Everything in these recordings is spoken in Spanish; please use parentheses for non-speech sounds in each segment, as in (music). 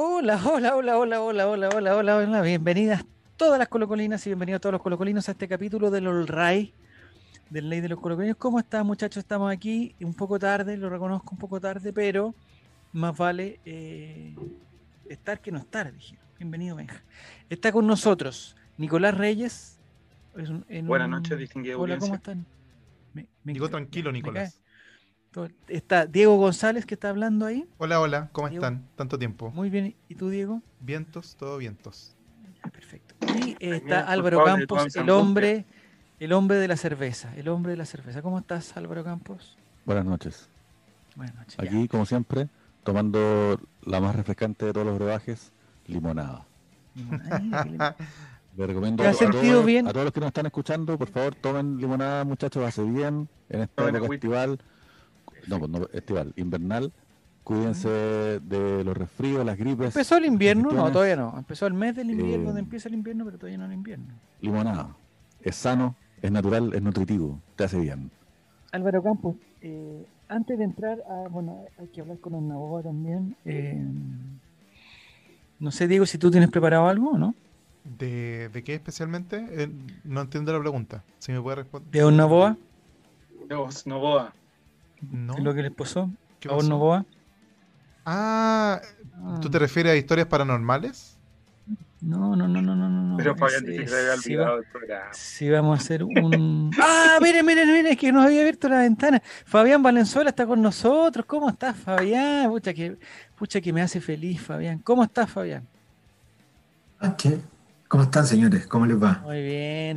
Hola, hola, hola, hola, hola, hola, hola, hola, hola. Bienvenidas todas las colocolinas y bienvenidos todos los colocolinos a este capítulo del All Ray, del Ley de los Colocolinos. ¿Cómo están, muchachos? Estamos aquí un poco tarde, lo reconozco un poco tarde, pero más vale eh, estar que no estar, dije. Bienvenido, Benja. Está con nosotros Nicolás Reyes. Buenas noches, distinguido Hola, ¿cómo están? Me, Digo tranquilo, Nicolás. Está Diego González que está hablando ahí. Hola, hola, ¿cómo están? Tanto tiempo. Muy bien, ¿y tú, Diego? Vientos, todo vientos. perfecto. Y está Álvaro Campos, el hombre, el hombre de la cerveza, el hombre de la cerveza. ¿Cómo estás, Álvaro Campos? Buenas noches. Buenas noches. Aquí, como siempre, tomando la más refrescante de todos los brebajes, limonada. limonada. (laughs) Le recomiendo a, todos, bien? a todos los que nos están escuchando, por favor, tomen limonada, muchachos, hace bien en esta época estival no, pues no, estival, invernal. Cuídense de los resfríos, las gripes. ¿Empezó el invierno? No, todavía no. Empezó el mes del invierno, donde eh, empieza el invierno, pero todavía no el invierno. Limonada. Es sano, es natural, es nutritivo. Te hace bien. Álvaro Campos, eh, antes de entrar a. Bueno, hay que hablar con Naboa también. Eh, no sé, Diego, si tú tienes preparado algo o no. ¿De, ¿De, qué especialmente? no entiendo la pregunta. Si me puede responder. ¿De Novoa? De Novoa. No. ¿Es lo que les pasó? ¿A vos no Ah, ¿tú te refieres a historias paranormales? No, no, no, no, no, no. Pero Fabián dice que se había olvidado el programa. Sí, vamos a hacer un. (laughs) ¡Ah! Miren, miren, miren, es que nos había abierto la ventana. Fabián Valenzuela está con nosotros. ¿Cómo estás, Fabián? Pucha que, pucha que me hace feliz, Fabián. ¿Cómo estás, Fabián? Ah, ¿Cómo están, señores? ¿Cómo les va? Muy bien.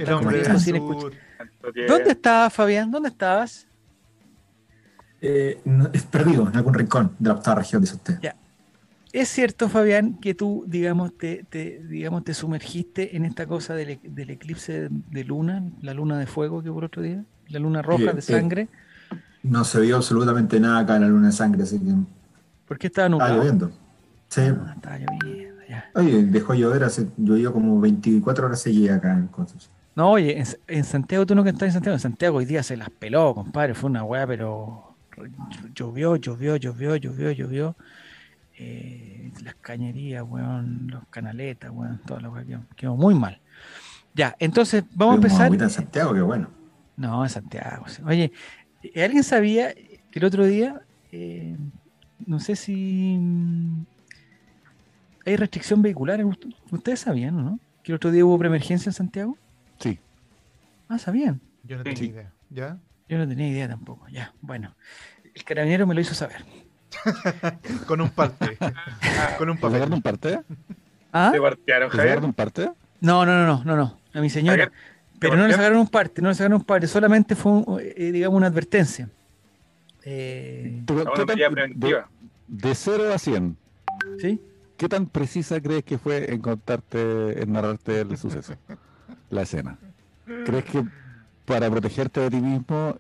¿Dónde estabas, Fabián? ¿Dónde estabas? Eh, es perdido en algún rincón de la octava región, dice usted. Ya. Es cierto, Fabián, que tú, digamos, te, digamos, te sumergiste en esta cosa del, eclipse de luna, la luna de fuego que hubo otro día, la luna roja de eh, sangre. no se vio absolutamente nada acá en la luna de sangre, así que. ¿Por qué estaba nublado? Estaba lloviendo. Sí. Ah, estaba lloviendo, ya. Oye, dejó llover, hace, llovió como 24 horas seguidas acá en Concepción. No, oye, en, Santiago, tú no que estás en Santiago, en Santiago hoy día se las peló, compadre, fue una weá, pero llovió, llovió, llovió, llovió, llovió. Eh, las cañerías, weón, los canaletas, weón, toda la weón, quedó muy mal. Ya, entonces vamos a empezar. en Santiago, qué bueno. No, en Santiago. Oye, ¿alguien sabía que el otro día, eh, no sé si hay restricción vehicular? Ustedes sabían, ¿no? Que el otro día hubo preemergencia en Santiago. Sí. Ah, ¿sabían? Yo no tenía idea. ¿Ya? Yo no tenía idea tampoco. Ya, bueno. El carabinero me lo hizo saber. (laughs) Con un parte. (laughs) Con un papel. un parte? ¿Ah? ¿Te partearon, Javier? un parte? No, no, no, no, no. A mi señora. Pero no le sacaron un parte, no le sacaron un parte. Solamente fue, eh, digamos, una advertencia. Eh, de, de 0 a 100. ¿Sí? ¿Qué tan precisa crees que fue en contarte, en narrarte el suceso? La escena. ¿Crees que para protegerte de ti mismo,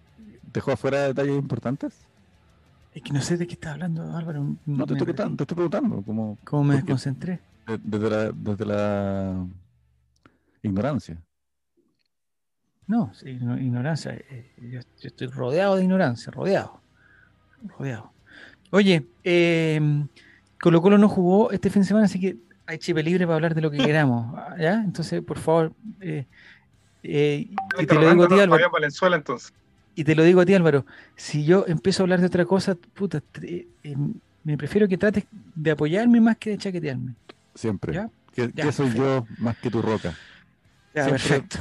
dejó afuera detalles importantes? Es que no sé de qué estás hablando, Álvaro. No, te, estoy, te estoy preguntando. ¿Cómo, ¿Cómo me desconcentré? Desde la, desde la ignorancia. No, ignorancia. Eh, yo, estoy rodeado de ignorancia, rodeado. Rodeado. Oye, eh, Colo Colo no jugó este fin de semana, así que hay chipe libre para hablar de lo que queramos. ¿ya? Entonces, por favor, eh, eh, y te lo digo a ti, Álvaro. entonces. Y te lo digo a ti, Álvaro. Si yo empiezo a hablar de otra cosa, puta, eh, me prefiero que trates de apoyarme más que de chaquetearme. Siempre. ¿Ya? Que, soy yo más que tu roca. Ya, perfecto.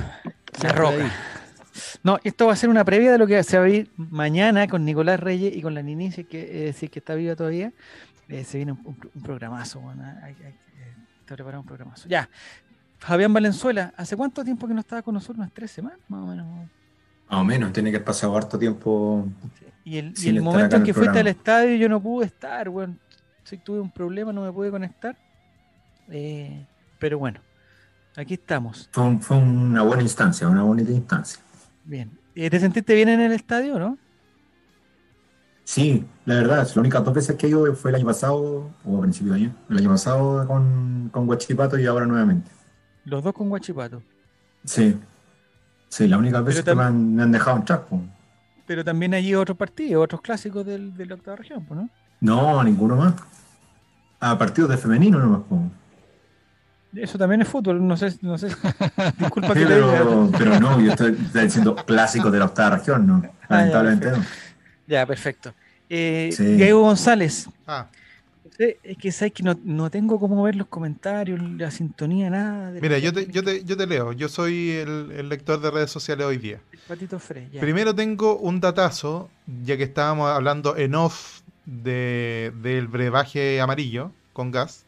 La roca. No, esto va a ser una previa de lo que se va a ir mañana con Nicolás Reyes y con la Ninice, que es decir que está viva todavía. Eh, se viene un, programazo, bueno, hay, hay, un programazo. Ya, Fabián Valenzuela, ¿hace cuánto tiempo que no estaba con nosotros? ¿Unas tres semanas? Más o menos. Más o menos, tiene que haber pasado harto tiempo. Y el, momento en que fuiste al estadio yo no pude estar, bueno, si tuve un problema, no me pude conectar. Eh, pero bueno, aquí estamos. Fue, una buena instancia, una bonita instancia. Bien. Eh, ¿Te sentiste bien en el estadio, no? Sí, la verdad, la única dos veces que he ido fue el año pasado, o a principio de año, el año pasado con, con Guachipato y ahora nuevamente. Los dos con Guachipato. Sí. Sí, la única vez que me han, dejado un chasco. Pero también hay otros partidos, otros clásicos del, de la octava región, ¿no? No, ninguno más. a partidos de femenino nomás. po. Eso también es fútbol, no sé, no sé. (laughs) Disculpa Sí, que te pero, pero no, yo estoy, estoy diciendo clásicos de la octava región, ¿no? Lamentablemente no. Ya, perfecto. Eh, Sí. Diego González, Ah, Es que sabes que no, no tengo cómo ver los comentarios, la sintonía, nada. de mira, yo te, yo, te, yo te leo. Yo soy el, el lector de redes sociales hoy día. el Patito Frey, ya. Primero tengo un datazo, ya que estábamos hablando en off de, del brebaje amarillo con gas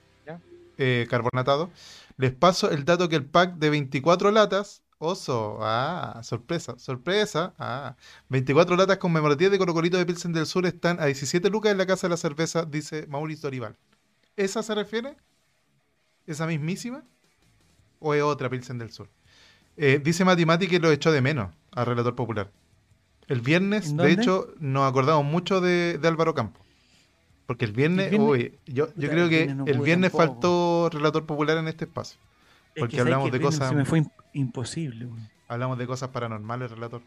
eh, carbonatado. Les paso el dato que el pack de 24 latas, oso, ah, sorpresa, sorpresa, ah, 24 latas conmemorativas de Colocolito de Pilsen del Sur están a 17 lucas en la Casa de la Cerveza, dice Mauricio Dorival. ¿Esa se refiere? ¿Esa mismísima? ¿O es otra Pilsen del Sur? Eh, dice Matimati que lo echó de menos al relator popular. El viernes, ¿En de hecho, nos acordamos mucho de, de Álvaro Campo. Porque el viernes, ¿El viernes? uy, yo, creo que no el viernes tampoco. faltó relator popular en este espacio. Es porque que sabes hablamos que de cosas- Se me fue im- imposible, güey. Hablamos de cosas paranormales, relator.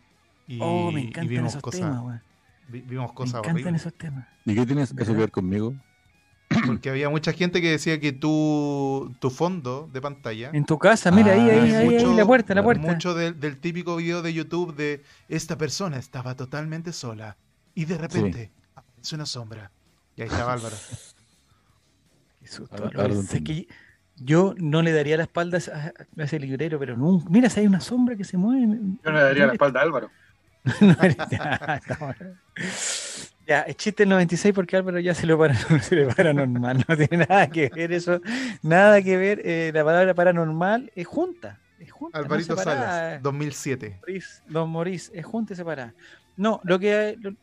Y, Oh, me y encantan vimos esos cosas, temas, güey. vi- vimos Me cosas encantan horribles. esos temas. ¿Y qué tienes eso que ver conmigo? Porque había mucha gente que decía que tu, tu fondo de pantalla En tu casa, mira, ahí, Ah, ahí, es ahí, ahí, la puerta, la puerta. mucho del, del típico video de YouTube de esta persona estaba totalmente sola y de repente aparece una sombra. Y ahí estaba Álvaro. (laughs) Qué susto, Ahora- Álvaro. ahora yo no le daría la espalda a, a ese librero, pero nunca. Mira, si hay una sombra que se mueve. Yo no le daría la espalda a Álvaro. (laughs) No, ya, está bueno. Ya, es chiste el 96 porque Álvaro ya se lo, para, (laughs) se le paranormal. No tiene nada que ver eso. Nada que ver. eh, la palabra paranormal es junta. Es junta. no Alvarito separada. Salas, 2007. Morís, Don Morís, es junta y separada. No, lo que, lo,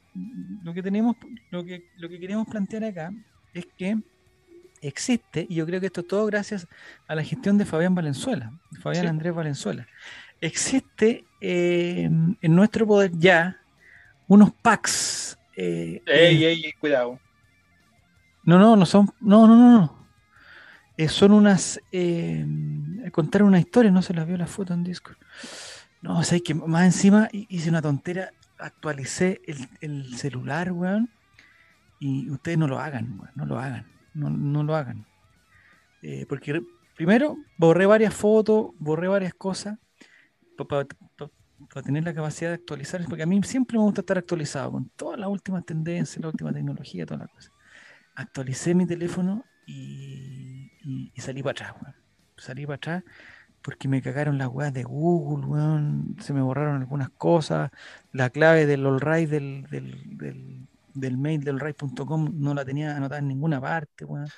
lo que tenemos, lo que, lo que queremos plantear acá es que existe, y yo creo que esto es todo gracias a la gestión de Fabián Valenzuela, Fabián Sí. Andrés Valenzuela. Existe eh, en nuestro poder ya unos packs. eh, Ey, eh, ey, ey, cuidado. no, no, no son. No, no, no. no. Eh, son unas. Eh, contar una historia, no se las vio la foto en Discord. No, o sea, que más encima hi- hice una tontera. Actualicé el, el celular, weón. Y ustedes no lo hagan, weón. No lo hagan. No, no lo hagan. Eh, porque primero borré varias fotos, borré varias cosas. Para tener la capacidad de actualizar. Porque a mí siempre me gusta estar actualizado con todas las últimas tendencias, la última tecnología, todas las cosas actualicé mi teléfono y, y- salí para atrás, weón. Salí para atrás porque me cagaron las weas de Google, weón. Se me borraron algunas cosas. La clave del AllRight del, del, del, del mail del allright.com no la tenía anotada en ninguna parte, weón.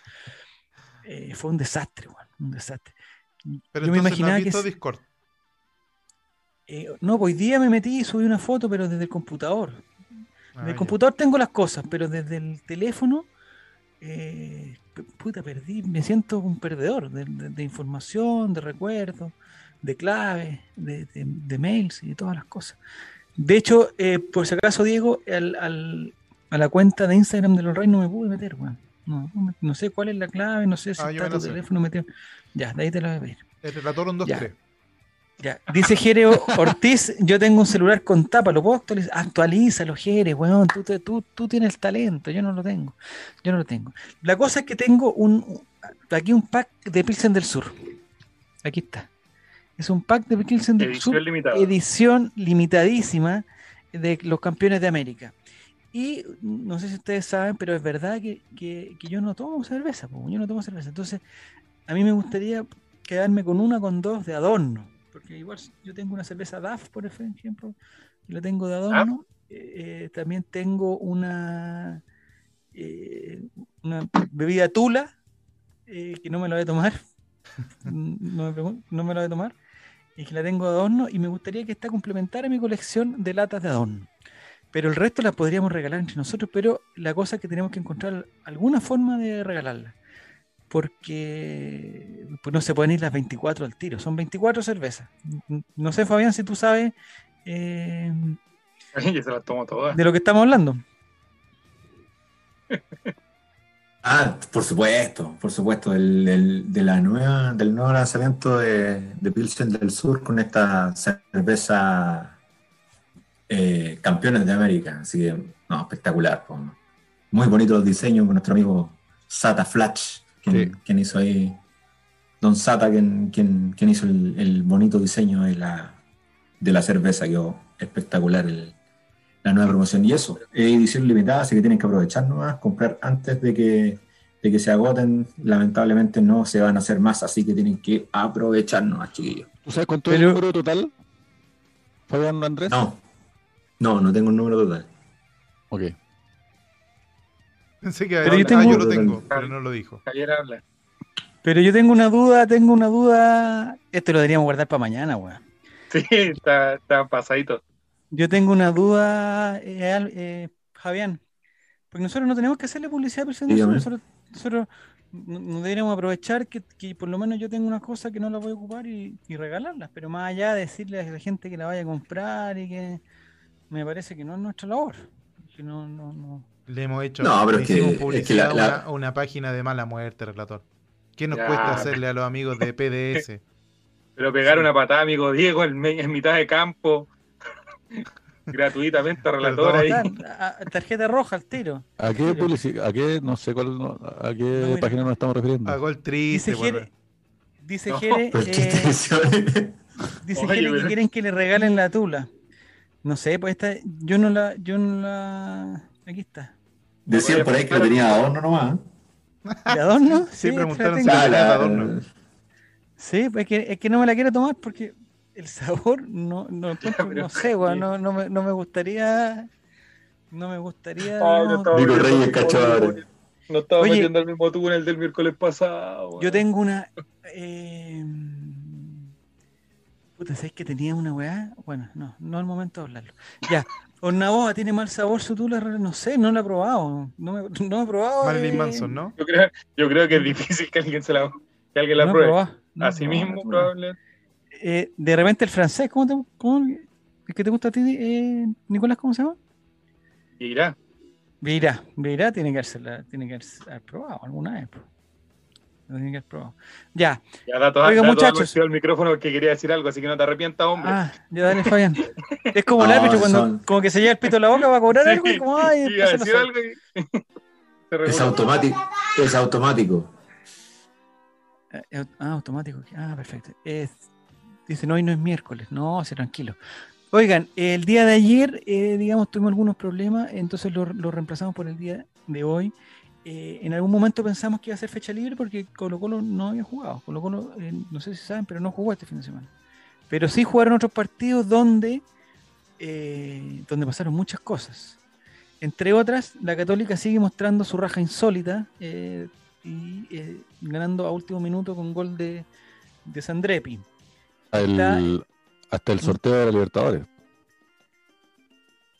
Eh, fue un desastre, weón. Un desastre. Pero Yo me no imaginaba has que visto s- Discord. Eh, no, pues hoy día me metí y subí una foto, pero desde el computador. Ah, En el computador tengo las cosas, pero desde el teléfono, eh, puta, perdí, me siento un perdedor de, de- de información, de recuerdos, de claves, de, de- de mails y de todas las cosas. De hecho, eh, por si acaso, Diego, al, al- a la cuenta de Instagram de los Reyes no me pude meter, weón. No, sé cuál es la clave, no sé si Ah, está tu teléfono metido. Ya, de ahí te la voy a pedir. El relator 1, 2, Ya. 3. Ya. Dice Jere Ortiz, yo tengo un celular con tapa, ¿lo puedo actualizar? Actualízalo, Jere, weón, tú, te- tú, tú tienes el talento, yo no lo tengo. Yo no lo tengo. La cosa es que tengo un aquí un pack de Pilsen del Sur. Aquí está. Es un pack de Pilsen del Sur, Edición limitada. edición limitadísima de los campeones de América. Y no sé si ustedes saben, pero es verdad que, que- que yo no tomo cerveza, po, yo no tomo cerveza. Entonces, a mí me gustaría quedarme con una con dos de adorno. Porque igual yo tengo una cerveza DAF, por ejemplo, y la tengo de adorno. Eh, eh, también tengo una, eh, una bebida tula, eh, que no me la voy a tomar. (laughs) no, me no me la voy a tomar. Y que la tengo de adorno. Y me gustaría que esta complementara mi colección de latas de adorno. Pero el resto las podríamos regalar entre nosotros. Pero la cosa es que tenemos que encontrar alguna forma de regalarla porque pues no se pueden ir las 24 al tiro, son 24 cervezas. No sé, Fabián, si tú sabes eh, (laughs) Yo se las tomo todas. de lo que estamos hablando. (laughs) Ah, por supuesto, por supuesto, el, el- de la nueva, del nuevo lanzamiento de, de Pilsen del Sur con esta cerveza eh, Campeones de América. Así que, no, espectacular. Muy bonito los diseños con nuestro amigo Sata Flash, quien, hizo ahí, Don Sata, quien, quien, hizo el, bonito diseño de la, de la cerveza, quedó espectacular la nueva promoción. Y eso, es edición limitada, así que tienen que aprovechar nomás, comprar antes de que, de que se agoten. Lamentablemente no se van a hacer más, así que tienen que aprovechar nomás, chiquillos. ¿Tú sabes cuánto es el número total, Fabián Andrés? No, no, no tengo un número total. Ok. Pensé que pero yo, tengo... yo lo tengo, pero no lo dijo. Ayer habla. Pero yo tengo una duda, tengo una duda. Esto lo deberíamos guardar para mañana, weón. Sí, está, está pasadito. Yo tengo una duda, eh, eh, Javián. Porque nosotros no tenemos que hacerle publicidad personal. Nosotros, nosotros no deberíamos aprovechar que, por lo menos yo tengo una cosa que no la voy a ocupar y, y, regalarlas. Pero más allá de decirle a la gente que la vaya a comprar y que me parece que no es nuestra labor. Que no, no, no. Le hemos hecho no, pero publicidad una, página de mala muerte, relator. ¿Qué nos cuesta hacerle a los amigos de PDS? (laughs) Pero pegar una patada, amigo Diego, en, mitad de campo. (laughs) gratuitamente, relator ahí. tarjeta roja al tiro. ¿A qué publicidad? ¿A qué? No sé cuál. ¿A qué página nos estamos refiriendo? A gol triste. Dice Jere. Dice Jere. Eh, dice Jere que quieren que le regalen la tula. No sé, pues esta, yo no la, yo no la, aquí está. Decían por ahí que la tenía de adorno nomás. ¿De adorno? (laughs) Sí, preguntaron si la de adorno. Sí, pues es que, es que no me la quiero tomar porque el sabor no, no, no sé, güey, no, no, me, no me gustaría, no me gustaría. no, Digo Reyes cachorro. No estaba metiendo el mismo túnel del miércoles pasado. Yo tengo una, eh, Puta, ¿sabes que tenía una weá? Bueno, no, no es el momento de hablarlo. Ya, Hornaboa tiene mal sabor su tula, no sé, no la he probado. No me, no he probado. Marilyn eh... Manson, ¿no? Yo creo, yo creo que es difícil que alguien se la, que alguien la pruebe. Así mismo, probablemente. Eh, de repente el francés, ¿cómo te, cómo, ¿qué te gusta a ti, eh, Nicolás? ¿Cómo se llama? Virá. Virá, Virá tiene que haber, tiene que haber probado alguna vez. Ya. Ya da toda, Oiga, muchachos. el micrófono porque quería decir algo, así que no te arrepientas, hombre. Ah, ya dale, Fabián. (laughs) Es como el árbitro cuando como que se lleva el pito a la boca va a cobrar algo y como ay, sí, decir algo (laughs) es automático. Es automático. Eh, ah, automático. Ah, perfecto. Es, dicen hoy no es miércoles. No, se tranquilo. Oigan, el día de ayer, eh, digamos, tuvimos algunos problemas, entonces lo, lo reemplazamos por el día de hoy. Eh, en algún momento pensamos que iba a ser fecha libre porque Colo Colo no había jugado. Colo Colo, eh, no sé si saben, pero no jugó este fin de semana. Pero sí jugaron otros partidos donde, eh, donde pasaron muchas cosas. Entre otras, la Católica sigue mostrando su raja insólita y ganando a último minuto con gol de, de Sandrepi. hasta el sorteo de la Libertadores.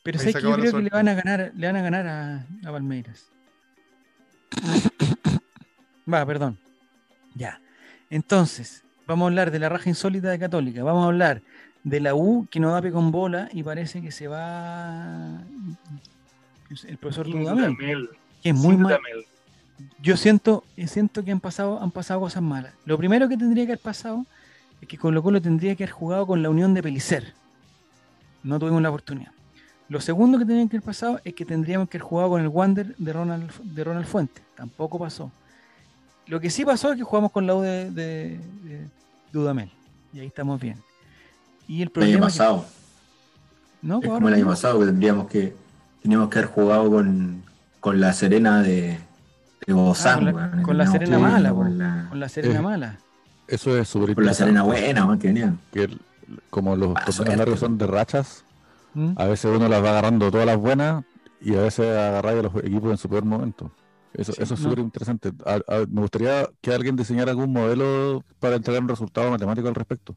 Pero sé que yo creo que le van a ganar, le van a ganar a, a Palmeiras. (coughs) Va, perdón. Ya. Entonces, vamos a hablar de la raja insólita de Católica. Vamos a hablar de la U que no da con bola y parece que se va el profesor Dudamel, que es muy mal. Yo siento, siento que han pasado, han pasado cosas malas. Lo primero que tendría que haber pasado es que Colo Colo tendría que haber jugado con la Unión de Pelicer. No tuvimos la oportunidad. Lo segundo que tenía que haber pasado es que tendríamos que haber jugado con el Wander de Ronald, de Ronald Fuente. Tampoco pasó. Lo que sí pasó es que jugamos con la U de, Dudamel. Y ahí estamos bien. Y el problema. El año pasado. ¿No? Es como el año pasado que tendríamos que teníamos que haber jugado con, con la Serena de, de Bozán. Ah, con, la, Serena mala, con la, Serena mala. Eso es súper Con la Serena buena, man, que venían. Que como los torneos largos son de rachas, ¿Mm? A veces uno las va agarrando todas las buenas y a veces agarra a los equipos en su peor momento. Eso, eso es súper interesante. me gustaría que alguien diseñara algún modelo para entregar un resultado matemático al respecto.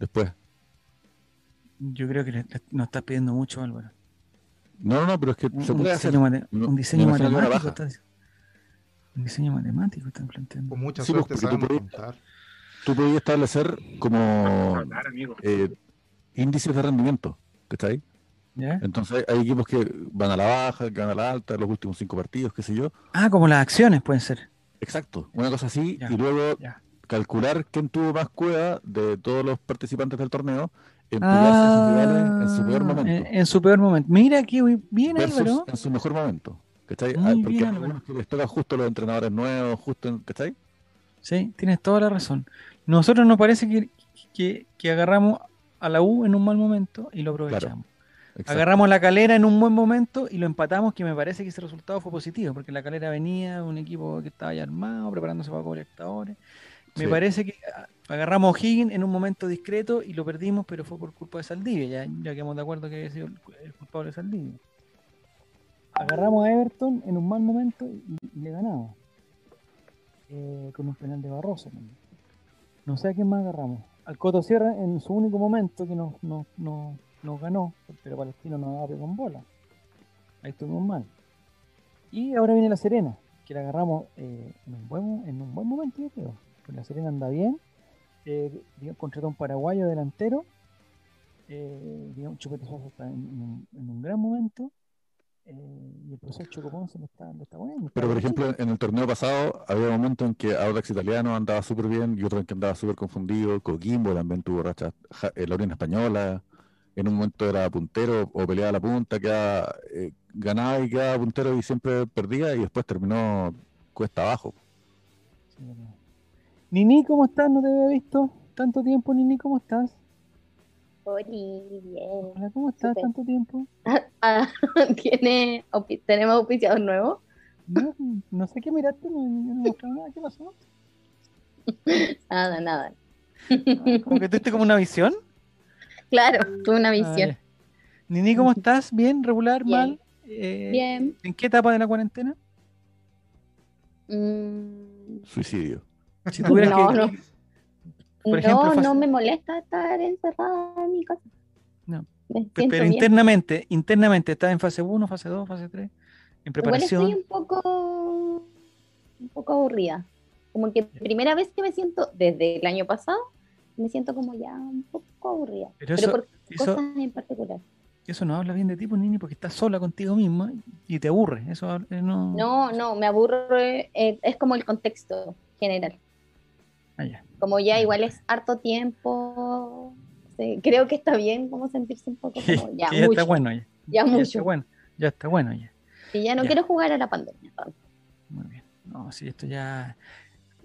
Después. Yo creo que nos estás pidiendo mucho, Álvaro. No, no, no, pero es que un, diseño, hacer. un diseño matemático. un diseño matemático están planteando. Con mucha suerte tú, podías, establecer como eh, índices de rendimiento. ¿Cachai? Entonces hay equipos que van a la baja, que van a la alta, los últimos cinco partidos, qué sé yo. Ah, como las acciones pueden ser. Exacto, una cosa así, y luego calcular quién tuvo más cueva de todos los participantes del torneo en ah, en su peor momento. En, su peor momento. Mira qué bien, Álvaro. En su mejor momento. ¿Cachai? Ah, porque algunos que les toca justo los entrenadores nuevos, justo, ¿cachai? Sí, tienes toda la razón. Nosotros nos parece que, que, agarramos a la U en un mal momento y lo aprovechamos. agarramos la calera en un buen momento y lo empatamos, que me parece que ese resultado fue positivo, porque la calera venía un equipo que estaba ya armado, preparándose para colectadores. Me parece que agarramos a O'Higgins en un momento discreto y lo perdimos, pero fue por culpa de Saldivia. Ya, ya quedamos de acuerdo que había sido el, culpable de Saldivia. Agarramos a Everton en un mal momento y, le ganamos. Eh, con un penal de Barroso. No sé a quién más agarramos. Al Coto Sierra en su único momento que nos, nos, ganó, pero Palestino no daba con bola. Ahí estuvimos mal. Y ahora viene la Serena, que la agarramos eh, en, un buen, en un momento, yo creo. La Serena anda bien eh, contrató un paraguayo delantero, eh, digamos, Chupete está en, un, gran momento, y el profesor Chocopón se lo está, está bueno. Pero por ejemplo, en el torneo pasado había momentos en que Audax Italiano andaba súper bien y otro en que andaba súper confundido, Coquimbo también tuvo rachas, eh, la Unión Española, en un momento era puntero o peleaba la punta, quedaba, eh, ganaba y quedaba puntero y siempre perdía y después terminó cuesta abajo. Sí, Nini, ¿cómo estás? No te había visto tanto tiempo, Nini, ¿cómo estás? Hola, bien. Hola, ¿cómo estás? ¿Tanto tiempo? (laughs) Ah, (laughs) ¿tiene, ¿Tenemos auspiciador nuevo? No, no sé qué miraste, no, no me nada, ¿qué pasó? (laughs) Nada, nada. ¿Cómo que tuviste como una visión? Claro, tuve una visión. Nini, ¿cómo estás? ¿Bien? ¿Regular? ¿Mal? Eh, bien. ¿En qué etapa de la cuarentena? Mm. Suicidio no, no. No, no me molesta estar encerrada en mi casa. No. Pero, internamente, internamente, ¿estás en fase 1, fase 2, fase 3? ¿En preparación? Igual estoy un poco, un poco aburrida. Como que primera vez que me siento, desde el año pasado, me siento como ya un poco aburrida. Pero, por cosas en particular. Eso no habla bien de ti, pues, Nini, porque estás sola contigo misma y te aburre. Eso eh, no... no, no, me aburre. Eh, es como el contexto general. Ah, como ya igual es harto tiempo, creo que está bien como sentirse un poco como (laughs) ya, ya está bueno ya. Ya, mucho. está bueno, ya está bueno ya. Y ya no quiero jugar a la pandemia. Muy bien. No, sí, esto ya...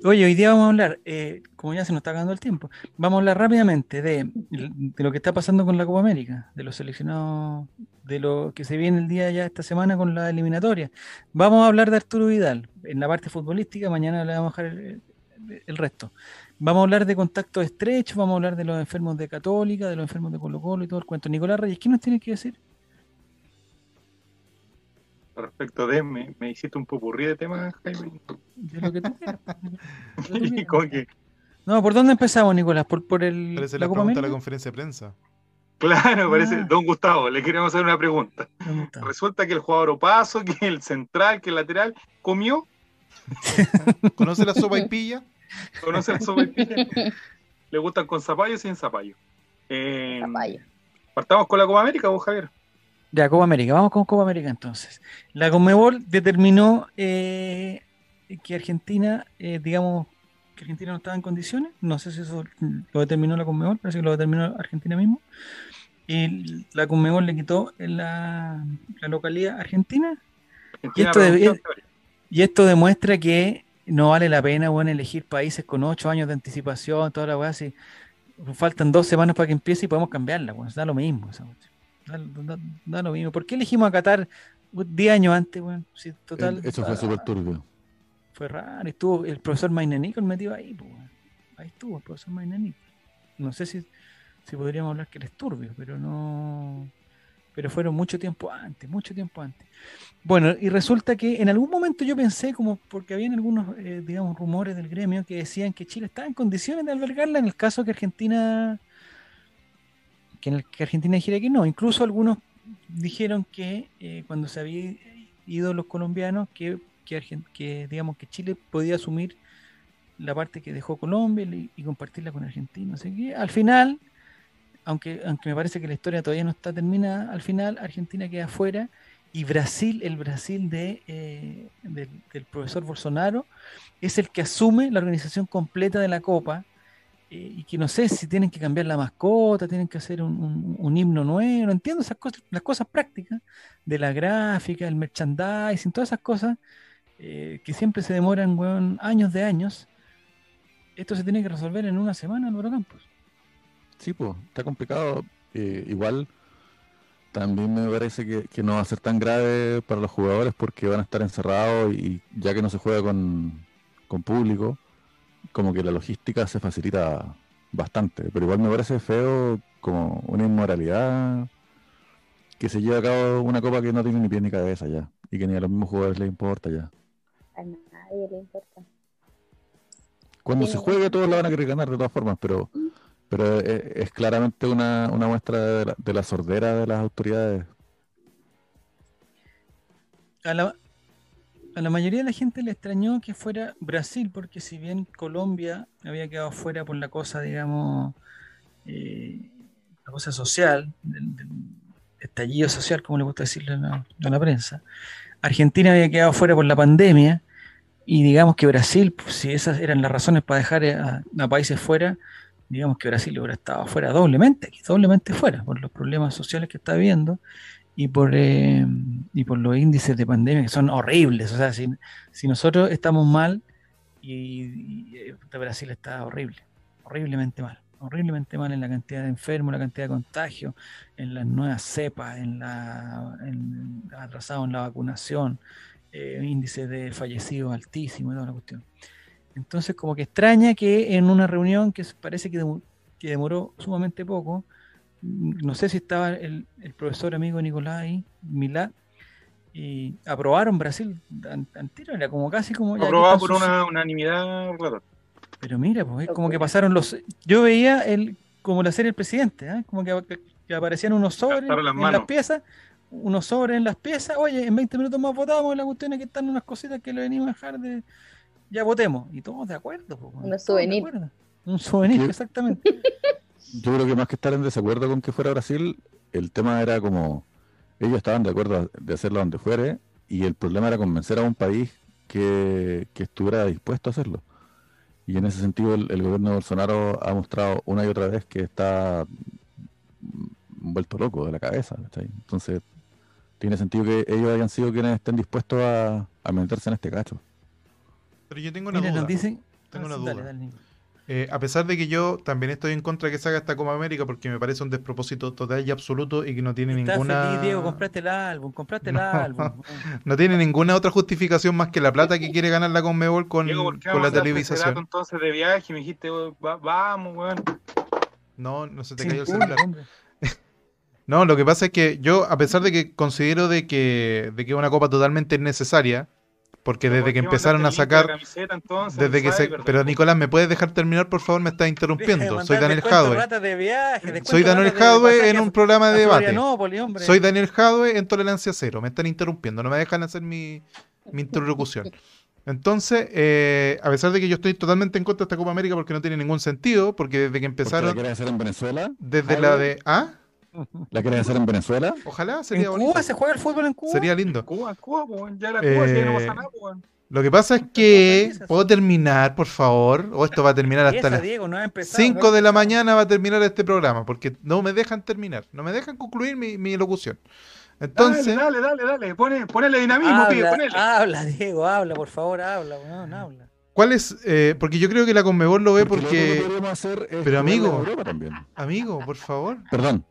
Oye, hoy día vamos a hablar, eh, como ya se nos está acabando el tiempo, vamos a hablar rápidamente de, de, lo que está pasando con la Copa América, de los seleccionados, de lo que se viene el día ya esta semana con la eliminatoria. Vamos a hablar de Arturo Vidal en la parte futbolística, mañana le vamos a dejar el resto. Vamos a hablar de contactos estrechos, vamos a hablar de los enfermos de Católica, de los enfermos de Colo Colo y todo el cuento. Nicolás Reyes, ¿qué nos tienes que decir? Respecto de, me, me hiciste un popurrí de temas, Jaime. De lo que tú quieras. (laughs) No, ¿por dónde empezamos, Nicolás? ¿Por, por el, Parece la, pregunta de la conferencia de prensa. Claro, parece. Ah. Don Gustavo, le queremos hacer una pregunta. Resulta que el jugador opaso, que el central, que el lateral, comió (laughs) ¿Conoce la sopa y pilla? ¿Conoce la sopa y pilla? ¿Le gustan con zapallo o sin zapallo? Eh, partamos con la Copa América, vos, Javier. Ya, Copa América. Vamos con Copa América entonces. La Conmebol determinó eh, que Argentina, eh, digamos, que Argentina no estaba en condiciones. No sé si eso lo determinó la Conmebol, parece que lo determinó Argentina mismo. Y la Conmebol le quitó la, la localidad argentina. y esto de, y esto demuestra que no vale la pena, bueno, elegir países con ocho años de anticipación, toda la weá, si faltan dos semanas para que empiece y podemos cambiarla, bueno, da lo mismo. Da, lo mismo. ¿Por qué elegimos a Qatar diez años antes, bueno? Si total, Eso fue súper turbio. Fue raro, estuvo el profesor Mainenicol metido ahí, pues, ahí estuvo el profesor Mainenicol. No sé si, si podríamos hablar que él es turbio, pero no pero fueron mucho tiempo antes, mucho tiempo antes. Bueno, y resulta que en algún momento yo pensé, como porque habían algunos, eh, digamos, rumores del gremio que decían que Chile estaba en condiciones de albergarla en el caso que Argentina, que en el que Argentina dijera que no. Incluso algunos dijeron que eh, cuando se habían ido los colombianos, que, que, digamos, que Chile podía asumir la parte que dejó Colombia y, y compartirla con Argentina. Así que al final aunque, aunque me parece que la historia todavía no está terminada, al final Argentina queda fuera y Brasil, el Brasil de, eh, del, profesor Bolsonaro, es el que asume la organización completa de la Copa eh, y que no sé si tienen que cambiar la mascota, tienen que hacer un, himno nuevo, no entiendo esas cosas, las cosas prácticas de la gráfica, el merchandising, todas esas cosas eh, que siempre se demoran años de años. Esto se tiene que resolver en una semana en Campos. Sí, pues, está complicado. Eh, igual también me parece que, no va a ser tan grave para los jugadores porque van a estar encerrados y ya que no se juega con, con público, como que la logística se facilita bastante. Pero igual me parece feo como una inmoralidad que se lleve a cabo una copa que no tiene ni pie ni cabeza ya y que ni a los mismos jugadores les importa ya. A nadie le importa. Cuando se juegue todos la van a querer ganar de todas formas, pero pero es, claramente una, muestra de la, sordera de las autoridades. A la, a la mayoría de la gente le extrañó que fuera Brasil, porque si bien Colombia había quedado fuera por la cosa, digamos, eh, la cosa social, del, estallido social, como le gusta decirle a la, prensa, Argentina había quedado fuera por la pandemia, y digamos que Brasil, pues, si esas eran las razones para dejar a países fuera, digamos que Brasil hubiera estado fuera doblemente, doblemente fuera, por los problemas sociales que está viviendo y por, eh, y por los índices de pandemia que son horribles. O sea, si, si nosotros estamos mal, y, eh, Brasil está horrible, horriblemente mal, horriblemente mal en la cantidad de enfermos, la cantidad de contagios, en las nuevas cepas, en la atrasado en la vacunación, eh, índice de fallecidos altísimo y toda la cuestión. Entonces, como que extraña que en una reunión que parece que, demoró sumamente poco, no sé si estaba el, profesor amigo Nicolás ahí, Milá, y aprobaron Brasil antero, era como casi como... Aprobado por una unanimidad Pero mira, pues es como que pasaron los... Yo veía el como la serie El Presidente, ¿eh? como que, aparecían unos sobres en las piezas, unos sobres en las piezas, oye, en 20 minutos más votamos, la cuestión es que están unas cositas que le venimos a dejar de ya votemos. Y todos de acuerdo. Un souvenir. Un souvenir, exactamente. (laughs) Yo creo que más que estar en desacuerdo con que fuera Brasil, el tema era como, ellos estaban de acuerdo de hacerlo donde fuere, y el problema era convencer a un país que, estuviera dispuesto a hacerlo. Y en ese sentido el, gobierno de Bolsonaro ha mostrado una y otra vez que está vuelto loco de la cabeza. Entonces, tiene sentido que ellos hayan sido quienes estén dispuestos a meterse en este cacho. Pero yo tengo una duda. Tengo una duda. Eh, a pesar de que yo también estoy en contra de que se haga esta Copa América porque me parece un despropósito total y absoluto y que no tiene ninguna. Feliz, Diego, compraste el álbum, compraste el álbum. (laughs) no tiene ninguna otra justificación más que la plata que quiere ganar la Conmebol con, con la televisación. entonces de viaje me dijiste, vamos, weón. No, no se te cayó el celular. (laughs) no, lo que pasa es que yo, a pesar de que considero de que, de que es una copa totalmente necesaria, porque desde que empezaron a sacar. desde que se, pero Nicolás, ¿me puedes dejar terminar, por favor? Me estás interrumpiendo. Soy Daniel Jadwe. Soy Daniel Jadwe en un programa de debate. Soy Daniel Jadwe en Tolerancia Cero. Me están interrumpiendo. No me dejan hacer mi, mi interlocución. Entonces, eh, a pesar de que yo estoy totalmente en contra de esta Copa América porque no tiene ningún sentido, porque desde que empezaron. ¿La hacer en Venezuela? Desde la de. ¿Ah? ¿La quieren hacer en Venezuela? Ojalá, sería ¿En Cuba se juega el fútbol en Cuba? Sería lindo. Cuba, Cuba, ya la Cuba, no pasa nada, Lo que pasa es que, ¿puedo terminar, por favor? O esto va a terminar hasta las 5 de la mañana va a terminar este programa, porque no me dejan terminar, no me dejan concluir mi, locución. Entonces... Dale, dale, dale, dale. ponele dinamismo, habla, ponele. Habla, Diego, habla, por favor, habla, no, habla. ¿Cuál es? Eh, porque yo creo que la Conmebol lo ve porque... Pero amigo, amigo, por favor. Perdón,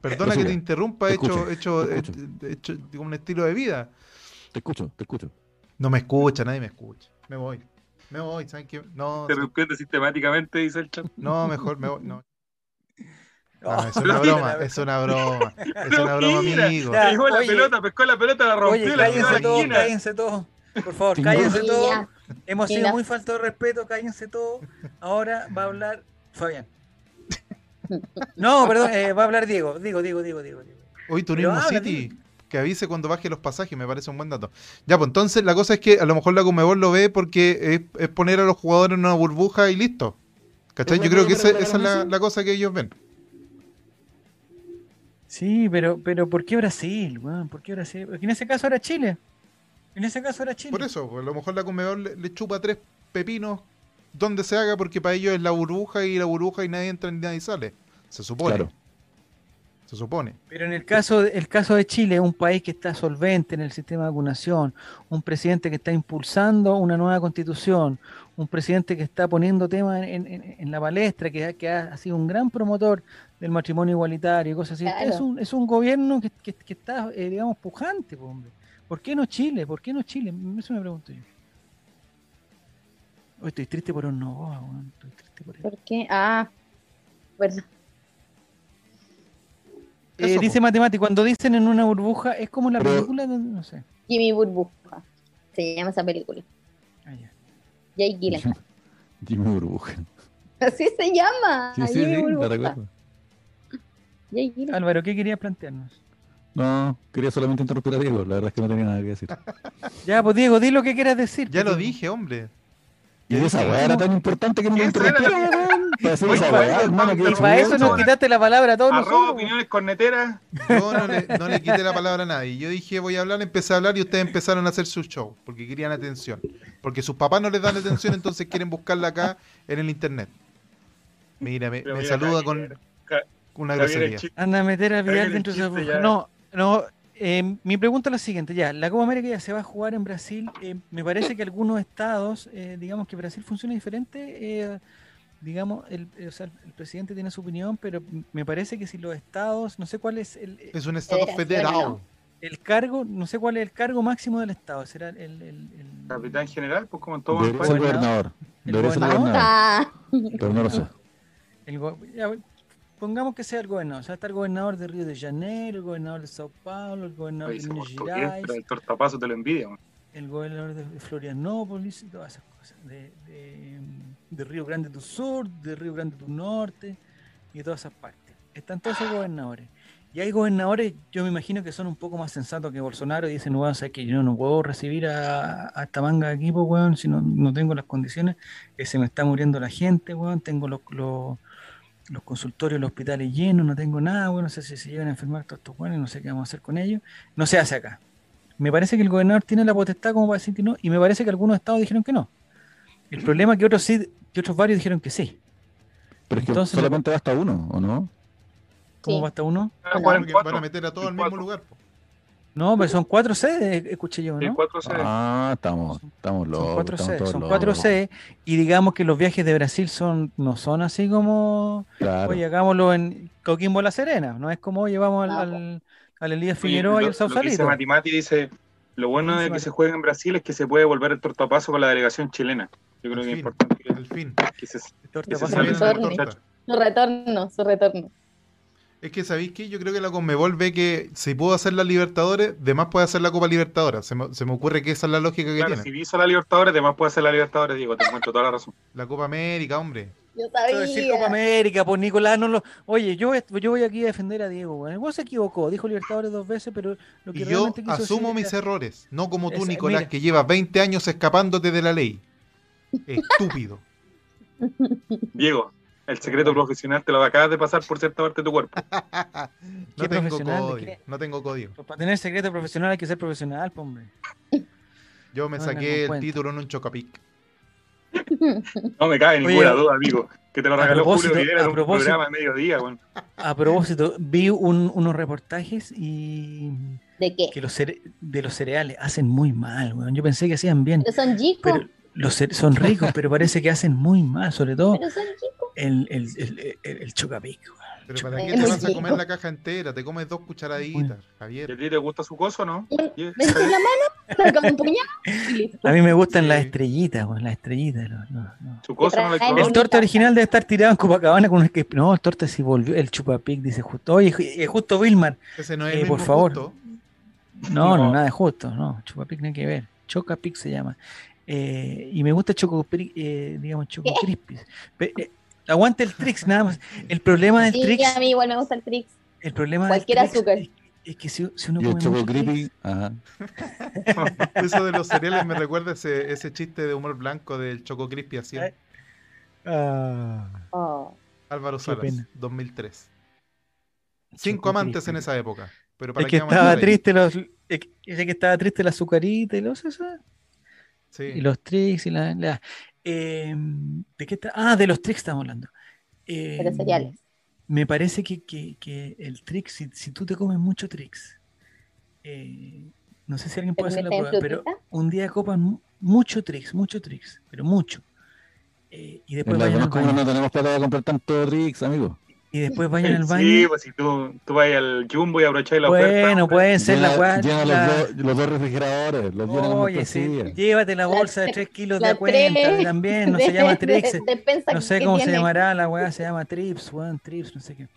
Perdona que te interrumpa, he hecho, hecho, hecho, un estilo de vida. Te escucho, te escucho. No me escucha, nadie me escucha. Me voy. Me voy, ¿saben qué? No. Te sistemáticamente, dice el chat. No, mejor me voy. No. (laughs) es una broma, es una broma. Es una broma, amigo. Ya, la pelota, pescó la pelota, la rompió. Oye, cállense todos, cállense todos. Por favor, cállense todos. Hemos sido muy falto de respeto, cállense todos. Ahora va a hablar Fabián. No, perdón, eh, va a hablar Diego. Diego, Diego, Diego, Diego. Hoy Turismo City, que avise cuando baje los pasajes, me parece un buen dato. Ya, pues entonces la cosa es que a lo mejor la Comebol lo ve porque es, poner a los jugadores en una burbuja y listo. ¿Cachai? Yo creo que esa, es la, cosa que ellos ven. Sí, pero, pero ¿por qué Brasil? ¿Por qué Brasil? Porque en ese caso era Chile. En ese caso era Chile. Por eso, pues, a lo mejor la Comebol le, chupa tres pepinos donde se haga porque para ellos es la burbuja y la burbuja y nadie entra ni nadie sale. Se supone. Se supone. Pero en el caso, el caso de Chile, un país que está solvente en el sistema de vacunación, un presidente que está impulsando una nueva constitución, un presidente que está poniendo temas en, la palestra, que, que ha, sido un gran promotor del matrimonio igualitario y cosas así. Es, un, es un gobierno que, que, está, eh, digamos, pujante, hombre. ¿Por qué no Chile? ¿Por qué no Chile? Eso me pregunto yo. Hoy estoy triste por un no, estoy triste por, ¿Por qué? Ah, verdad. Eh, dice Matemático, cuando dicen en una burbuja, es como la película, no sé. Jimmy Burbuja. Se llama esa película. Ah, ya. Jay Gillen. (laughs) Jimmy Burbuja. Así se llama. Sí, sí, sí, la recuerdo. Jay Álvaro, ¿qué querías plantearnos? No, quería solamente interrumpir a Diego, la verdad es que no tenía nada que decir. ya, pues Diego, di lo que quieras decir. Ya lo dije, hombre. Y esa weá era tan importante que no me interrumpieron. Y para eso nos quitaste la palabra a todos Arroba opiniones corneteras. Yo no le, no le quité la palabra a nadie. Yo dije voy a hablar, empecé a hablar y ustedes empezaron a hacer su show. Porque querían atención. Porque sus papás no les dan atención, entonces quieren buscarla acá en el internet. Mira, me, saluda con, una grosería. Anda a meter a Vidal dentro de su... No, no, eh, mi pregunta es la siguiente, ya, la Copa América ya se va a jugar en Brasil, eh, me parece que algunos estados, eh, digamos que Brasil funciona diferente, digamos, el, o sea, el presidente tiene su opinión, pero me parece que si los estados, no sé cuál es el... Es un estado federal. El cargo, no sé cuál es el cargo máximo del estado, será el... el, Capitán general, pues como en todo el país. gobernador. ¿El gobernador? Ah. Pero no lo sé. El, pongamos que sea el gobernador, o sea, está el gobernador de Río de Janeiro, el gobernador de Sao Paulo, el gobernador de Minas Gerais. El te lo envidia. El gobernador de Florianópolis y todas esas cosas. De, de, Río Grande do Sur, de Río Grande do Norte y de todas esas partes. Están todos esos gobernadores. Y hay gobernadores, yo me imagino que son un poco más sensatos que Bolsonaro y dicen, weón, o que yo no puedo recibir a, esta manga de equipo, weón, si no, no tengo las condiciones, que se me está muriendo la gente, weón, tengo los, los los consultorios, los hospitales llenos, no tengo nada, bueno, no sé si se llegan a enfermar todos estos buenos, no sé qué vamos a hacer con ellos. No se hace acá. Me parece que el gobernador tiene la potestad como para decir que no, y me parece que algunos estados dijeron que no. El problema es que otros sí, que otros varios dijeron que sí. Pero es que solamente basta uno, ¿o no? ¿Cómo basta uno? Ah, van a meter a todos al mismo lugar. No, pero son cuatro sedes, escuché yo, ¿no? cuatro sedes. Ah, estamos, estamos locos. Son cuatro sedes, son cuatro sedes, y digamos que los viajes de Brasil son no son así como, claro. oye, hagámoslo en Coquimbo La Serena, no es como llevamos al, al, Elías Figueroa y el Sausalito. Dice Matimati dice, lo bueno de que se juegue en Brasil es que se puede volver el tortapazo con la delegación chilena. Yo creo que es importante el fin. que se, su retorno, su retorno. Es que, ¿sabéis qué? Yo creo que la Conmebol ve que si puedo hacer la Libertadores, demás puede hacer la Copa Libertadores. Se me, se me ocurre que esa es la lógica que tiene. Si hizo la Libertadores, demás puede hacer la Libertadores, digo, te encuentro toda la razón. La Copa América, hombre. Yo sabía. Decir Copa América, pues Nicolás no lo. Oye, yo, yo voy aquí a defender a Diego, güey. Vos se equivocó, dijo Libertadores dos veces, pero lo que y yo asumo mis errores, no como tú, Nicolás, que llevas 20 años escapándote de la ley. Estúpido. Diego, el secreto profesional te lo acabas de pasar por cierta parte de tu cuerpo. (laughs) no tengo código. No tengo código. Pues para tener secreto profesional hay que ser profesional, hombre. Yo me saqué el título en un chocapic. No me cabe ninguna duda, amigo. Que te lo regaló Julio Videla en un programa de mediodía. Bueno. A propósito, vi unos reportajes y. ¿De qué? Que los de los cereales hacen muy mal, weón. Yo pensé que hacían bien. Pero son chicos. Los son ricos, pero parece que hacen muy mal, sobre todo el, el, el, el chocapic. Pero ¿para qué te vas a comer la caja entera? Te comes dos cucharaditas, Javier. ¿Y a ti te gusta su coso no? ¿Me la mano? A mí me gustan las estrellitas, las estrellitas. Su coso no le El torte original debe estar tirado en Copacabana con un que No, el torte sí volvió. El chupapic dice justo. Oye, es justo Wilmar. Ese no es eh, por favor. Justo. No, no, nada de justo. No, chupapic no hay que ver. Chocapic se llama. Eh, y me gusta Choco, eh, digamos, Choco Crispis. Eh, aguante el Trix, nada más. El problema del sí, Trix. a mí igual me gusta el Trix. El problema Cualquier azúcar. Es, que si, si uno come Choco Crispy, (laughs) Eso de los cereales me recuerda ese, ese chiste de humor blanco del Choco Crispy así. Ah. Oh. Álvaro Salas, 2003. Cinco amantes en esa época. Pero para es que estaba triste los, es que estaba triste la azucarita y los eso. Y los tricks y la. la eh, ¿De qué está? Ah, de los tricks estamos hablando. Pero cereales. Me parece que, que, el trick, si, si, tú te comes mucho tricks, eh, no sé si alguien puede hacer la prueba, pero un día copan mucho tricks, mucho tricks, pero mucho. Eh, y después vayan no tenemos plata para comprar tanto tricks, amigo. Y después vayan al baño. Sí, pues si tú, tú vas al Jumbo y la bueno. Bueno, pueden ser la weá. Llena los, dos, los dos refrigeradores, los Oye, sí, llévate la bolsa de 3 kilos de cuenta también, no (laughs) se llama Trix. no sé cómo se llamará la weá, se llama Trips, weón, Trips, no sé qué.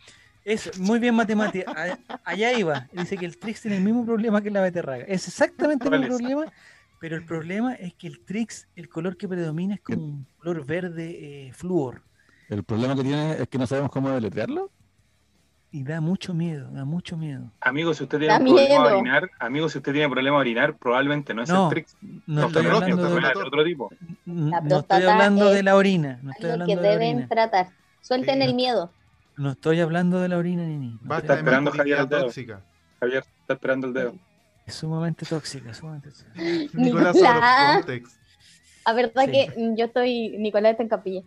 Es muy bien matemática. (laughs) Allá iba. Dice que el Trix tiene el mismo problema que la beterraga. Es exactamente el mismo problema, pero el problema es que el Trix, el color que predomina es como un color verde eh, flúor. El problema que tiene es que no sabemos cómo deletrearlo. Y da mucho miedo, da mucho miedo. Amigo, si usted tiene problema de orinar, amigo, si usted tiene problema de orinar, probablemente no es el Trix. No, estoy hablando de, otro tipo. No, estoy hablando de la orina. No estoy hablando que deben tratar. Suelten el miedo. No estoy hablando de la orina ni ni. Va, está esperando Javier el dedo. Javier está esperando el dedo. Es sumamente tóxica, sumamente tóxica. Nicolás, (laughs) A verdad que yo estoy, Nicolás está en capilla.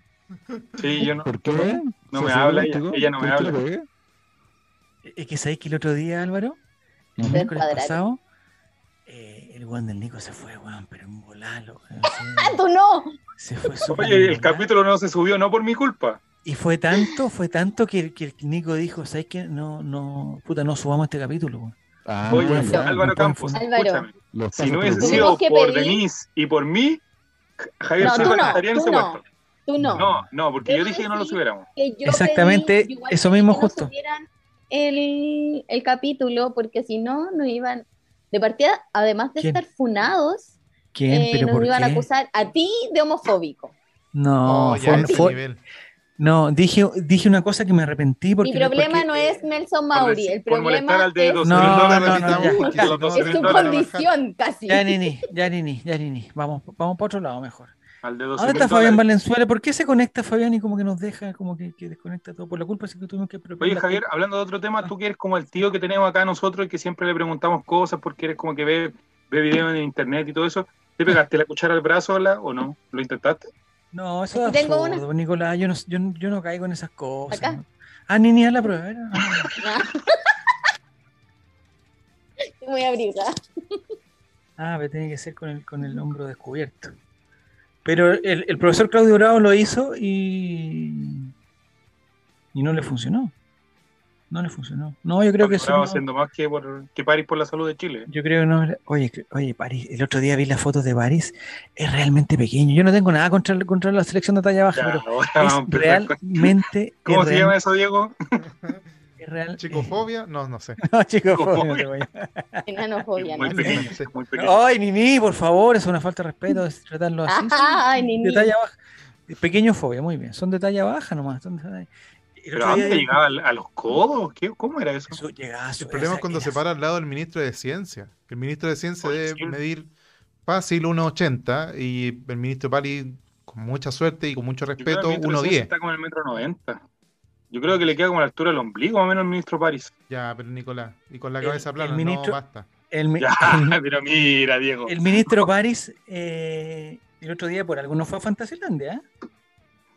Sí, yo no. ¿Por qué? No me habla, ella, ella, no me habla. Es que sabéis que el otro día, Álvaro, el miércoles pasado, eh, el guan del Nico se fue, weón, pero un volalo. (laughs) ¡Tú no! Se fue Oye, el capítulo no se subió, no por mi culpa. Y fue tanto, fue tanto que, que el Nico dijo, ¿sabes qué? No, no, puta, no subamos este capítulo, Ah, Oye, Álvaro Campos, Álvaro. escúchame. Si no hubiese sido por Denise y por mí, Javier no, no, estaría en ese no. Tú no. No, no, porque yo, dije que no lo subiéramos. Exactamente, eso mismo justo. el, el capítulo, porque si no, nos iban, de partida, además de estar funados, ¿Quién? Eh, ¿Pero nos iban a acusar a ti de homofóbico. No, oh, fue, fue, no, dije, dije una cosa que me arrepentí porque... Mi problema no es Nelson Mauri, el problema es... No, no, no, es su condición casi. Ya ni ni, ya ni ni, ya ni ni. Vamos, vamos para otro lado mejor. Ahora está Fabián Valenzuela. ¿Por qué se conecta Fabián y como que nos deja, como que, desconecta todo? Por la culpa es que tuvimos que Oye, Javier, hablando de otro tema, tú que eres como el tío que tenemos acá nosotros y que siempre le preguntamos cosas porque eres como que ve, ve videos en internet y todo eso. ¿Te pegaste la cuchara al brazo o no? ¿Lo intentaste? No, eso es absurdo, Nicolás. Yo no, yo, yo no caigo en esas cosas. ¿Acá? Ah, ni ni a la prueba. Estoy muy abrigada. Ah, pero tiene que ser con el, con el hombro descubierto. Pero el, el profesor Claudio Bravo lo hizo y, y no le funcionó. No le funcionó. No, yo creo que eso. Estaba haciendo más que, por, que París por la salud de Chile. Yo creo que no. Oye, oye, París, el otro día vi las fotos de París. Es realmente pequeño. Yo no tengo nada contra, contra la selección de talla baja, pero es realmente. ¿Cómo se llama eso, Diego? (laughs) Real. ¿Chicofobia? No, no sé. (laughs) No, chicofobia. (laughs) Enanofobia, no sé. Ay, Nini, por favor, es una falta de respeto tratarlo así. (laughs) Ay, Nini. De talla baja. Pequeño fobia, muy bien. Son de talla baja nomás. Son de ¿Pero a dónde llegaba? ¿A los codos? ¿Qué? ¿Cómo era eso? el problema es cuando se para al lado del ministro de Ciencia. El ministro de Ciencia debe medir fácil 1,80 y el ministro Pali, con mucha suerte y con mucho respeto, 1,10. Está como el metro 90. Yo creo que le queda como a la altura del ombligo, más o menos, el ministro París. Ya, pero Nicolás, y con la cabeza plana, no basta. El, ya, (laughs) (laughs) pero mira, Diego. El ministro París, eh, el otro día por algo no fue a Fantasilandia, ¿eh?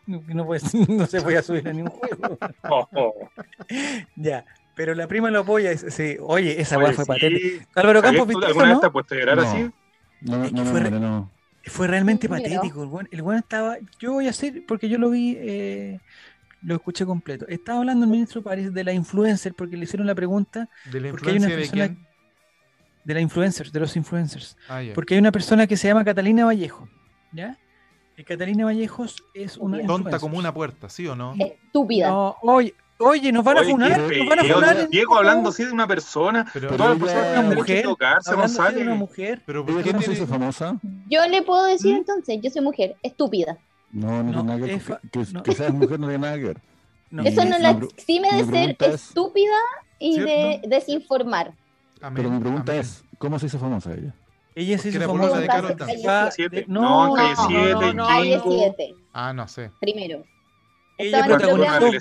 no, (laughs) no se podía subir a ningún juego. ya, pero la prima lo apoya. Sí, oye, esa weá fue patética. Álvaro Campos, ¿viste ¿Alguna vez te has puesto a llorar así? No, no, fue, no, fue, realmente patético. El buen, el buen, estaba. Yo voy a hacer, porque yo lo vi, eh, lo escuché completo. Estaba hablando el ministro París de la influencer, porque le hicieron la pregunta. ¿De la influencia de quién? De la influencers, de los influencers. Ah, porque hay una persona que se llama Catalina Vallejo. ¿Ya? Catalina Vallejos es una. Tonta como una puerta, ¿sí o no? Estúpida. No, oye, oye, nos van a funar. Nos van a funar. Diego hablando así de una persona. Pero todas las personas tienen mujer, tocarse, de una mujer. Pero ¿por qué no se famosa? Yo le puedo decir ¿Mm? entonces, yo soy mujer, estúpida. No, no, no tiene nada que, que, que seas mujer no tiene nada que ver. (laughs) Eso no la exime de ser estúpida y de desinformar. Pero mi pregunta es, ¿cómo se hizo famosa ella? Ella se hizo famosa de Carol No, calle 7, no, no, calle 7. Ah, no sé. Primero. Ella protagonizó,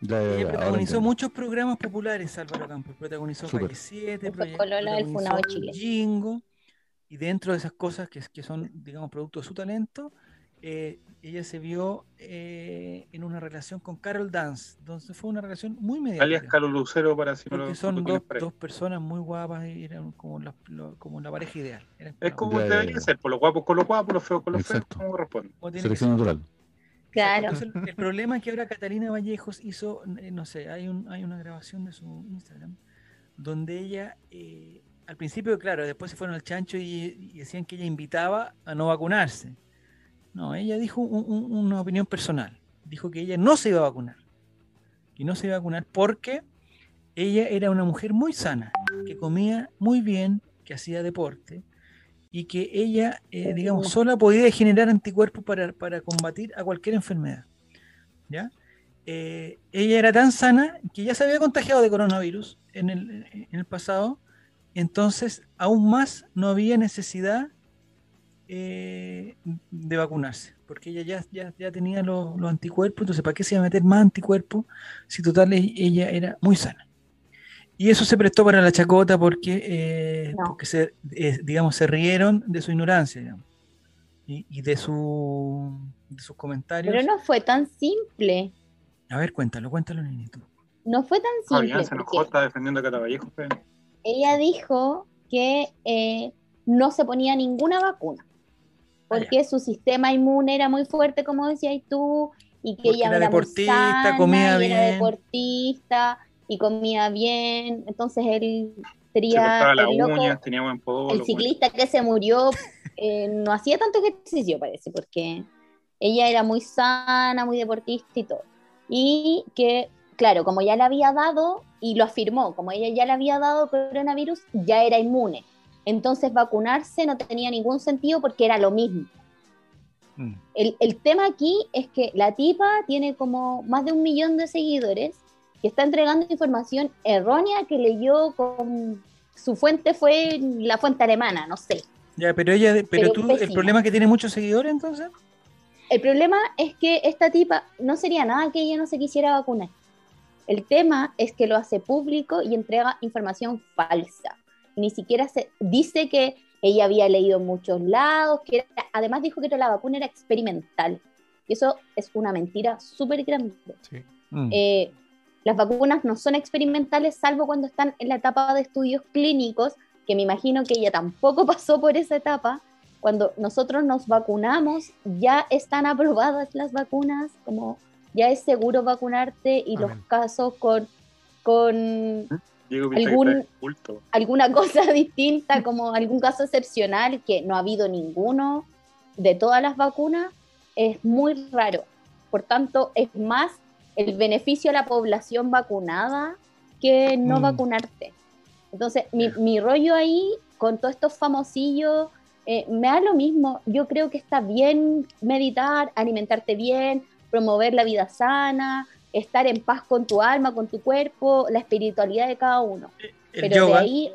ella protagonizó muchos programas populares, Álvaro Campos. Protagonizó Calle 7, protagonizó Jingo. Y dentro de esas cosas que, que son, digamos, producto de su talento, eh, ella se vio eh, en una relación con Carol Dance, entonces fue una relación muy mediática. Alias Carlos Lucero para si Porque son dos, dos, personas muy guapas y eran como la, como la pareja ideal. es como debería ser, por los guapos con los guapos, los feos con los feos, como corresponde. Selección natural. Claro. el problema es que ahora Catalina Vallejos hizo, eh, no sé, hay, un, hay una grabación de su Instagram donde ella, eh, al principio, claro, después se fueron al chancho y, decían que ella invitaba a no vacunarse. No, ella dijo una opinión personal. Dijo que ella no se iba a vacunar. Y no se iba a vacunar porque ella era una mujer muy sana, que comía muy bien, que hacía deporte, y que ella, eh, digamos, sola podía generar anticuerpos para, para combatir a cualquier enfermedad. ¿Ya? Eh, ella era tan sana que ya se había contagiado de coronavirus en el, en el pasado, entonces aún más no había necesidad eh, de vacunarse, porque ella ya, ya, ya tenía los, los, anticuerpos, entonces ¿para qué se iba a meter más anticuerpos si total e, ella era muy sana? Y eso se prestó para la chacota porque, eh, porque se, eh, digamos, se rieron de su ignorancia y, y, de, su, de sus comentarios. Pero no fue tan simple. A ver, cuéntalo, cuéntalo, niñito. No fue tan simple. se enojó, está defendiendo a Vallejo. Ella dijo que eh, no se ponía ninguna vacuna ah, porque su sistema inmune era muy fuerte, como decías tú, y que ella era, deportista, comía bien. Era deportista y comía bien, entonces él sería el, ciclista que se murió (laughs) eh, no hacía tanto ejercicio parece, porque ella era muy sana, muy deportista y todo. Y que, claro, como ya le había dado, y lo afirmó, como ella ya le había dado coronavirus, ya era inmune. Entonces vacunarse no tenía ningún sentido porque era lo mismo. Mm. El, el, tema aquí es que la tipa tiene como más de un millón de seguidores que está entregando información errónea que leyó con su fuente fue la fuente alemana, no sé. Ya, pero ella, pero, tú, el problema es que tiene muchos seguidores entonces. El problema es que esta tipa no sería nada que ella no se quisiera vacunar. El tema es que lo hace público y entrega información falsa. Ni siquiera se dice que ella había leído en muchos lados, que además dijo que la vacuna era experimental. Y eso es una mentira súper grande. Sí. Mm. Eh, las vacunas no son experimentales salvo cuando están en la etapa de estudios clínicos, que me imagino que ella tampoco (laughs) pasó por esa etapa. Cuando nosotros nos vacunamos, ya están aprobadas las vacunas, como ya es seguro vacunarte y los casos con, con algún, alguna (laughs) cosa distinta, como algún caso excepcional, que no ha habido ninguno de todas las vacunas, es muy raro. Por tanto, es más el beneficio a la población vacunada que no mm. vacunarte. Entonces, mi, rollo ahí con todos estos famosillos, eh, me da lo mismo. Yo creo que está bien meditar, alimentarte bien, promover la vida sana, estar en paz con tu alma, con tu cuerpo, la espiritualidad de cada uno. pero de ahí,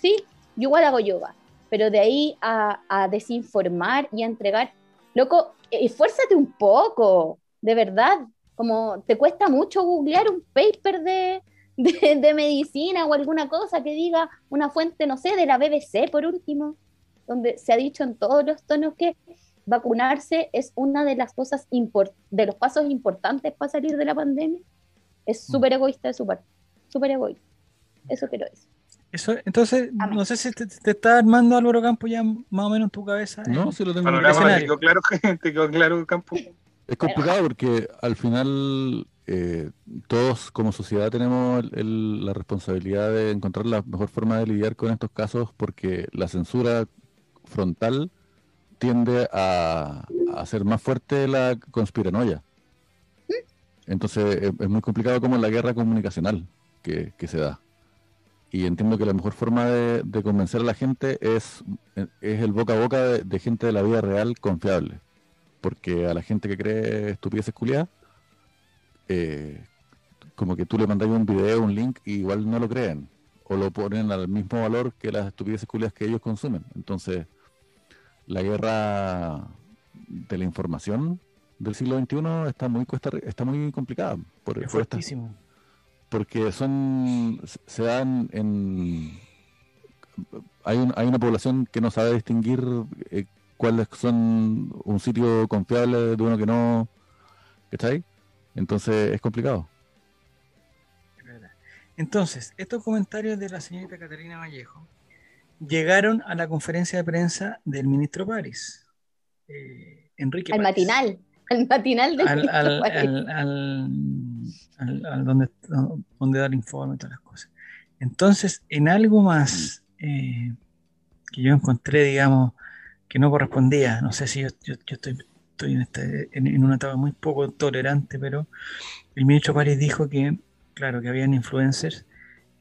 sí, yo igual hago yoga, pero de ahí a, a desinformar y a entregar, loco, esfuérzate un poco, de verdad, como te cuesta mucho googlear un paper de, de, medicina o alguna cosa que diga una fuente, no sé, de la BBC por último, donde se ha dicho en todos los tonos que vacunarse es una de las cosas de los pasos importantes para salir de la pandemia. Es mm. súper egoísta de su parte, súper egoísta. Eso quiero decir. Eso, entonces, no sé si te, está armando Álvaro Campo ya más o menos en tu cabeza. No, si lo tengo en el claro, (laughs) te quedó claro Campo. Es complicado porque al final eh, todos como sociedad tenemos la responsabilidad de encontrar la mejor forma de lidiar con estos casos porque la censura frontal tiende a, hacer más fuerte la conspiranoia. Entonces es, muy complicado como la guerra comunicacional que, se da. Y entiendo que la mejor forma de, convencer a la gente es, es el boca a boca de gente de la vida real confiable porque a la gente que cree estupideces culiadas, eh, como que tú le mandas un video, un link, y igual no lo creen, o lo ponen al mismo valor que las estupideces culiadas que ellos consumen. Entonces, la guerra de la información del siglo XXI está muy cuesta, está muy complicada. Por, por porque son se dan en hay, hay una población que no sabe distinguir eh, cuáles son un sitio confiable de uno que no, está ahí. Entonces es complicado. Entonces, estos comentarios de la señorita Catalina Vallejo llegaron a la conferencia de prensa del ministro París. Eh, Enrique al matinal, al matinal del al, al, al, donde, donde dar informe y todas las cosas. Entonces, en algo más eh, que yo encontré, digamos, que no correspondía, no sé si yo, yo, estoy, estoy en, este, en, una etapa muy poco tolerante, pero el ministro París dijo que, claro, que habían influencers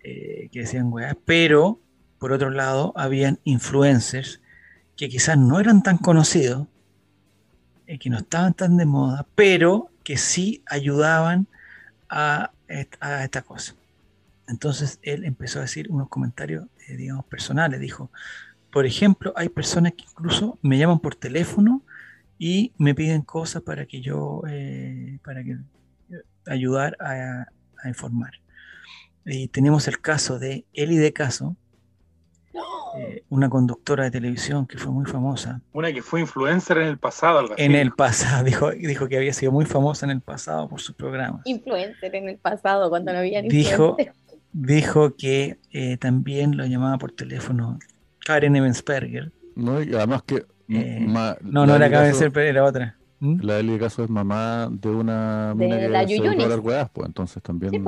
eh, que decían weá, pero por otro lado, habían influencers que quizás no eran tan conocidos, eh, que no estaban tan de moda, pero que sí ayudaban a, esta cosa. Entonces él empezó a decir unos comentarios, eh, digamos, personales. Dijo, por ejemplo, hay personas que incluso me llaman por teléfono y me piden cosas para que yo, eh, para que ayudar a, a informar. Y tenemos el caso de Eli de Caso, eh, una conductora de televisión que fue muy famosa. Una que fue influencer en el pasado, algo En el pasado, (laughs) dijo, dijo que había sido muy famosa en el pasado por sus programas. Influencer en el pasado, cuando no había Dijo, dijo que eh, también lo llamaba por teléfono Karen Evensberger. No, y además que. Eh, no, no era Karen Evensberger, era otra. ¿Mm? La Eli caso es mamá de una de mina la que pues entonces también. Sí,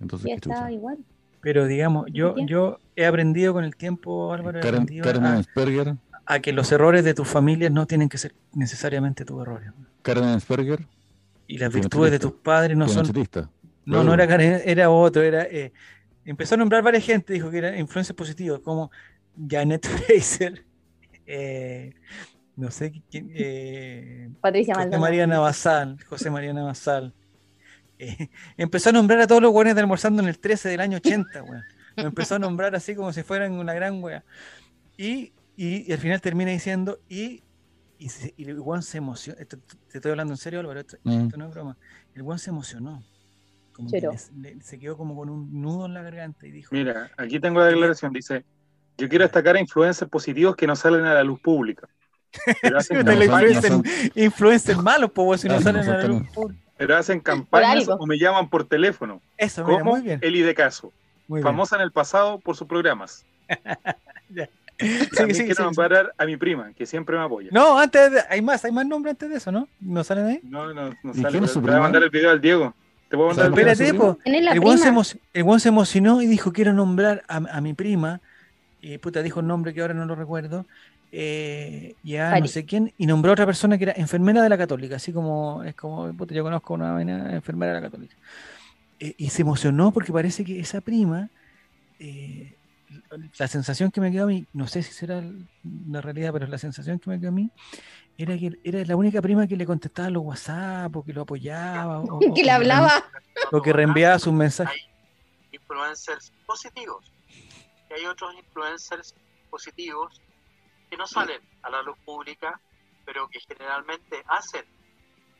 Entonces, está igual. Pero digamos, yo, yo he aprendido con el tiempo, Álvaro, Karen, a, a, que los errores de tus familias no tienen que ser necesariamente tus errores. Karen Asperger. Y las virtudes de tus padres no son... No, no era Karen, era otro, era... Eh, empezó a nombrar varias gente, dijo que eran influencias positivas, como Janet (laughs) Fraser, eh, no sé quién, eh, Patricia José María Navasal, José María Navasal, (laughs) empezó a nombrar a todos los weones de almorzando en el 13 del año 80, weón. Lo empezó a nombrar así como si fueran una gran wea. Y, y, al final termina diciendo, y, y, el weón se emocionó. te estoy hablando en serio, Álvaro, esto, mm. no es broma. El weón se emocionó. Como se quedó como con un nudo en la garganta y dijo. Mira, aquí tengo la declaración, dice. Yo quiero destacar a influencers positivos que no salen a la luz pública. (laughs) influencers, malos, pues, si no salen a la luz pública pero hacen campañas o me llaman por teléfono. Eso, mira, como muy bien. Eli de Caso. famosa en el pasado por sus programas. (laughs) ya. También sí, quiero nombrar a mi prima, que siempre me apoya. No, antes de, hay más, hay más nombres antes de eso, ¿no? ¿No salen ahí? No, no, no salen. Te voy a mandar el video al Diego. Te voy a mandar el video. Espérate, el buen, se el se emocionó y dijo, quiero nombrar a, a mi prima. Y puta, dijo un nombre que ahora no lo recuerdo eh, ya no sé quién, y nombró a otra persona que era enfermera de la católica, así como, es como, puta, yo conozco una enfermera de la católica. Eh, y se emocionó porque parece que esa prima, eh, la sensación que me quedó a mí, no sé si será la realidad, pero la sensación que me quedó a mí, era que era la única prima que le contestaba los WhatsApp, o que lo apoyaba, o, (laughs) que le hablaba, o que reenviaba sus mensajes. Hay influencers positivos, y hay otros influencers positivos que no salen a la luz pública, pero que generalmente hacen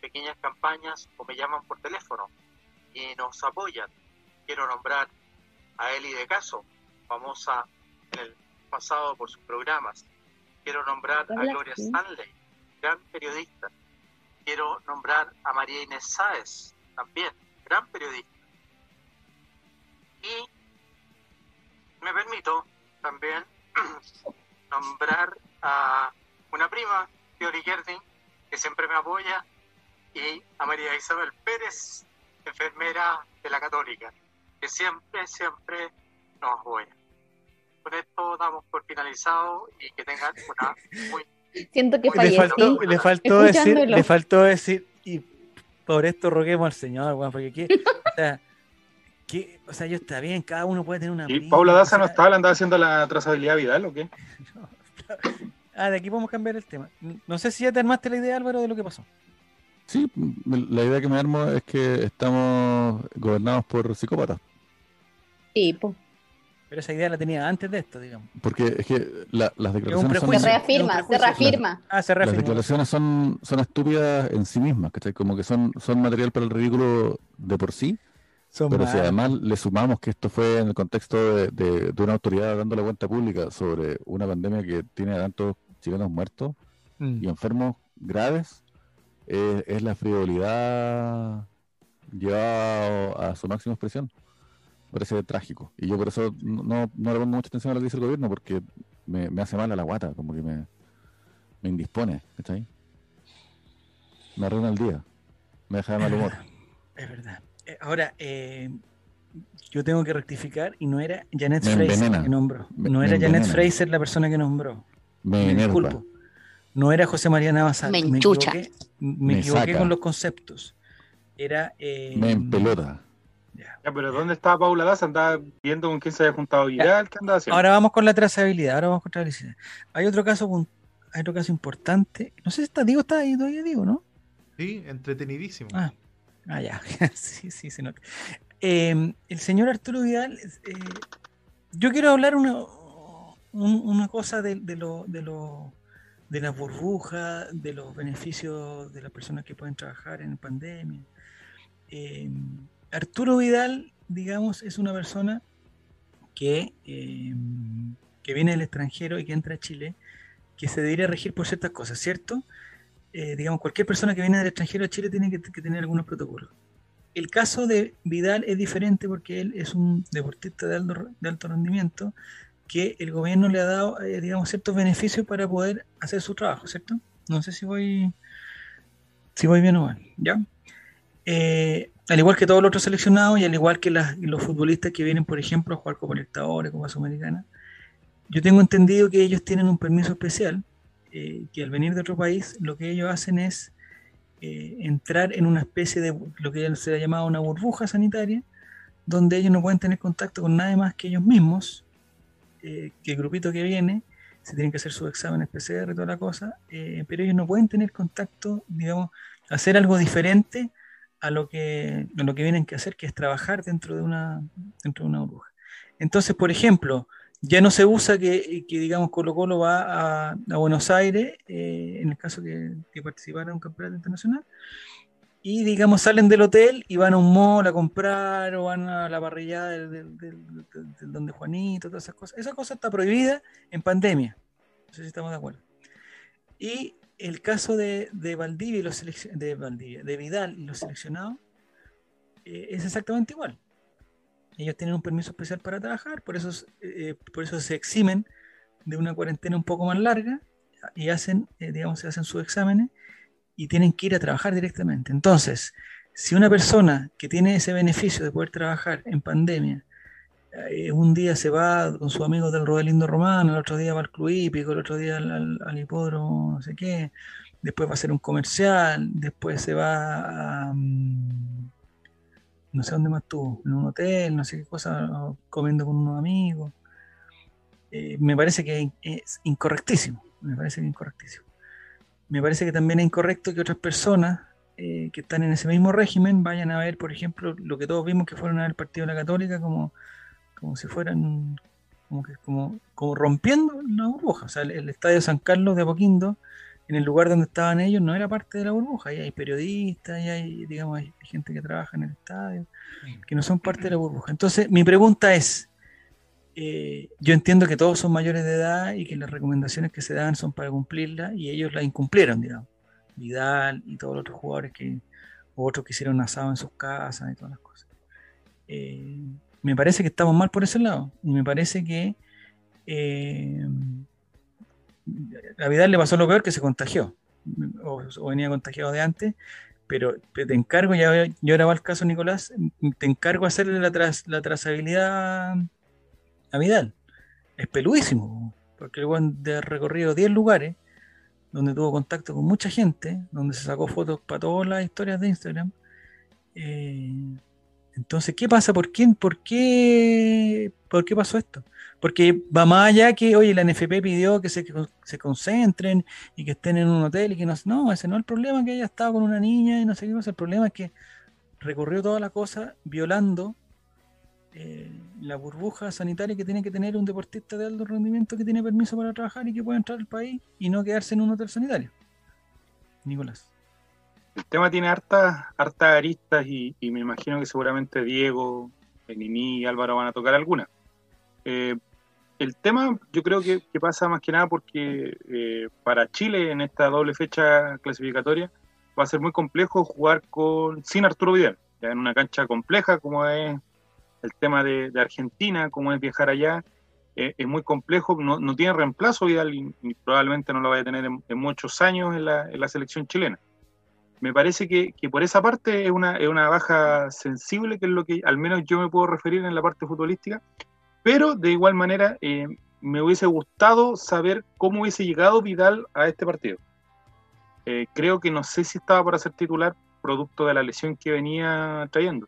pequeñas campañas o me llaman por teléfono y nos apoyan. Quiero nombrar a Eli de Caso, famosa en el pasado por sus programas. Quiero nombrar a Gloria Stanley, gran periodista. Quiero nombrar a María Inés Sáez, también, gran periodista. Y me permito también (clears throat) nombrar a una prima, Fiori Gerding, que siempre me apoya, y a María Isabel Pérez, enfermera de la Católica, que siempre, siempre nos apoya. Con esto damos por finalizado y que tengan una muy... (laughs) Siento que le faltó, le faltó decir, le faltó decir, y por esto roguemos al Señor, porque aquí, o sea, o sea, yo está bien, cada uno puede tener una. ¿Y Paula Daza no estaba, andaba haciendo la trazabilidad Vidal o qué? (laughs) ah, de aquí podemos cambiar el tema. No sé si ya te armaste la idea, Álvaro, de lo que pasó. Sí, la idea que me armo es que estamos gobernados por psicópatas. Sí, pues. Pero esa idea la tenía antes de esto, digamos. Porque es que las declaraciones son... Se reafirma, se reafirma. Ah, se reafirma. Las declaraciones son, son estúpidas en sí mismas, ¿cachai? Como que son, son material para el ridículo de por sí pero si además le sumamos que esto fue en el contexto de, una autoridad dando la cuenta pública sobre una pandemia que tiene tantos chilenos muertos mm. y enfermos graves es la frivolidad llevada a su máxima expresión. Parece trágico. Y yo por eso no, no le pongo mucha atención a lo que dice el gobierno, porque me, hace mal a la guata, como que me, me indispone. ¿Está ahí? Me arruina el día. Me deja de mal humor. (laughs) Es verdad. Eh, ahora, eh, yo tengo que rectificar y no era Janet Fraser que nombró. No era Janet Fraser la persona que nombró. Me, disculpo. No era José María Navasal. Me, me equivoqué, me equivoqué con los conceptos. Era. Eh, me empelota. Ya. pero ¿dónde estaba Paula Daza? ¿Andaba viendo con quién se había juntado Viral? ¿Qué andaba haciendo? Ahora vamos con la trazabilidad. Ahora vamos con la trazabilidad. Hay otro caso, hay otro caso importante. No sé si está Diego, está ahí todavía, Diego, ¿no? Sí, entretenidísimo. Ah, ah ya. (laughs) sí, sí, se nota. Eh, el señor Arturo Vidal, eh, yo quiero hablar una, una cosa de, de, lo, de, lo, de la burbuja, de los beneficios de las personas que pueden trabajar en pandemia. Eh, Arturo Vidal, digamos, es una persona que, que viene del extranjero y que entra a Chile, que se debería regir por ciertas cosas, ¿cierto? Digamos, cualquier persona que viene del extranjero a Chile tiene que, que tener algunos protocolos el caso de Vidal es diferente porque él es un deportista de alto, rendimiento que el gobierno le ha dado, eh, digamos, ciertos beneficios para poder hacer su trabajo, ¿cierto? No sé si voy, si voy bien o mal, ¿ya? Eh, al igual que todos los otros seleccionados y al igual que los futbolistas que vienen, por ejemplo, a jugar como Libertadores, como Sudamericana, yo tengo entendido que ellos tienen un permiso especial, eh, que al venir de otro país, lo que ellos hacen es eh, entrar en una especie de lo que se ha llamado una burbuja sanitaria, donde ellos no pueden tener contacto con nadie más que ellos mismos, eh, que el grupito que viene, se tienen que hacer su examen PCR y toda la cosa, pero ellos no pueden tener contacto, digamos, hacer algo diferente a lo que, a lo que vienen que hacer, que es trabajar dentro de una, dentro de una burbuja. Entonces, por ejemplo, ya no se usa que, digamos, Colo Colo va a, Buenos Aires, eh, en el caso que, que participara en un campeonato internacional, y digamos salen del hotel y van a un mall a comprar o van a la parrillada del, donde Juanito, todas esas cosas. Esa cosa está prohibida en pandemia. No sé si estamos de acuerdo. Y el caso de, Valdivia y los de de Vidal y los seleccionados eh, es exactamente igual ellos tienen un permiso especial para trabajar, por eso, eh, por eso se eximen de una cuarentena un poco más larga y hacen, eh, digamos, se hacen sus exámenes y tienen que ir a trabajar directamente. Entonces, si una persona que tiene ese beneficio de poder trabajar en pandemia, eh, un día se va con sus amigos del Rodelindo Romano, el otro día va al club hípico, el otro día al, al, hipódromo, no sé qué, después va a hacer un comercial, después se va a... Mm, no sé dónde más estuvo, en un hotel, no sé qué cosa, comiendo con unos amigos. Eh, me parece que es incorrectísimo, me parece que es incorrectísimo. Me parece que también es incorrecto que otras personas eh, que están en ese mismo régimen vayan a ver, por ejemplo, lo que todos vimos que fueron a partido de la Católica como, como si fueran como, que, como, como rompiendo la burbuja. O sea, el, el estadio San Carlos de Apoquindo en el lugar donde estaban ellos no era parte de la burbuja. Y hay periodistas, y hay, digamos, hay gente que trabaja en el estadio, que no son parte de la burbuja. Entonces, mi pregunta es, eh, yo entiendo que todos son mayores de edad y que las recomendaciones que se dan son para cumplirlas y ellos las incumplieron, digamos. Vidal y todos los otros jugadores que, otros que hicieron asado en sus casas y todas las cosas. Eh, me parece que estamos mal por ese lado y me parece que eh, a Vidal le pasó lo peor que se contagió, o, venía contagiado de antes, pero te encargo, ya yo ahora va el caso Nicolás, te encargo hacerle la, la trazabilidad a Vidal. Es peludísimo, porque luego de recorrido 10 lugares, donde tuvo contacto con mucha gente, donde se sacó fotos para todas las historias de Instagram. Eh, entonces, ¿qué pasa? ¿Por qué, por qué, por qué pasó esto? Porque va más allá que, oye, la NFP pidió que se, se concentren y que estén en un hotel y que no. No, ese no es el problema que haya estado con una niña y no sé qué cosa. El problema es que recorrió toda la cosa violando eh, la burbuja sanitaria que tiene que tener un deportista de alto rendimiento que tiene permiso para trabajar y que puede entrar al país y no quedarse en un hotel sanitario. Nicolás. El tema tiene hartas harta aristas y, me imagino que seguramente Diego, Benini y Álvaro van a tocar alguna. Eh, el tema yo creo que, pasa más que nada porque eh, para Chile en esta doble fecha clasificatoria va a ser muy complejo jugar con sin Arturo Vidal, ya en una cancha compleja como es el tema de, Argentina, como es viajar allá, eh, es muy complejo, no, tiene reemplazo Vidal y, probablemente no lo vaya a tener en, muchos años en la, selección chilena. Me parece que, por esa parte es una, es una baja sensible, que es lo que al menos yo me puedo referir en la parte futbolística, pero de igual manera eh, me hubiese gustado saber cómo hubiese llegado Vidal a este partido. Eh, creo que no sé si estaba para ser titular producto de la lesión que venía trayendo.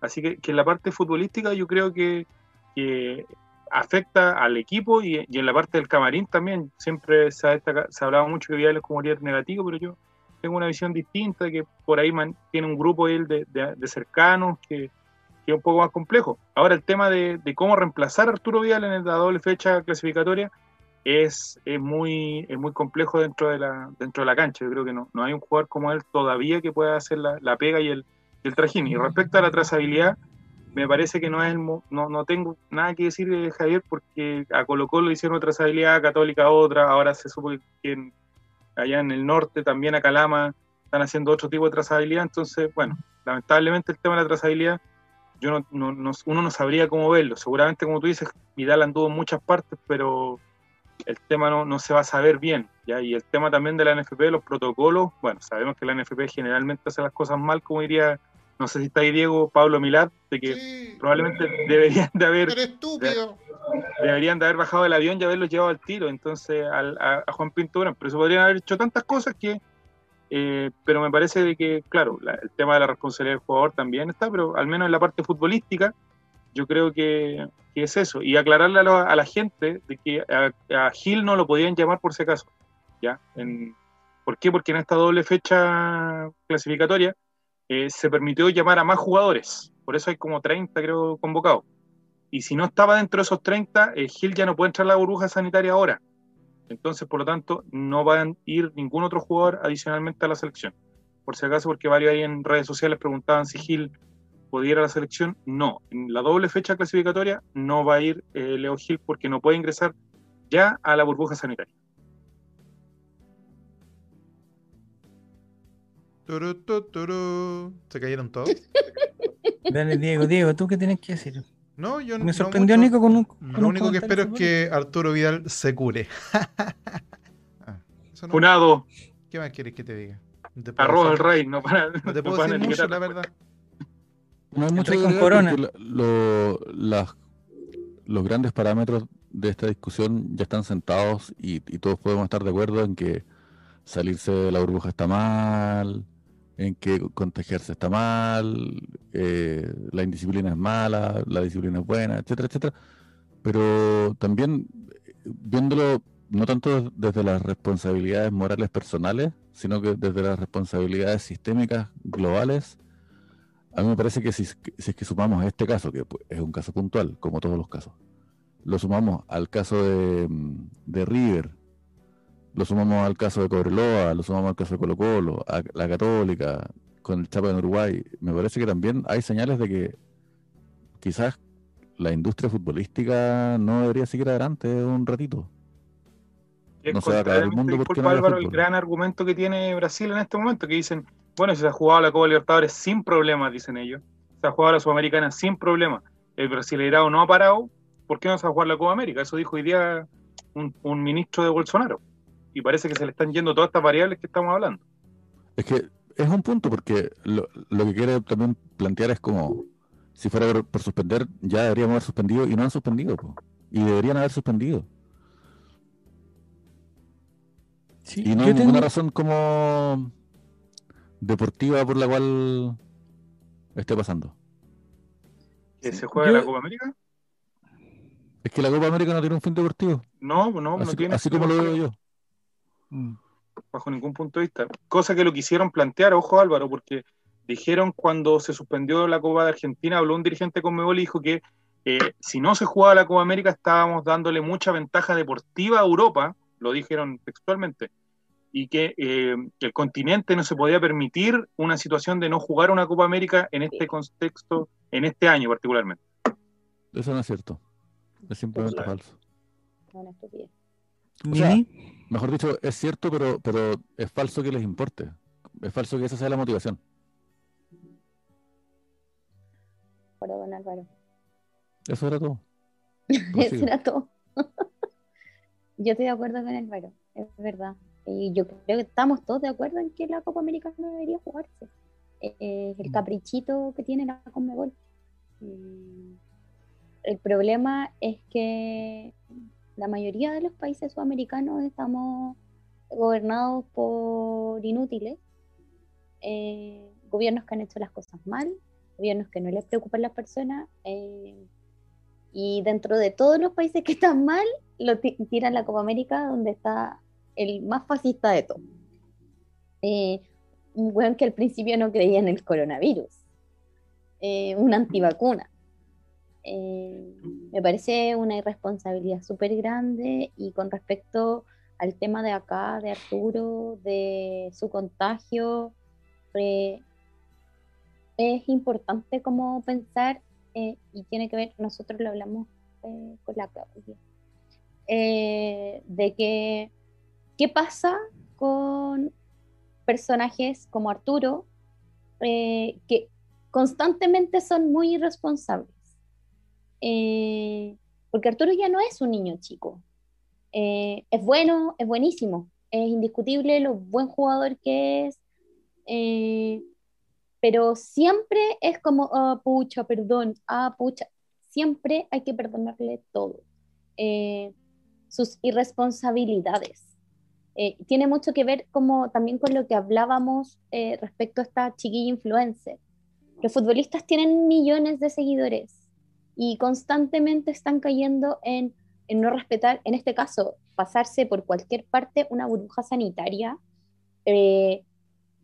Así que, que en la parte futbolística yo creo que, afecta al equipo y, en la parte del camarín también. Siempre se ha, se hablaba mucho que Vidal es como líder negativo, pero yo tengo una visión distinta, que por ahí tiene un grupo él de, de, cercanos que, que, es un poco más complejo. Ahora el tema de, cómo reemplazar a Arturo Vidal en la doble fecha clasificatoria es, muy, es muy complejo dentro de, la, dentro de la cancha. Yo creo que no, no hay un jugador como él todavía que pueda hacer la, la pega y el, el trajín. Y respecto a la trazabilidad, me parece que no es no, no tengo nada que decir de Javier porque a Colo Colo hicieron trazabilidad, a Católica otra, ahora se supo que allá en el norte también a Calama están haciendo otro tipo de trazabilidad, entonces, bueno, lamentablemente el tema de la trazabilidad, yo no, no, uno no sabría cómo verlo, seguramente como tú dices, Vidal anduvo en muchas partes, pero el tema no, no se va a saber bien, ¿ya? y el tema también de la NFP, los protocolos, bueno, sabemos que la NFP generalmente hace las cosas mal, como diría no sé si está ahí Diego, Pablo Milad, de que probablemente deberían de haber... estúpido. deberían de haber bajado del avión y haberlo llevado al tiro, entonces a, Juan Pintura, pero se podrían haber hecho tantas cosas que... Eh, pero me parece de que, claro, el tema de la responsabilidad del jugador también está, pero al menos en la parte futbolística, yo creo que, es eso. Y aclararle a, la gente de que a, Gil no lo podían llamar por si acaso. ¿ya? ¿Por qué? Porque en esta doble fecha clasificatoria eh, se permitió llamar a más jugadores. Por eso hay como 30, creo, convocados. Y si no estaba dentro de esos 30, eh, Gil ya no puede entrar a la burbuja sanitaria ahora. Entonces, por lo tanto, no va a ir ningún otro jugador adicionalmente a la selección. Por si acaso, porque varios ahí en redes sociales preguntaban si Gil podía ir a la selección. No, en la doble fecha clasificatoria no va a ir eh, Leo Gil porque no puede ingresar ya a la burbuja sanitaria. ¿Se cayeron todos? Dale, Diego, Diego, ¿tú qué tienes que decir? No, yo Me sorprendió Nico con un. Lo único que espero es que Arturo Vidal se cure. (laughs) ah, Funado. ¿Qué más quieres que te diga? Arroz al rey, no para. No te puedo decir mucho, la verdad. No hay mucho con corona. los grandes parámetros de esta discusión ya están sentados y todos podemos estar de acuerdo en que salirse de la burbuja está mal, en que contagiarse está mal, eh, la indisciplina es mala, la disciplina es buena, etcétera, etcétera. Pero también viéndolo no tanto desde las responsabilidades morales personales, sino que desde las responsabilidades sistémicas globales, a mí me parece que si, es que sumamos este caso, que pues, es un caso puntual, como todos los casos, lo sumamos al caso de, de River, lo sumamos al caso de Cobreloa, lo sumamos al caso de Colo Colo, a la Católica, con el Chapa en Uruguay. Me parece que también hay señales de que quizás la industria futbolística no debería seguir adelante un ratito. No se va a caer el mundo porque no Álvaro, el gran argumento que tiene Brasil en este momento, que dicen, bueno, se ha jugado la Copa Libertadores sin problemas, dicen ellos. Se ha jugado la Sudamericana sin problemas. El Brasileirao no ha parado, ¿por qué no se va a jugar la Copa América? Eso dijo hoy día un ministro de Bolsonaro y parece que se le están yendo todas estas variables que estamos hablando. Es que es un punto, porque lo, que quiere también plantear es como, si fuera por, suspender, ya deberíamos haber suspendido y no han suspendido, y deberían haber suspendido. y no hay ninguna razón como deportiva por la cual esté pasando. ¿Que se juega la Copa América? Es que la Copa América no tiene un fin deportivo. No, no, así, no tiene. Así como lo veo yo. Mm. bajo ningún punto de vista. Cosa que lo quisieron plantear, ojo Álvaro, porque dijeron cuando se suspendió la Copa de Argentina, habló un dirigente con Mebol y dijo que eh, si no se jugaba la Copa América estábamos dándole mucha ventaja deportiva a Europa, lo dijeron textualmente, y que eh, el continente no se podía permitir una situación de no jugar una Copa América en este contexto, en este año particularmente. Eso no es cierto, es simplemente falso. Mejor dicho, es cierto, pero, pero es falso que les importe. Es falso que esa sea la motivación. Para don Álvaro. Eso era todo. (laughs) Eso era todo. (laughs) yo estoy de acuerdo con Álvaro, es verdad. Y yo creo que estamos todos de acuerdo en que la Copa América no debería jugarse. Eh, el mm. caprichito que tiene la Conmebol. Mm, el problema es que la mayoría de los países sudamericanos estamos gobernados por inútiles, eh, gobiernos que han hecho las cosas mal, gobiernos que no les preocupan las personas, eh, y dentro de todos los países que están mal, lo tiran la Copa América, donde está el más fascista de todos. Eh, un buen que al principio no creía en el coronavirus, una antivacuna. Eh, me parece una irresponsabilidad súper grande y con respecto al tema de acá, de Arturo, de su contagio, eh, es importante como pensar y tiene que ver, nosotros lo hablamos con la Claudia, de que qué pasa con personajes como Arturo, eh, que constantemente son muy irresponsables. Eh, porque Arturo ya no es un niño chico. Eh, es bueno, es buenísimo, es indiscutible lo buen jugador que es, pero siempre es como, ah, pucha, perdón, ah, pucha, siempre hay que perdonarle todo. sus irresponsabilidades. Eh, tiene mucho que ver como también con lo que hablábamos eh, respecto a esta chiquilla influencer. Los futbolistas tienen millones de seguidores y constantemente están cayendo en, no respetar, en este caso, pasarse por cualquier parte una burbuja sanitaria. Eh,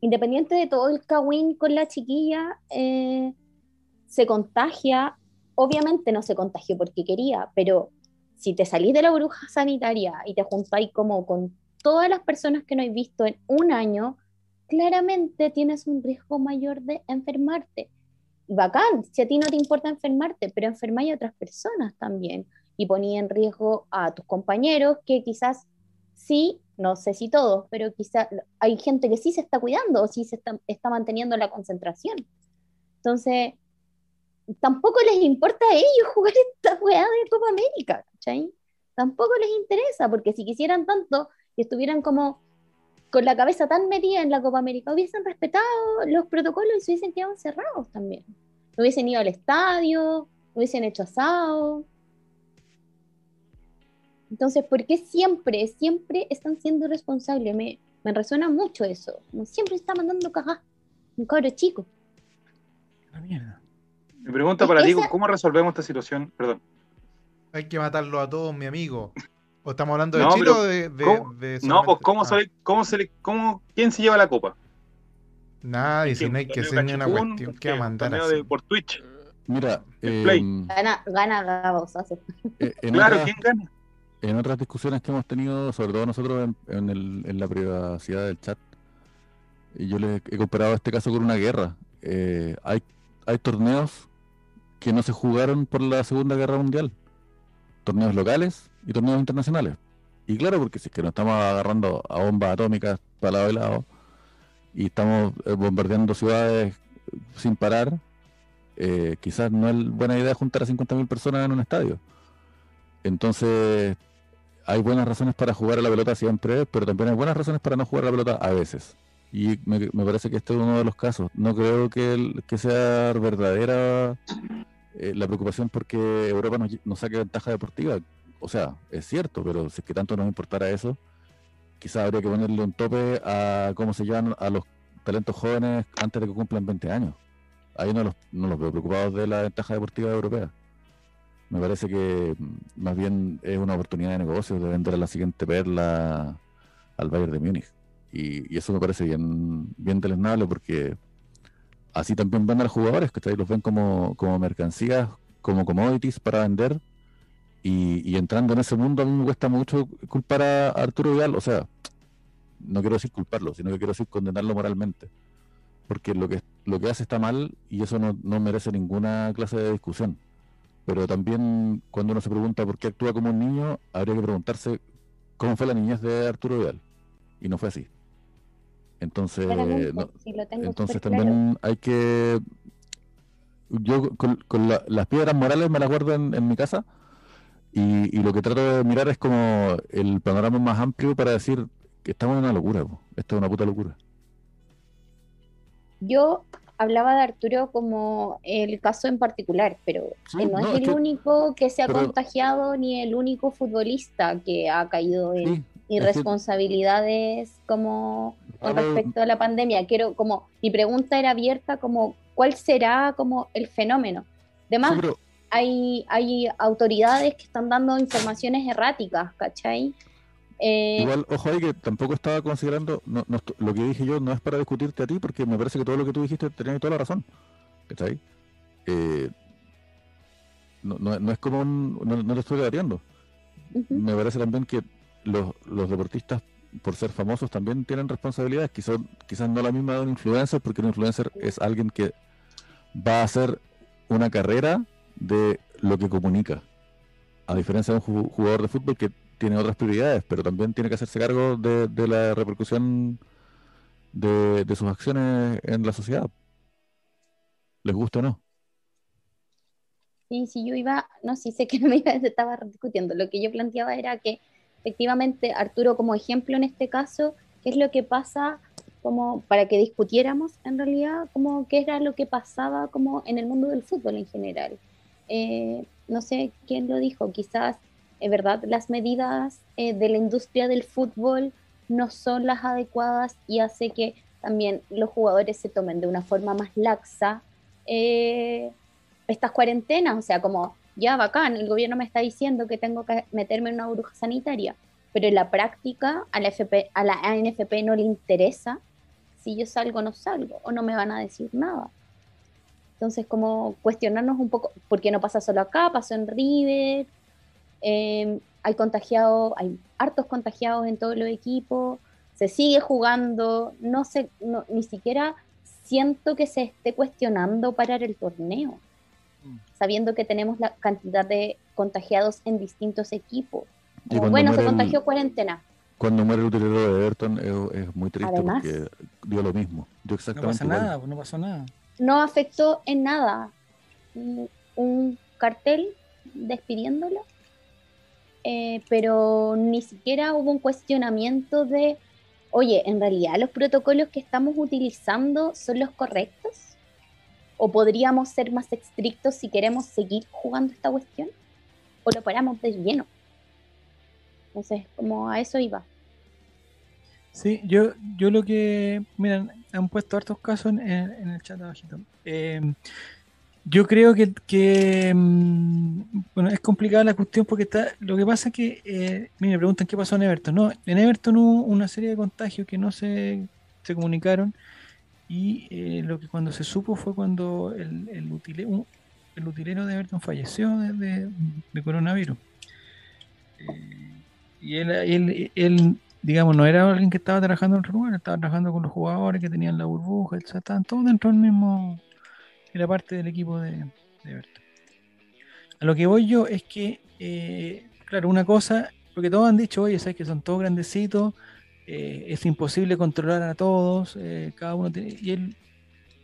independiente de todo el cagüín con la chiquilla, se contagia. Obviamente no se contagió porque quería, pero si te salís de la burbuja sanitaria y te juntáis como con todas las personas que no has visto en un año, claramente tienes un riesgo mayor de enfermarte. Bacán, si a ti no te importa enfermarte, pero enfermáis a otras personas también y ponía en riesgo a tus compañeros que quizás sí, no sé si todos, pero quizás hay gente que sí se está cuidando o sí se está, está manteniendo la concentración. Entonces, tampoco les importa a ellos (laughs) jugar esta weá de Copa América, ¿cachai? Tampoco les interesa, porque si quisieran tanto, y estuvieran como con la cabeza tan metida en la Copa América, hubiesen respetado los protocolos y se hubiesen quedado encerrados también. No hubiesen ido al estadio, hubiesen hecho asado. Entonces, ¿por qué siempre, siempre están siendo responsables? Me, me resuena mucho eso. Como siempre está mandando cagar un cabro chico. La mierda. Me pregunta para ti, ¿cómo resolvemos esta situación? Perdón. Hay que matarlo a todos, mi amigo estamos hablando de Chile o de, No, pues ¿cómo, ah. cómo se le, cómo, ¿quién se lleva la copa? Nadie, si no hay que hacer ni una cuestión. ¿Qué va a mandar así? por Twitch. Mira, eh, gana, gana la (laughs) eh, claro, ¿quién gana? En otras discusiones que hemos tenido, sobre todo nosotros en, el, en la privacidad del chat, y yo le he comparado este caso con una guerra. Eh, hay, hay torneos que no se jugaron por la Segunda Guerra Mundial. Torneos locales y torneos internacionales. Y claro, porque si es que nos estamos agarrando a bombas atómicas para lado y lado y estamos eh, bombardeando ciudades sin parar, eh, quizás no es buena idea juntar a 50.000 personas en un estadio. Entonces, hay buenas razones para jugar a la pelota siempre, pero también hay buenas razones para no jugar a la pelota a veces. Y me, parece que este es uno de los casos. No creo que, que sea verdadera eh, la preocupación porque Europa nos, nos saque ventaja deportiva o sea, es cierto, pero si es que tanto nos importara eso, quizás habría que ponerle un tope a cómo se llaman a los talentos jóvenes antes de que cumplan 20 años. Ahí no los, no los veo preocupados de la ventaja deportiva europea. Me parece que mm, más bien es una oportunidad de negocio de vender a la siguiente perla al Bayern de Múnich. Y, eso me parece bien, bien deleznable porque así también van a los jugadores, que los ven como, como mercancías, como commodities para vender y, entrando en ese mundo a mí me cuesta mucho culpar a Arturo Vidal, o sea, no quiero decir culparlo, sino que quiero decir condenarlo moralmente. Porque lo que, lo que hace está mal y eso no, merece ninguna clase de discusión. pero también cuando uno se pregunta por qué actúa como un niño, habría que preguntarse cómo fue la niñez de Arturo Vidal. Y no fue así. Entonces, entonces también hay que... Yo con, las piedras morales me las guardo en, mi casa y, lo que trato de mirar es como el panorama más amplio para decir que estamos en una locura. Esto es una puta locura. Yo hablaba de Arturo como el caso en particular, pero no, es el único que se ha contagiado ni el único futbolista que ha caído en irresponsabilidades como con respecto a la pandemia. Quiero como mi pregunta era abierta como cuál será como el fenómeno. Además, hay, hay autoridades que están dando informaciones erráticas, ¿cachai? Eh, Igual, ojo ahí que tampoco estaba considerando, no, lo que dije yo no es para discutirte a ti, porque me parece que todo lo que tú dijiste tenía toda la razón. ¿Cachai? Eh, no, no, es como un, no, no, te estoy debatiendo. Me parece también que los, los, deportistas, por ser famosos, también tienen responsabilidades, quizás, quizás no la misma de un influencer, porque un influencer es alguien que va a hacer una carrera de lo que comunica. A diferencia de un jugador de fútbol que tiene otras prioridades, pero también tiene que hacerse cargo de, la repercusión de, sus acciones en la sociedad. ¿Les gusta o no? Sí, sí, yo iba, no, sí sé que no me iba, (laughs) estaba discutiendo. Lo que yo planteaba era que efectivamente Arturo como ejemplo en este caso, ¿qué es lo que pasa como para que discutiéramos en realidad como qué era lo que pasaba como en el mundo del fútbol en general? Eh, no sé quién lo dijo, quizás es verdad, las medidas eh, de la industria del fútbol no son las adecuadas y hace que también los jugadores se tomen de una forma más laxa eh, estas cuarentenas, o sea, como ya bacán, el gobierno me está diciendo que tengo que meterme en una burbuja sanitaria, pero en la práctica a la, FP, a la ANFP no le interesa si yo salgo o no salgo, o no me van a decir nada. Entonces, como cuestionarnos un poco, ¿por qué no pasa solo acá? Pasó en River, Em, hay contagiados, hay hartos contagiados en todos los equipos, se sigue jugando, no sé, ni siquiera siento que se esté cuestionando parar el torneo, mm. sabiendo que tenemos la cantidad de contagiados en distintos equipos. bueno, se contagió cuarentena. Cuando muere el utilero de Everton es, muy triste porque dio lo mismo. no pasa nada, no pasó nada. No afectó en nada. Un cartel despidiéndolo eh, pero ni siquiera hubo un cuestionamiento de, oye, ¿en realidad los protocolos que estamos utilizando son los correctos? ¿O podríamos ser más estrictos si queremos seguir jugando esta cuestión? ¿O lo paramos de lleno? Entonces, como a eso iba. Sí, yo, yo lo que, miren, han puesto hartos casos en, el chat abajito. Eh, yo creo que, mm, bueno, es complicada la cuestión porque está, lo que pasa es que, eh, me preguntan qué pasó en Everton. No, en Everton hubo una serie de contagios que no se, se comunicaron y eh, lo que cuando se supo fue cuando el, el, el utilero de Everton falleció de, coronavirus. Eh, y él, él, digamos, no era alguien que estaba trabajando en otro lugar, estaba trabajando con los jugadores que tenían la burbuja, estaban todos dentro del mismo era parte del equipo de, de A lo que voy yo es que, eh, claro, una cosa, porque todos han dicho, oye, sabes que son todos grandecitos, eh, es imposible controlar a todos, eh, cada uno tiene, y él,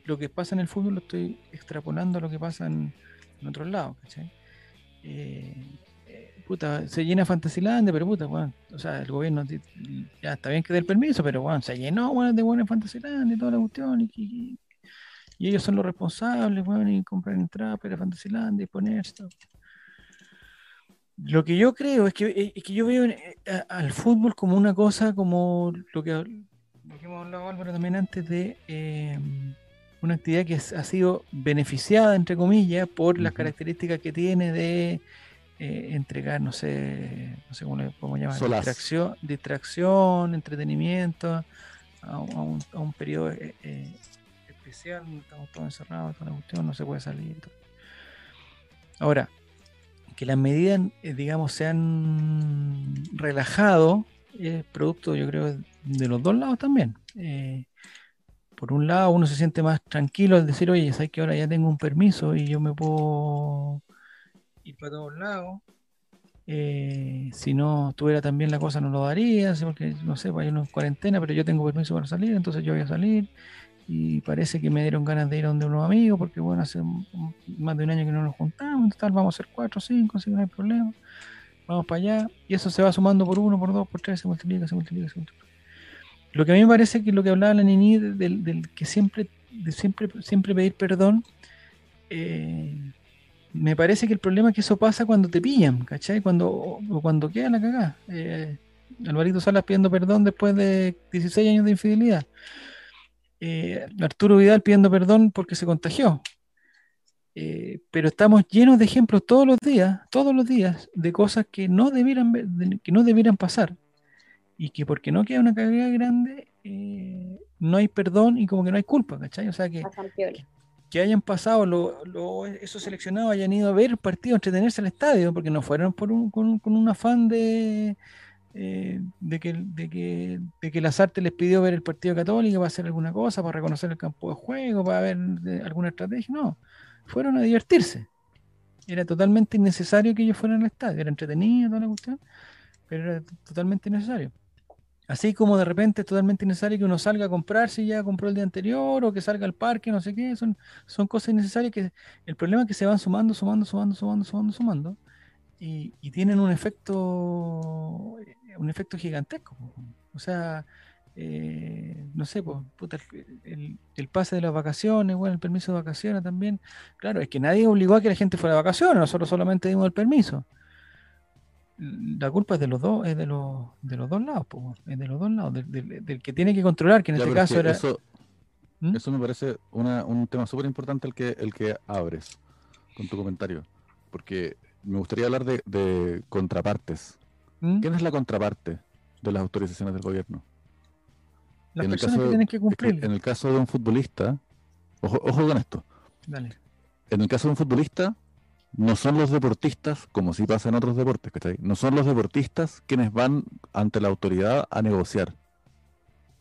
lo que pasa en el fútbol lo estoy extrapolando a lo que pasa en, otros lados, puta, se llena Fantasyland, pero puta, bueno, o sea, el gobierno ya está bien que dé el permiso, pero bueno, se llenó de buena Fantasyland y toda la cuestión, y, y ellos son los responsables, bueno, y comprar entradas para Fantasyland y poner esto. Lo que yo creo es que, es que yo veo eh, al fútbol como una cosa, como lo que, hemos hablado Álvaro también antes de eh, una actividad que ha sido beneficiada, entre comillas, por las características que tiene de entregar, no sé, no sé cómo le podemos llamar, distracción, distracción, entretenimiento a, un, a un, periodo estamos todos encerrados, toda la cuestión, no se puede salir. Ahora, que las medidas, eh, digamos, se han relajado, es producto, yo creo, de los dos lados también. Eh, por un lado, uno se siente más tranquilo al decir, oye, sabes que ahora ya tengo un permiso y yo me puedo ir para todos lados. Eh, si no tuviera también la cosa no lo daría, porque no sé, pues hay una cuarentena, pero yo tengo permiso para salir, entonces yo voy a salir. Y parece que me dieron ganas de ir a donde unos amigos, porque bueno, hace más de un año que no nos juntamos, tal, vamos a ser cuatro, cinco, si no hay problema. Vamos para allá. Y eso se va sumando por uno, por dos, por tres, se multiplica, se multiplica, se multiplica. Lo que a mí me parece que lo que hablaba la Nini del, del que siempre, de siempre, siempre pedir perdón, eh, me parece que el problema es que eso pasa cuando te pillan, ¿cachai? Cuando, o cuando queda la cagada. Eh, Alvarito Salas pidiendo perdón después de 16 años de infidelidad. Eh, Arturo Vidal pidiendo perdón porque se contagió. Eh, pero estamos llenos de ejemplos todos los días, todos los días, de cosas que no debieran, que no debieran pasar. Y que porque no queda una cagada grande, no hay perdón y como que no hay culpa, ¿cachai? O sea que, que hayan pasado esos seleccionados hayan ido a ver el partido, entretenerse al estadio, porque no fueron por un, con, un afán de, eh, de, que, de, que, de que las artes les pidió ver el partido católico para hacer alguna cosa, para reconocer el campo de juego, para ver alguna estrategia. No, fueron a divertirse. Era totalmente innecesario que ellos fueran al estadio. Era entretenido toda la cuestión, pero era totalmente innecesario. Así como de repente es totalmente innecesario que uno salga a comprar si ya compró el día anterior o que salga al parque, no sé qué, son, son cosas innecesarias que el problema es que se van sumando, sumando, sumando, sumando, sumando, sumando y, tienen un efecto un efecto gigantesco. O sea, eh, no sé, pues, el, el, pase de las vacaciones, bueno, el permiso de vacaciones también. Claro, es que nadie obligó a que la gente fuera de vacaciones, nosotros solamente dimos el permiso la culpa es de los dos, es de los, de los dos lados, es de los dos lados, del, que tiene que controlar, que en este caso era. Eso, ¿Mm? eso me parece un tema súper importante el que, el que abres con tu comentario, porque me gustaría hablar de, contrapartes. ¿Mm? ¿Quién es la contraparte de las autorizaciones del gobierno? Las personas que tienen que cumplir. En el caso de un futbolista, ojo, ojo con esto. Dale. En el caso de un futbolista, no son los deportistas, como si pasa en otros deportes, ¿cachai? No son los deportistas quienes van ante la autoridad a negociar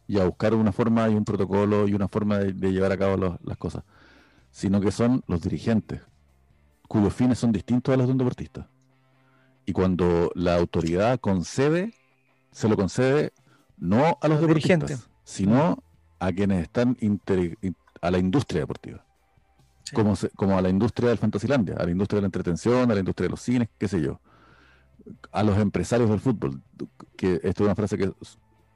y a buscar una forma y un protocolo y una forma de, llevar a cabo las cosas, sino que son los dirigentes, cuyos fines son distintos a los de un deportista. Y cuando la autoridad concede, se lo concede no a los, deportistas, sino a quienes están a la industria deportiva como, como a la industria del Fantasilandia, a la industria de la entretención, a la industria de los cines, qué sé yo. A los empresarios del fútbol, que esto es una frase que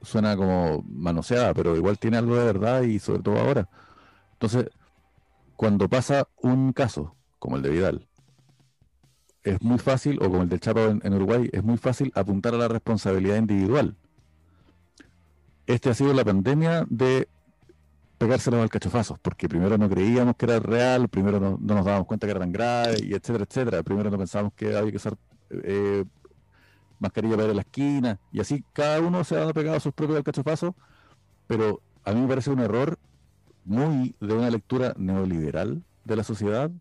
suena como manoseada, pero igual tiene algo de verdad y sobre todo ahora. Entonces, cuando pasa un caso como el de Vidal, es muy fácil, o como el del Chapo en, Uruguay, es muy fácil apuntar a la responsabilidad individual. Este ha sido la pandemia de pegárselos al cachofazo, porque primero no creíamos que era real, primero no, nos dábamos cuenta que era tan grave, y etcétera, etcétera. Primero no pensábamos que había que usar eh, mascarilla para ir a la esquina, y así cada uno se ha pegado a sus propios alcachofazos, pero a mí me parece un error muy de una lectura neoliberal de la sociedad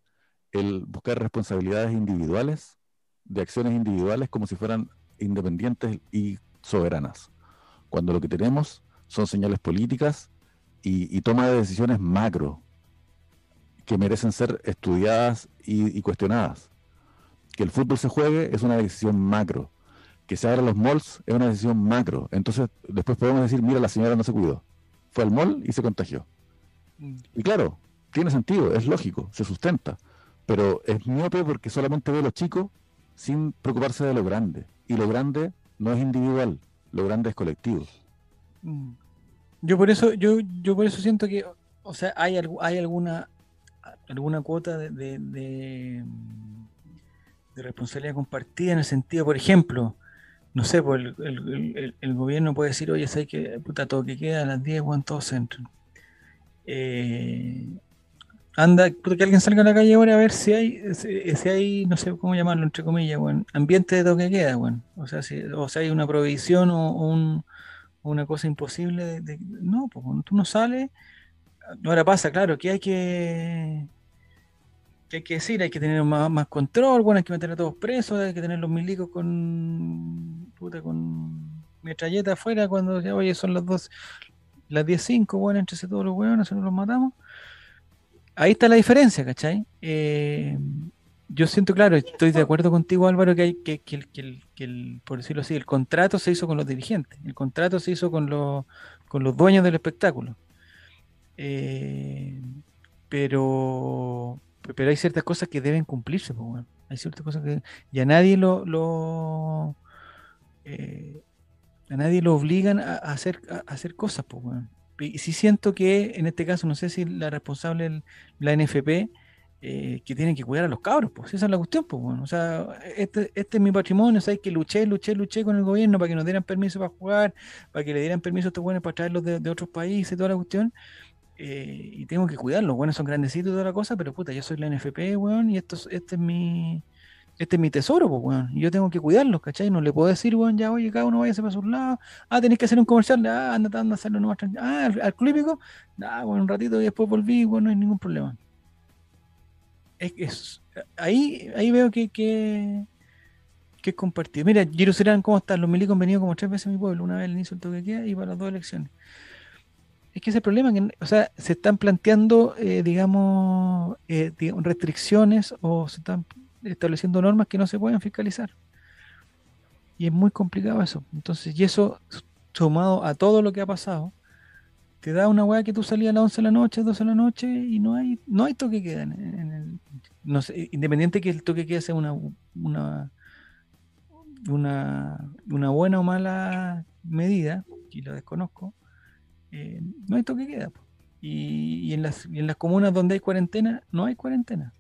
el buscar responsabilidades individuales, de acciones individuales como si fueran independientes y soberanas, cuando lo que tenemos son señales políticas y, toma de decisiones macro que merecen ser estudiadas y, cuestionadas. Que el fútbol se juegue es una decisión macro. Que se abran los malls es una decisión macro. Entonces, después podemos decir, mira, la señora no se cuidó. Fue al mall y se contagió. Y claro, tiene sentido, es lógico, se sustenta. Pero es miope porque solamente ve a los chicos sin preocuparse de lo grande. Y lo grande no es individual, lo grande es colectivo. Mm. Yo por eso, yo, yo por eso siento que, o sea, hay, hay alguna, alguna cuota de, de, responsabilidad compartida en el sentido, por ejemplo, no sé, pues el, gobierno puede decir, oye, sé que puta todo que queda a las 10, en todo centro. Eh, anda, que alguien salga a la calle ahora a ver si hay, si, hay, no sé cómo llamarlo, entre comillas, bueno, ambiente de toque queda, bueno. O sea, si, o sea, hay una provisión o un una cosa imposible. De, no, pues cuando tú no sales, ahora pasa, claro, que hay que, que hay que decir, hay que tener más, más control, bueno, hay que meter a todos presos, hay que tener los milicos con puta, con metralleta afuera cuando ya, oye, son las dos, las 10.05, bueno, entre todos los huevones, no los matamos. Ahí está la diferencia, ¿cachai? Eh, yo siento, claro, estoy de acuerdo contigo, Álvaro, que hay que, que, el, que, el, por decirlo así, el contrato se hizo con los dirigentes, el contrato se hizo con los, con los dueños del espectáculo. Eh, pero, pero hay ciertas cosas que deben cumplirse, pues, hay ciertas cosas que ya nadie lo, lo eh, a nadie lo obligan a, hacer, hacer cosas, pues, Y sí siento que en este caso, no sé si la responsable la NFP, eh, que tienen que cuidar a los cabros, pues esa es la cuestión, pues bueno, o sea, este, este es mi patrimonio, sabes que luché, luché, luché con el gobierno para que nos dieran permiso para jugar, para que le dieran permiso a estos buenos para traerlos de, otros países, toda la cuestión, eh, y tengo que cuidarlos, bueno, son grandecitos y toda la cosa, pero puta, yo soy la NFP, weón, y esto, este es mi este es mi tesoro, pues, weón. Yo tengo que cuidarlos, ¿cachai? No le puedo decir, weón, ya, oye, cada uno vaya a para su lado. Ah, tenéis que hacer un comercial. Ah, anda, anda a hacerlo nomás. Ah, al, clínico. Ah, bueno, un ratito y después volví, bueno, no hay ningún problema. Es, ahí, ahí veo que, que, que es compartido. Mira, Jerusalén, ¿cómo estás? Los milicos han venido como tres veces a mi pueblo, una vez al inicio del toque queda y para las dos elecciones. Es que ese problema, que, o sea, se están planteando, eh, digamos, eh, restricciones o se están estableciendo normas que no se pueden fiscalizar. Y es muy complicado eso. Entonces, y eso sumado a todo lo que ha pasado, te da una weá que tú salías a las 11 de la noche, 12 de la noche y no hay no hay toque queda en, el, no sé, independiente que el toque queda sea una una una, buena o mala medida, y lo desconozco, eh, no hay toque queda. Y, en las, en las comunas donde hay cuarentena, no hay cuarentena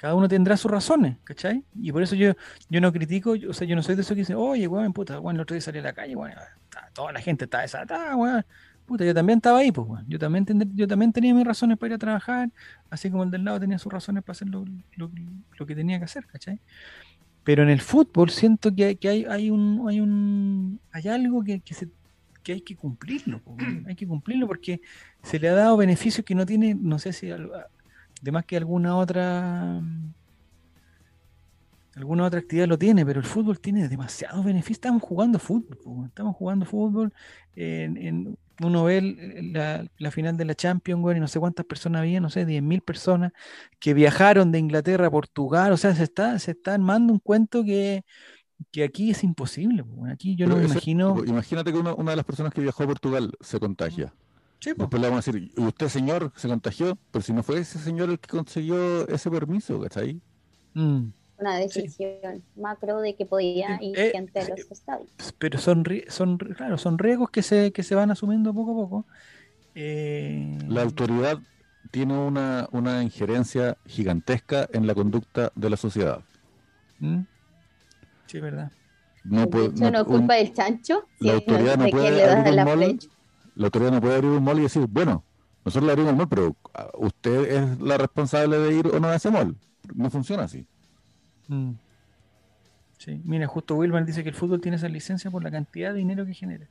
cada uno tendrá sus razones, ¿cachai? Y por eso yo, yo no critico, o sea, yo no soy de esos que dicen, oye, weón, puta, weón, el otro día salí a la calle, weón, toda la gente está desatada, weón. Yo también estaba ahí, pues. Yo también, yo también tenía mis razones para ir a trabajar, así como el del lado tenía sus razones para hacer lo, que tenía que hacer, ¿cachai? Pero en el fútbol siento que, que hay, hay algo que, que, se, que hay que cumplirlo, hay que cumplirlo porque se le ha dado beneficios que no tiene, no sé si de más que alguna otra alguna otra actividad lo tiene, pero el fútbol tiene demasiados beneficios. Estamos jugando fútbol, estamos jugando fútbol. En, uno ve la, final de la Champions, y no sé cuántas personas había, no sé, 10.000 personas que viajaron de Inglaterra a Portugal. O sea, se está, se está armando un cuento que, aquí es imposible. Aquí yo no me imagino. Imagínate que una, de las personas que viajó a Portugal se contagia. Después le vamos a decir, usted señor se contagió, pero si no fue ese señor el que consiguió ese permiso, ¿cachai? Mm. Una decisión macro de que podía ir eh, gente los estadios. Pero son, son, claro, son riesgos que se, que se van asumiendo poco a poco. Eh, la autoridad tiene una, una injerencia gigantesca en la conducta de la sociedad. ¿Mm? Sí, verdad. No, puede, no, no culpa del chancho. La autoridad no puede abrir un mall, la autoridad no puede abrir un mall y decir, bueno, nosotros le abrimos el mall, pero ah, usted es la responsable de ir o no a ese mall. No funciona así. Mm. Sí, mira, justo Wilman dice que el fútbol tiene esa licencia por la cantidad de dinero que genera.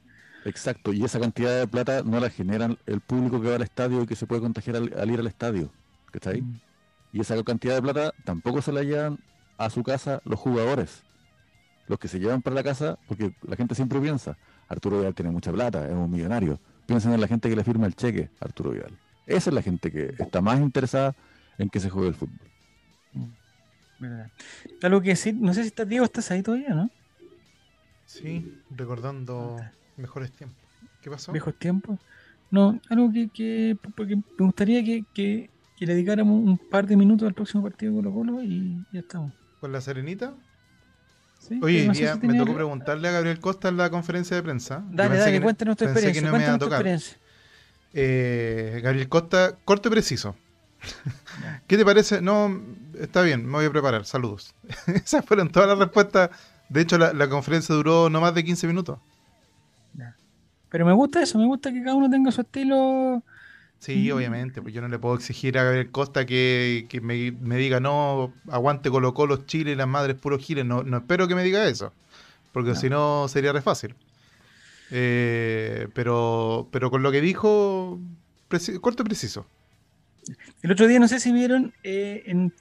Exacto, y esa cantidad de plata no la generan el público que va al estadio y que se puede contagiar al, ir al estadio. ¿Está ahí? Mm. Y esa cantidad de plata tampoco se la llevan a su casa los jugadores. Los que se llevan para la casa, porque la gente siempre piensa, Arturo Vidal tiene mucha plata, es un millonario. Piensen en la gente que le firma el cheque Arturo Vidal. Esa es la gente que está más interesada en que se juegue el fútbol. ¿Verdad? Algo que decir, no sé si está Diego, estás ahí todavía, ¿no? Sí, recordando mejores tiempos. ¿Qué pasó? ¿Mejores tiempos? No, algo que, porque me gustaría que, le dedicáramos un par de minutos al próximo partido de Colo Colo y ya estamos. ¿Con la Serenita? Oye, hoy día me tocó preguntarle a Gabriel Costa en la conferencia de prensa. Dale, dale, cuéntanos tu experiencia. Que no me experiencia. Eh, Gabriel Costa, corto y preciso. (laughs) ¿Qué te parece? No, está bien, me voy a preparar. Saludos. (laughs) Esas fueron todas las respuestas. De hecho, la, conferencia duró no más de 15 minutos. Pero me gusta eso, me gusta que cada uno tenga su estilo Sí, obviamente, pues yo no le puedo exigir a Gabriel Costa que, me, diga, no, aguante Colo Colo, Chile y las madres puros giles. No, no espero que me diga eso, porque si no sería re fácil. Eh, pero, pero con lo que dijo, corto y preciso. El otro día, no sé si vieron, eh, en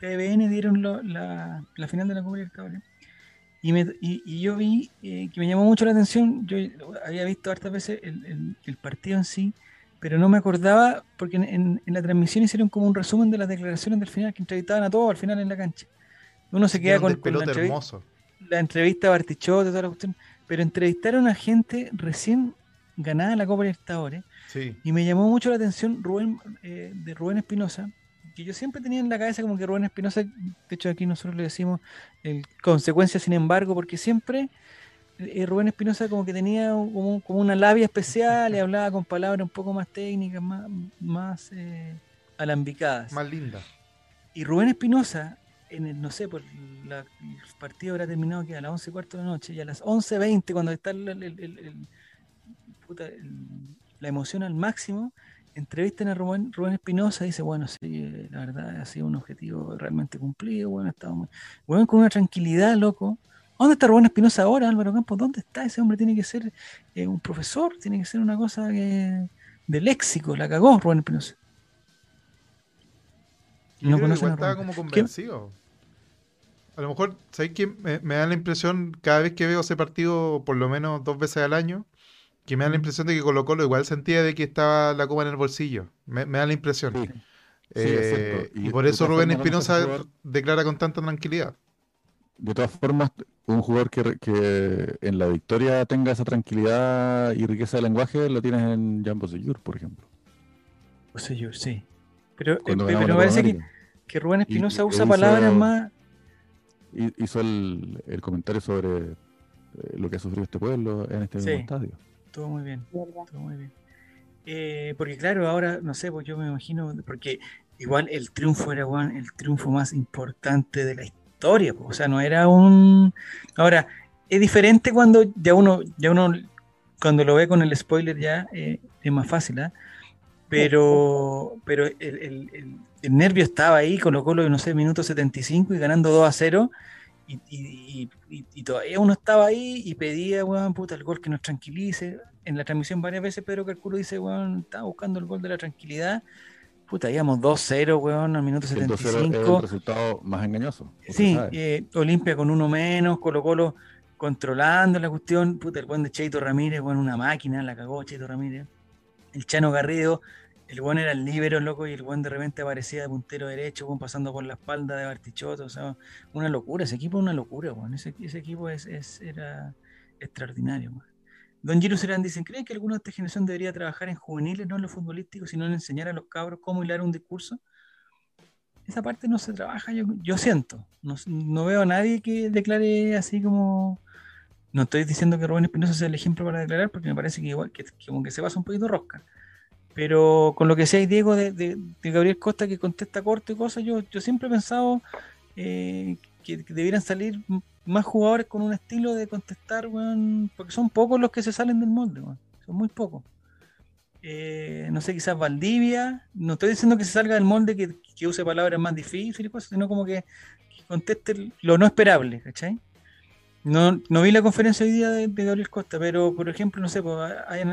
TVN dieron la, final de la Copa Libertadores. Y, me, y, yo vi eh, que me llamó mucho la atención, yo había visto hartas veces el partido en sí, pero no me acordaba porque en, la transmisión hicieron como un resumen de las declaraciones del final que entrevistaban a todos al final en la cancha. Uno se queda con, la, entrevista, la entrevista a Bartichot, toda la cuestión, pero entrevistaron a gente recién ganada la Copa Libertadores sí. y me llamó mucho la atención Rubén eh, de Rubén Espinosa, que yo siempre tenía en la cabeza como que Rubén Espinosa, de hecho aquí nosotros le decimos el consecuencia sin embargo, porque siempre eh, Rubén Espinosa como que tenía como, una labia especial y hablaba con palabras un poco más técnicas, más, más eh, alambicadas. Más linda. Y Rubén Espinosa, en el, no sé, por el partido habrá terminado que a las 11 y cuarto de la noche y a las 11.20 cuando está la emoción al máximo, entrevistan a Rubén, Rubén Espinosa y dice, bueno, sí, la verdad ha sido un objetivo realmente cumplido, bueno, estaba muy... Bueno, con una tranquilidad, loco ¿Dónde está Rubén Espinosa ahora, Álvaro Campos? ¿Dónde está ese hombre? Tiene que ser eh, un profesor, tiene que ser una cosa de léxico. La cagó Rubén Espinosa. No conoce estaba como convencido. A lo mejor, ¿sabes qué? Me, da la impresión, cada vez que veo ese partido, por lo menos dos veces al año, que me da la impresión de que Colo Colo igual sentía de que estaba la copa en el bolsillo. Me, da la impresión. Eh, y, por eso Rubén Espinosa declara con tanta tranquilidad de todas formas, un jugador que, que, en la victoria tenga esa tranquilidad y riqueza de lenguaje lo tienes en Jan Bosellur, por ejemplo. Bosellur, sí. Pero, eh, me parece que, que, Rubén Espinosa usa palabras más. Hizo el, el comentario sobre eh, lo que ha sufrido este pueblo en este mismo estadio. Todo muy bien. Todo muy bien. Eh, porque claro, ahora, no sé, pues yo me imagino, porque igual el triunfo era Juan, el triunfo más importante de la historia o sea, no era un... Ahora, es diferente cuando ya uno, ya uno cuando lo ve con el spoiler ya eh, es más fácil, ¿ah? Pero, pero el, nervio estaba ahí, colocó lo no sé, minuto 75 y ganando 2 a 0. Y, todavía uno estaba ahí y pedía, weón, puta, el gol que nos tranquilice. En la transmisión varias veces Pedro Calculo dice, weón, estaba buscando el gol de la tranquilidad. Puta, íbamos 2-0, weón, al minuto 75. Es el resultado más engañoso. Sí, eh, Olimpia con uno menos, Colo Colo controlando la cuestión. Puta, el buen de Cheito Ramírez, weón, una máquina, la cagó Cheito Ramírez. El Chano Garrido, el buen era el líbero, loco, y el buen de repente aparecía de puntero derecho, weón, pasando por la espalda de Bartichotto. O sea, una locura, ese equipo es una locura, weón. Ese, equipo es, era extraordinario, weón. Don Giro Serán dicen, ¿creen que alguna de esta generación debería trabajar en juveniles, no en lo futbolístico, sino en enseñar a los cabros cómo hilar un discurso? Esa parte no se trabaja, yo, siento. No, veo a nadie que declare así como... No estoy diciendo que Rubén Espinosa sea el ejemplo para declarar, porque me parece que igual que, que se pasa un poquito rosca. Pero con lo que sea Diego de, Gabriel Costa que contesta corto y cosas, yo, yo siempre he pensado eh, que, que, debieran salir más jugadores con un estilo de contestar, weón, porque son pocos los que se salen del molde, weón, son muy pocos. Eh, no sé, quizás Valdivia, no estoy diciendo que se salga del molde, que, que use palabras más difíciles, cosas, sino como que, conteste lo no esperable, ¿cachai? No, no vi la conferencia hoy día de, Gabriel Costa, pero por ejemplo, no sé, pues, hay,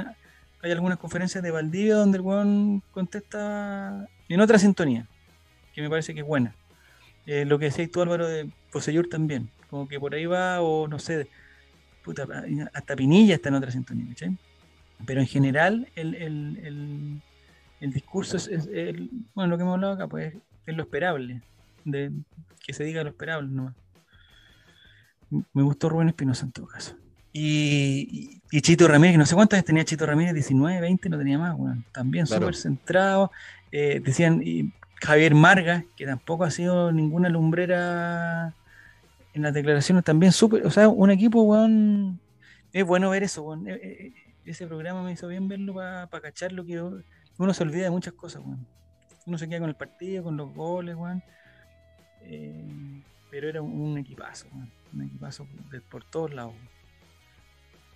hay algunas conferencias de Valdivia donde el weón contesta en otra sintonía, que me parece que es buena. Eh, lo que decías tú, Álvaro, de Poseyur también. Como que por ahí va, o no sé, puta, hasta Pinilla está en otra sintonía. Pero en general, el, el, el, discurso es, bueno, lo que hemos hablado acá, pues es lo esperable, de que se diga lo esperable nomás. Me gustó Rubén Espinosa en todo caso. Y, y, Chito Ramírez, no sé cuántas veces tenía Chito Ramírez, 19, 20, no tenía más, bueno, también súper centrado. Eh, decían y Javier Marga, que tampoco ha sido ninguna lumbrera en las declaraciones también súper, o sea, un equipo, weón, es bueno ver eso, weón. Eh, eh, ese programa me hizo bien verlo para cachar lo que uno se olvida de muchas cosas, weón. Uno se queda con el partido, con los goles, weón. Eh, pero era un, equipazo, weón. Un equipazo por, todos lados.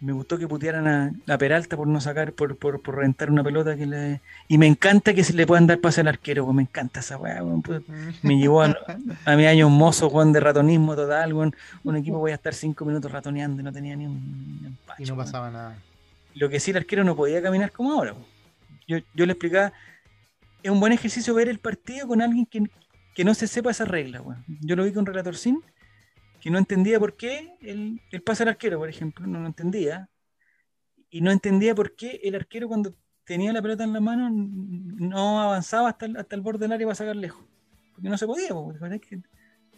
Me gustó que putearan a, la Peralta por no sacar, por, por, por, rentar una pelota que le. Y me encanta que se le puedan dar pase al arquero, me encanta esa weá, pues, Me llevó a, mi año mozo, weón, de ratonismo total, weón. Un equipo voy a estar cinco minutos ratoneando y no tenía ni un, Y no pasaba nada. Lo que sí el arquero no podía caminar como ahora. Yo, yo le explicaba, es un buen ejercicio ver el partido con alguien que, que no se sepa esa regla, weón. Yo lo vi con Relator Sin que no entendía por qué el, el pase al arquero, por ejemplo, no lo entendía. Y no entendía por qué el arquero cuando tenía la pelota en la mano, no avanzaba hasta el, hasta el borde del área para sacar lejos. Porque no se podía, porque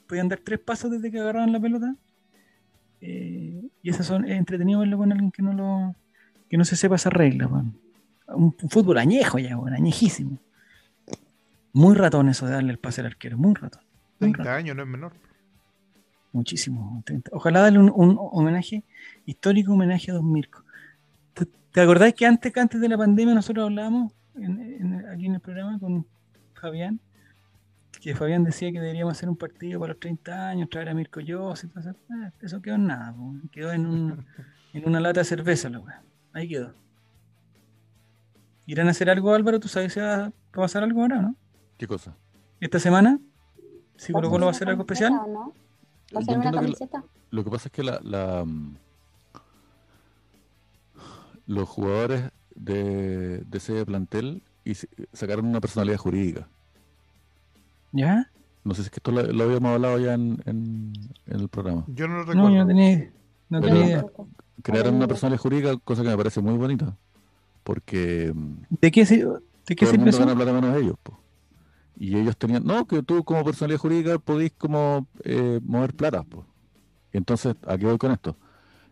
podían dar tres pasos desde que agarraban la pelota. Eh, y esas son es entretenido verlo con alguien que no lo que no se sepa esa regla. Un, fútbol añejo ya, añejísimo. Muy ratón eso de darle el pase al arquero, muy ratón. 30 años, no es menor. Muchísimo. Ojalá darle un, homenaje histórico, homenaje a Don Mirko. ¿Te, acordáis que antes, antes de la pandemia nosotros hablábamos aquí en el programa con Fabián? Que Fabián decía que deberíamos hacer un partido para los 30 años, traer a Mirko Yos y todo eso. Eh, eso quedó en nada, quedó en, un, (laughs) en una lata de cerveza la Ahí quedó. ¿Irán a hacer algo, Álvaro? ¿Tú sabes si va a pasar algo ahora, no? ¿Qué cosa? ¿Esta semana? ¿Si Colo Colo va a hacer algo especial? ¿no? ¿Va a ser una camiseta? Lo, que pasa es que la, la mm, los jugadores de, de, ese plantel sacaron una personalidad jurídica. ¿Ya? No sé si es que esto lo, habíamos hablado ya en, en, el programa. Yo no lo recuerdo. No, yo no tenía, no tenía idea. Crearon una personalidad jurídica, cosa que me parece muy bonita. Porque. Mm, ¿De qué se, de qué todo el mundo gana plata menos ellos. Po. Y ellos tenían, no, que tú como personalidad jurídica podís como eh, mover plata. Pues. Y entonces, ¿a qué voy con esto?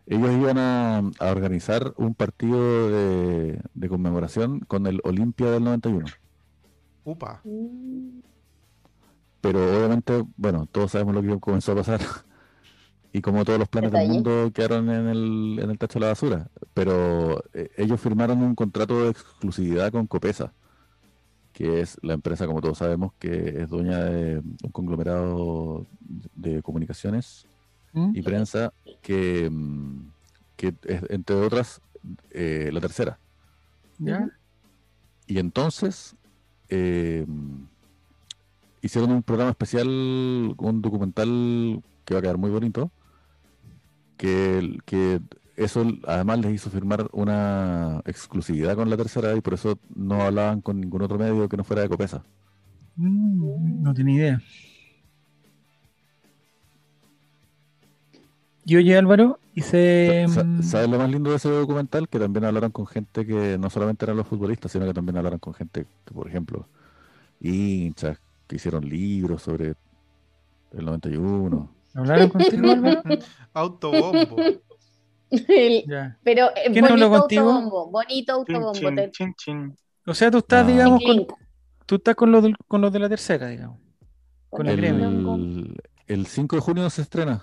Ellos iban a, organizar un partido de, conmemoración con el Olimpia del 91. Upa. Pero obviamente, bueno, todos sabemos lo que comenzó a pasar. y como todos los planes del mundo quedaron en el, en el tacho de la basura. Pero eh, ellos firmaron un contrato de exclusividad con Copesa que es la empresa, como todos sabemos, que es dueña de un conglomerado de comunicaciones ¿Mm? y prensa, que, mm, que es, entre otras, eh, la tercera. Y entonces eh, hicieron un programa especial, un documental que va a quedar muy bonito, que, que eso además les hizo firmar una exclusividad con la tercera y por eso no hablaban con ningún otro medio que no fuera de Copesa. Mm, no tenía idea. Y oye Álvaro, hice... Mm, ¿Sabes lo más lindo de ese documental? Que también hablaron con gente que no solamente eran los futbolistas, sino que también hablaron con gente que, por ejemplo, hinchas, que hicieron libros sobre el 91. ¿Hablaron contigo, Álvaro? (laughs) Autobombo. Pero eh, bonito autobombo, bonito autobombo. O sea, tú estás, digamos, con, tú estás con los de, con los de la tercera, digamos. Con el, el, el 5 de junio se estrena.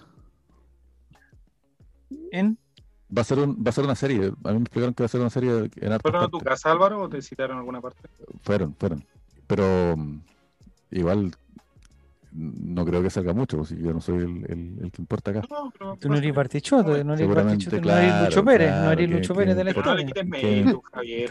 ¿En? Va a, ser un, va a ser una serie. A mí me explicaron que va a ser una serie en ¿Fueron a tu casa, Álvaro, o te citaron en alguna parte? Fueron, fueron. Pero mm, igual no creo que salga mucho, porque yo no soy el, el, el que importa acá. No, pero, Tú no eres partichoto, no eres partichoto, claro, no eres Lucho Pérez, claro, no eres Lucho Pérez de la historia. No mérito, Javier.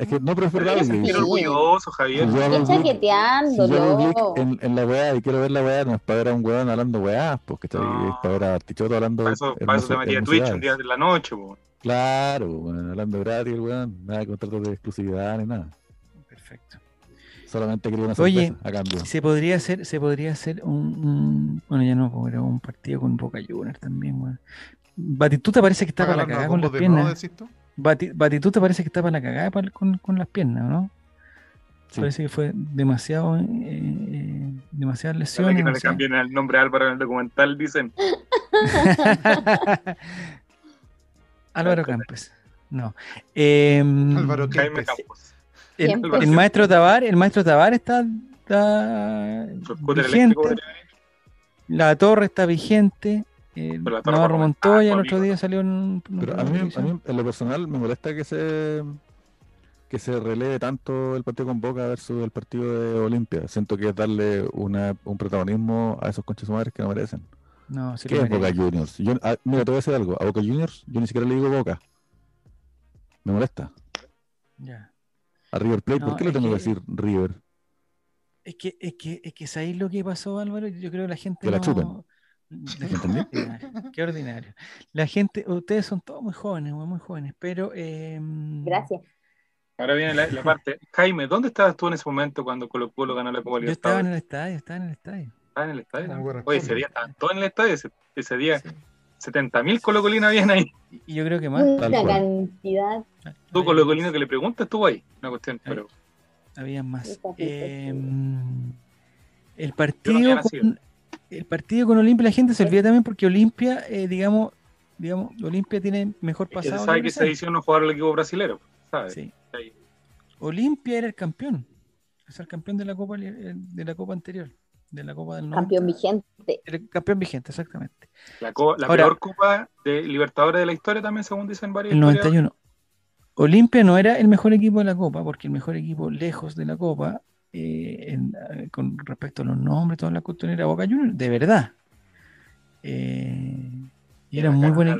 es que no, pero es verdad. Estoy orgulloso, Javier. Estoy chaqueteando, si en, en la weá y quiero ver la weá, no es para ver a un weón hablando weá, porque está es para ver a Artichoto hablando. Para eso, para eso te metía Twitch un día de la noche, weón. Claro, bueno, hablando gratis, el weón, nada de contratos de exclusividad ni nada. Perfecto. Solamente quería una sorpresa a cambio. Se podría hacer, se podría hacer un, bueno ya no, pero un partido con Boca Juniors también, bueno. Batituta parece que está para la cagada con las piernas. Batituta parece que está para la cagada con, con las piernas, ¿no? Parece que fue demasiado, eh, eh, demasiadas lesiones. que no le cambien el nombre a Álvaro en el documental, dicen. (laughs) Álvaro Campos. No. Eh, Álvaro Campos. El, maestro Tabar, el maestro Tabar está, vigente. La torre está vigente. Eh, Navarro Montoya el otro día salió en. Pero a mí, a mí, en lo personal, me molesta que se que se releve tanto el partido con Boca versus el partido de Olimpia. Siento que es darle una, un protagonismo a esos conches madres que no merecen. No, ¿Qué es Boca Juniors? Yo, ah, mira, te voy a decir algo. A Boca Juniors yo ni siquiera le digo Boca. Me molesta. Ya. A River Plate, ¿por qué le tengo que, decir River? Es que, es que, es que ¿sabéis lo que pasó, Álvaro? Yo creo que la gente. Que la chupen. (laughs) Qué ordinario. La gente, ustedes son todos muy jóvenes, muy jóvenes, pero. Eh... Gracias. Ahora viene la, parte. Jaime, ¿dónde estabas tú en ese momento cuando Colo Colo ganó la Copa Yo estaba en el estadio, estaba en el estadio. Estaba en el estadio. Oye, ese día estaban todos en el estadio ese, día. 70.000 colocolinos habían ahí. Y yo creo que más. Una cantidad. Tú colocolino que le preguntas, estuvo ahí, una cuestión, pero... Había más. Eh, el partido con, el partido con Olimpia, la gente se olvida también porque Olimpia, eh, digamos, digamos, Olimpia tiene mejor pasado. Se sabe que esa edición no jugaron el equipo brasileño, ¿sabes? Sí. Olimpia era el campeón, es el campeón de la Copa de la Copa anterior, de la Copa del Campeón vigente. El campeón vigente, exactamente. La, la peor Copa de Libertadores de la historia también, según dicen varios. El 91. Olimpia no era el mejor equipo de la Copa, porque el mejor equipo lejos de la Copa, eh, eh, con respecto a los nombres, toda la cuestión era Boca Juniors, de verdad. Eh, y era muy bueno.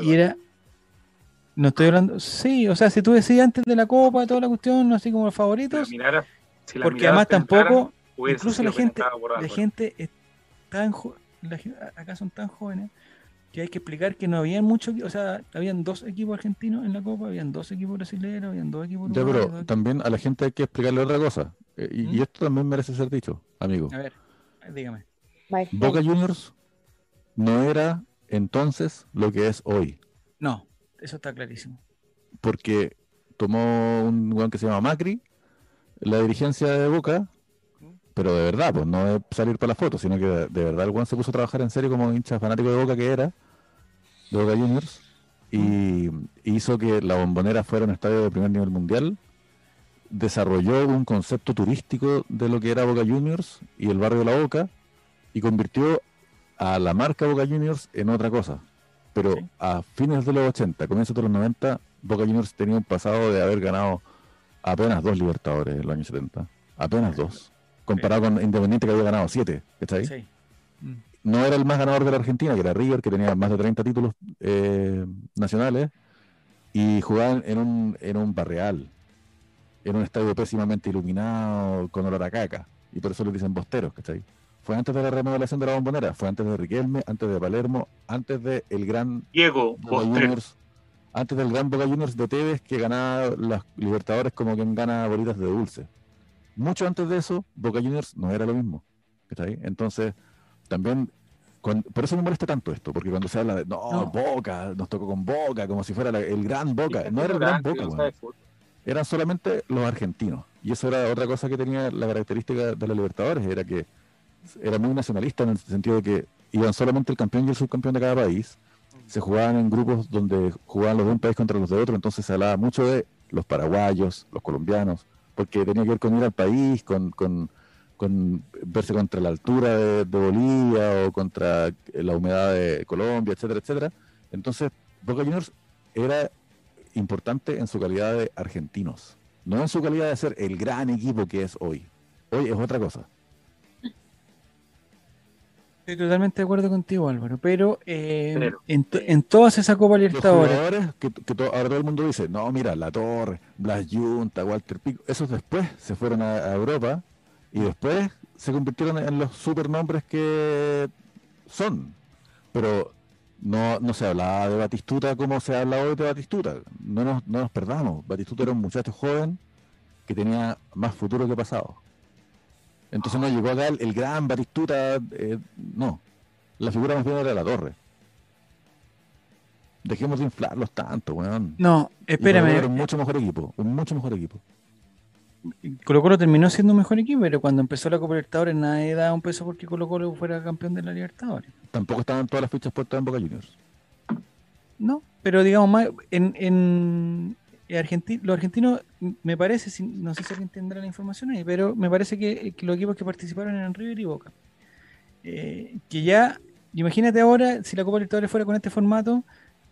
Y era. No estoy hablando. Sí, o sea, si tú decías antes de la Copa, toda la cuestión, así como los favoritos. porque además tampoco. Incluso la gente, la gente es tan. acá son tan jóvenes que hay que explicar que no había muchos, o sea, habían dos equipos argentinos en la Copa, habían dos equipos brasileños, habían dos equipos Ya, pero también a la gente hay que explicarle otra cosa, eh, y, ¿Mm? esto también merece ser dicho, amigo. A ver, dígame. Boca Juniors no era entonces lo que es hoy. No, eso está clarísimo. Porque tomó un weón que se llama Macri, la dirigencia de Boca, pero de verdad, pues no es salir para la foto, sino que de, verdad el weón se puso a trabajar en serio como hincha fanático de Boca que era de Boca Juniors y hizo que la bombonera fuera un estadio de primer nivel mundial. Desarrolló un concepto turístico de lo que era Boca Juniors y el barrio de la Boca y convirtió a la marca Boca Juniors en otra cosa. Pero a fines de los 80, comienzos de los 90, Boca Juniors tenía un pasado de haber ganado apenas dos Libertadores en los años 70. Apenas dos. Comparado con Independiente que había ganado siete. ¿Está ahí? Sí no era el más ganador de la Argentina, que era River, que tenía más de 30 títulos eh, nacionales, y jugaban en un, en un barreal, en un estadio pésimamente iluminado, con olor a caca, y por eso le dicen bosteros, ¿cachai? Fue antes de la remodelación de la bombonera, fue antes de Riquelme, antes de Palermo, antes de el gran Diego Juniors, antes del gran Boca Juniors de Tevez que ganaba las Libertadores como quien gana bolitas de dulce. Mucho antes de eso, Boca Juniors no era lo mismo. ¿cachai? Entonces, también, por eso me molesta tanto esto, porque cuando se habla de, no, Boca, nos tocó con Boca, como si fuera el gran Boca, no era el gran Boca, eran solamente los argentinos. Y eso era otra cosa que tenía la característica de los Libertadores, era que era muy nacionalista en el sentido de que iban solamente el campeón y el subcampeón de cada país, se jugaban en grupos donde jugaban los de un país contra los de otro, entonces se hablaba mucho de los paraguayos, los colombianos, porque tenía que ver con ir al país, con, con verse contra la altura de, Bolivia o contra la humedad de Colombia, etcétera, etcétera. Entonces, Boca Juniors era importante en su calidad de argentinos, no en su calidad de ser el gran equipo que es hoy. Hoy es otra cosa. Estoy totalmente de acuerdo contigo, Álvaro, pero, eh, en, todas esas Copa Libertadores... que, que ahora todo el mundo dice, no, mira, La Torre, Blas Junta, Walter Pico, esos después se fueron a Europa y después se convirtieron en los supernombres que son. Pero no, no se hablaba de Batistuta como se habla hoy de Batistuta. No nos, no nos perdamos. Batistuta era un muchacho joven que tenía más futuro que pasado. Entonces no llegó acá el, gran Batistuta. Eh, no. La figura más bien era la torre. Dejemos de inflarlos tanto, weón. No, espérame. Era un mucho mejor equipo. Un mucho mejor equipo. Colo Colo terminó siendo un mejor equipo, pero cuando empezó la Copa Libertadores nadie daba un peso porque Colo Colo fuera campeón de la Libertadores. Tampoco estaban todas las fichas puestas en Boca Juniors. No, pero digamos más, en, en Argentina, los argentinos, me parece, no sé si alguien tendrá la información ahí, pero me parece que, los equipos que participaron eran River y Boca. Eh, que ya, imagínate ahora, si la Copa Libertadores fuera con este formato,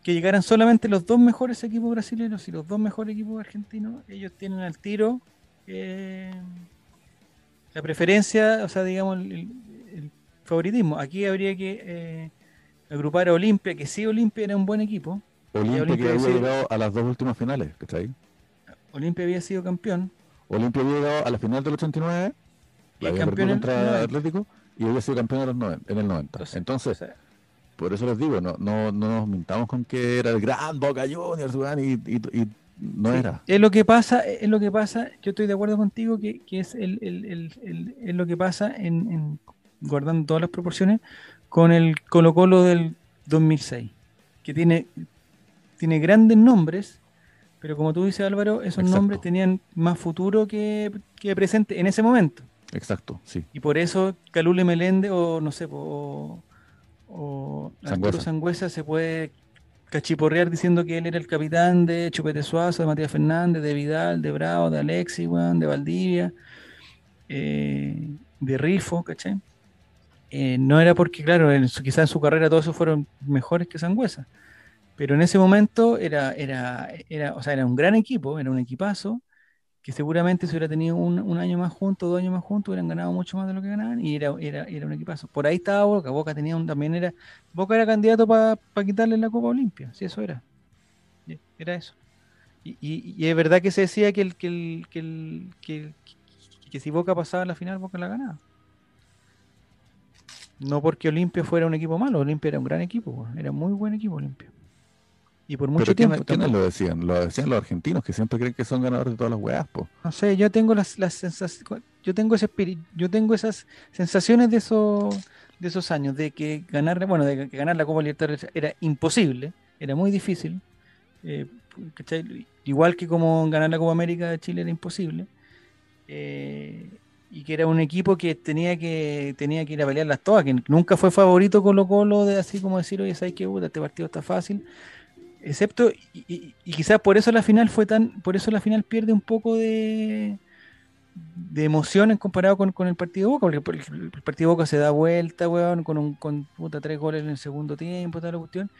que llegaran solamente los dos mejores equipos brasileños y los dos mejores equipos argentinos, ellos tienen al tiro eh, la preferencia, o sea, digamos, el, favoritismo. Aquí habría que eh, agrupar a Olimpia, que sí, Olimpia era un buen equipo. Olimpia, que había llegado a las dos últimas finales, está ahí? Olimpia había sido campeón. Olimpia había llegado a la final del 89, la había campeón contra Atlético, y había sido campeón en, los en el 90. Entonces, por eso les digo, no, no, no nos mintamos con que era el gran Boca Juniors, y, y no era. Es lo que pasa, es lo que pasa, yo estoy de acuerdo contigo que, es, el, el, lo que pasa en, guardando todas las proporciones con el Colo Colo del 2006, que tiene, tiene grandes nombres, pero como tú dices Álvaro, esos nombres tenían más futuro que, presente en ese momento. Exacto, sí. Y por eso Calule Melende o no sé, o, o Arturo Sangüesa se puede cachiporrear diciendo que él era el capitán de Chupete Suazo, de Matías Fernández, de Vidal, de Bravo, de Alexi, de Valdivia, eh, de Rifo, ¿cachai? Eh, no era porque, claro, quizás en su carrera todos esos fueron mejores que Sangüesa, pero en ese momento era, era, era, o sea, era un gran equipo, era un equipazo, que seguramente si hubiera tenido un, año más juntos, dos años más juntos, hubieran ganado mucho más de lo que ganaban y era, era, era un equipazo. Por ahí estaba Boca, Boca tenía un, también era, Boca era candidato para quitarle la Copa Olimpia, sí, eso era. Era eso. Y, y, es verdad que se decía que el, que, el, que, el, que, que, si Boca pasaba a la final, Boca la ganaba. No porque Olimpia fuera un equipo malo, Olimpia era un gran equipo, era muy buen equipo Olimpia. Y por mucho tiempo. ¿quiénes lo decían? Lo decían los argentinos que siempre creen que son ganadores de todas las weas, No sé, yo tengo las, las sensaciones, yo tengo ese espíritu, yo tengo esas sensaciones de esos, de esos años, de que ganar, bueno, de que ganar la Copa Libertadores era imposible, era muy difícil. Eh, Igual que como ganar la Copa América de Chile era imposible. Eh, y que era un equipo que tenía que tenía que ir a pelearlas todas, que nunca fue favorito Colo Colo de así como decir, oye, ¿sabes qué? Este partido está fácil excepto y, quizás por eso la final fue tan por eso la final pierde un poco de de emoción en comparado con, el partido Boca porque el, partido Boca se da vuelta weón, con un con puta, tres goles en el segundo tiempo toda la cuestión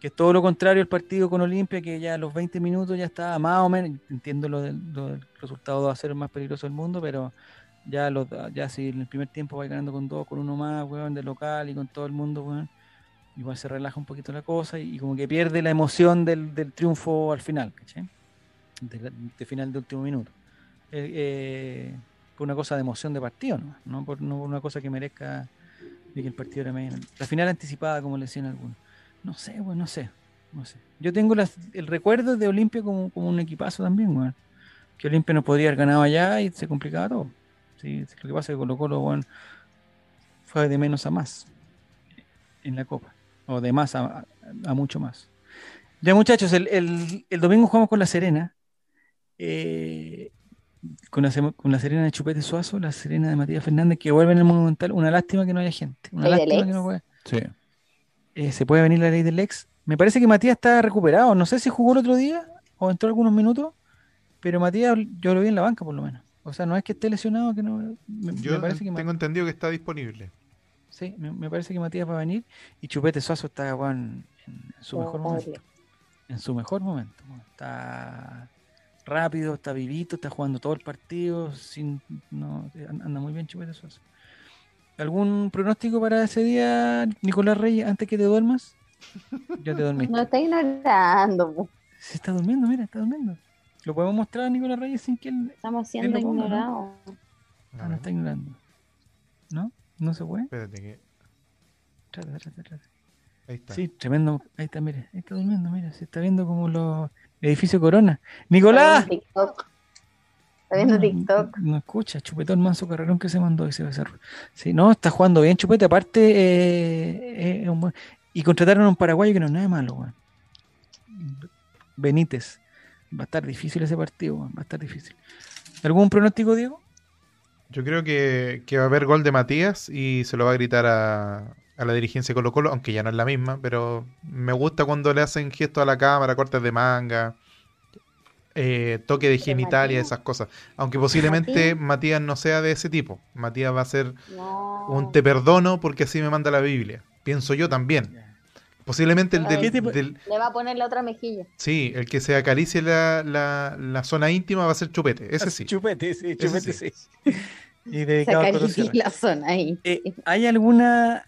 que es todo lo contrario al partido con Olimpia que ya a los 20 minutos ya estaba más o menos entiendo lo del, resultado de hacer el más peligroso del mundo pero ya los ya si en el primer tiempo va ganando con dos con uno más weón, de local y con todo el mundo weón, igual se relaja un poquito la cosa y, como que pierde la emoción del, triunfo al final, ¿cachai? De, final de último minuto. Eh, eh, por una cosa de emoción de partido, ¿no? No por, una cosa que merezca de que el partido era medio. La final anticipada, como le decían algunos. No sé, bueno, no sé. No sé. Yo tengo el recuerdo de Olimpia como, un equipazo también, bueno. Que Olimpia no podría haber ganado allá y se complicaba todo. Sí, lo que pasa es que Colo Colo, bueno, fue de menos a más en la Copa o de más a, mucho más. Ya muchachos, el, domingo jugamos con La Serena. Eh, con, la, con la Serena de Chupete Suazo, la Serena de Matías Fernández, que vuelve en el Monumental. Una lástima que no haya gente. Una lástima que no puede. Sí. Eh, se puede venir la ley del ex. Me parece que Matías está recuperado. No sé si jugó el otro día o entró algunos minutos, pero Matías yo lo vi en la banca por lo menos. O sea, no es que esté lesionado, que no. yo tengo entendido que está disponible. Sí, me, parece que Matías va a venir y Chupete Suazo está en, su mejor momento. En su mejor momento. Está rápido, está vivito, está jugando todo el partido, sin, no, anda muy bien Chupete Suazo. ¿Algún pronóstico para ese día, Nicolás Reyes, antes que te duermas? Ya te dormiste. (laughs) No está ignorando. Se está durmiendo, mira, está durmiendo. ¿Lo podemos mostrar a Nicolás Reyes sin que él... Estamos siendo ignorados. ¿no? Ah, no está ignorando. ¿No? ¿No se puede? Espérate que. Trata, trata, trata. Ahí está. Sí, tremendo. Ahí está, mire. Ahí está durmiendo, mira. Se está viendo como los edificios Corona. ¡Nicolás! Está viendo TikTok. Está viendo TikTok. No, escucha, chupetón manso carrerón que se mandó ese becerro. Sí, no, está jugando bien Chupete. Aparte, eh, eh, y contrataron a un paraguayo que no es nada malo, weón. Benítez. Va a estar difícil ese partido, weón. Va a estar difícil. ¿Algún pronóstico, Diego? Yo creo que, va a haber gol de Matías y se lo va a gritar a, la dirigencia de Colo Colo, aunque ya no es la misma, pero me gusta cuando le hacen gestos a la cámara, cortes de manga, eh, toque de genitalia, esas cosas. Aunque posiblemente Matías? no sea de ese tipo. Matías va a ser un te perdono porque así me manda la Biblia. Pienso yo también. Posiblemente el del, Le va a poner la otra mejilla. Sí, el que se acaricie la, la, zona íntima va a ser chupete, ese (laughs) sí. Chupete, sí, chupete, sí. Y dedicado a la zona ahí. Eh, ¿Hay alguna,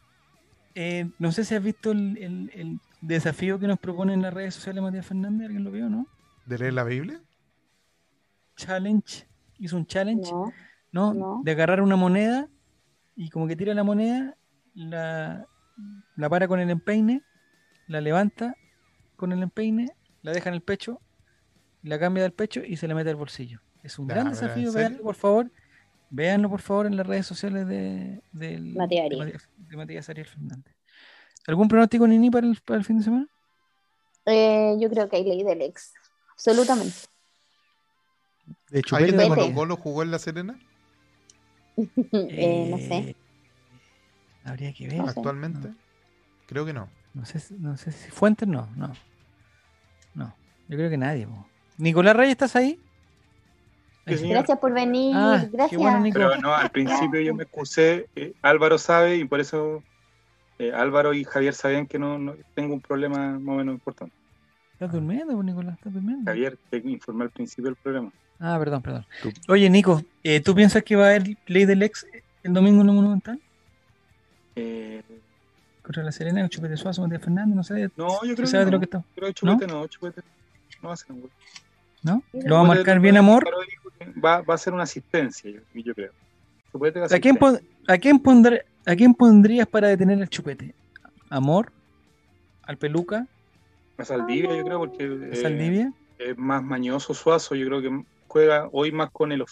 eh, no sé si has visto el, desafío que nos propone en las redes sociales Matías Fernández, ¿alguien lo vio, no? ¿De leer la Biblia? Challenge, hizo un challenge, ¿no? De agarrar una moneda y como que tira la moneda, la, la para con el empeine la levanta con el empeine, la deja en el pecho, la cambia del pecho y se le mete al bolsillo. Es un gran desafío, véanlo por favor. Véanlo por favor en las redes sociales de, Matías, Ariel Fernández. ¿Algún pronóstico, Nini, para el, para el fin de semana? Eh, yo creo que hay ley del ex. Absolutamente. De hecho, ¿Alguien de Colo Colo jugó en La Serena? (laughs) eh, no sé. Eh, habría que ver. ¿Actualmente? Creo que no. No sé, no sé si Fuentes no, no. No, yo creo que nadie. Nicolás Reyes, ¿estás ahí? Gracias por venir. Ah, gracias. Pero no, al principio yo me excusé. Eh, Álvaro sabe y por eso eh, Álvaro y Javier sabían que no, no, tengo un problema más o menos importante. ¿Estás durmiendo, pues, Nicolás? ¿Estás durmiendo? Javier, te informé al principio del programa. Ah, perdón, perdón. Oye, Nico, eh, ¿tú piensas que va a haber ley del ex el domingo en el Monumental? Eh, Contra la Serena, Chupete Suazo, Matías Fernández, no sé. No, yo creo que no. de lo que está? Creo que Chupete no, no Chupete no va a ser un gol. ¿No? ¿Lo va a marcar bien Amor? Va, va a ser una asistencia, yo, yo creo. Chupete ¿A, quién ¿A, quién pondré, ¿A quién pondrías para detener al Chupete? ¿Amor? ¿Al Peluca? A Saldivia, yo creo, porque. Eh, es más mañoso Suazo, yo creo que juega hoy más con el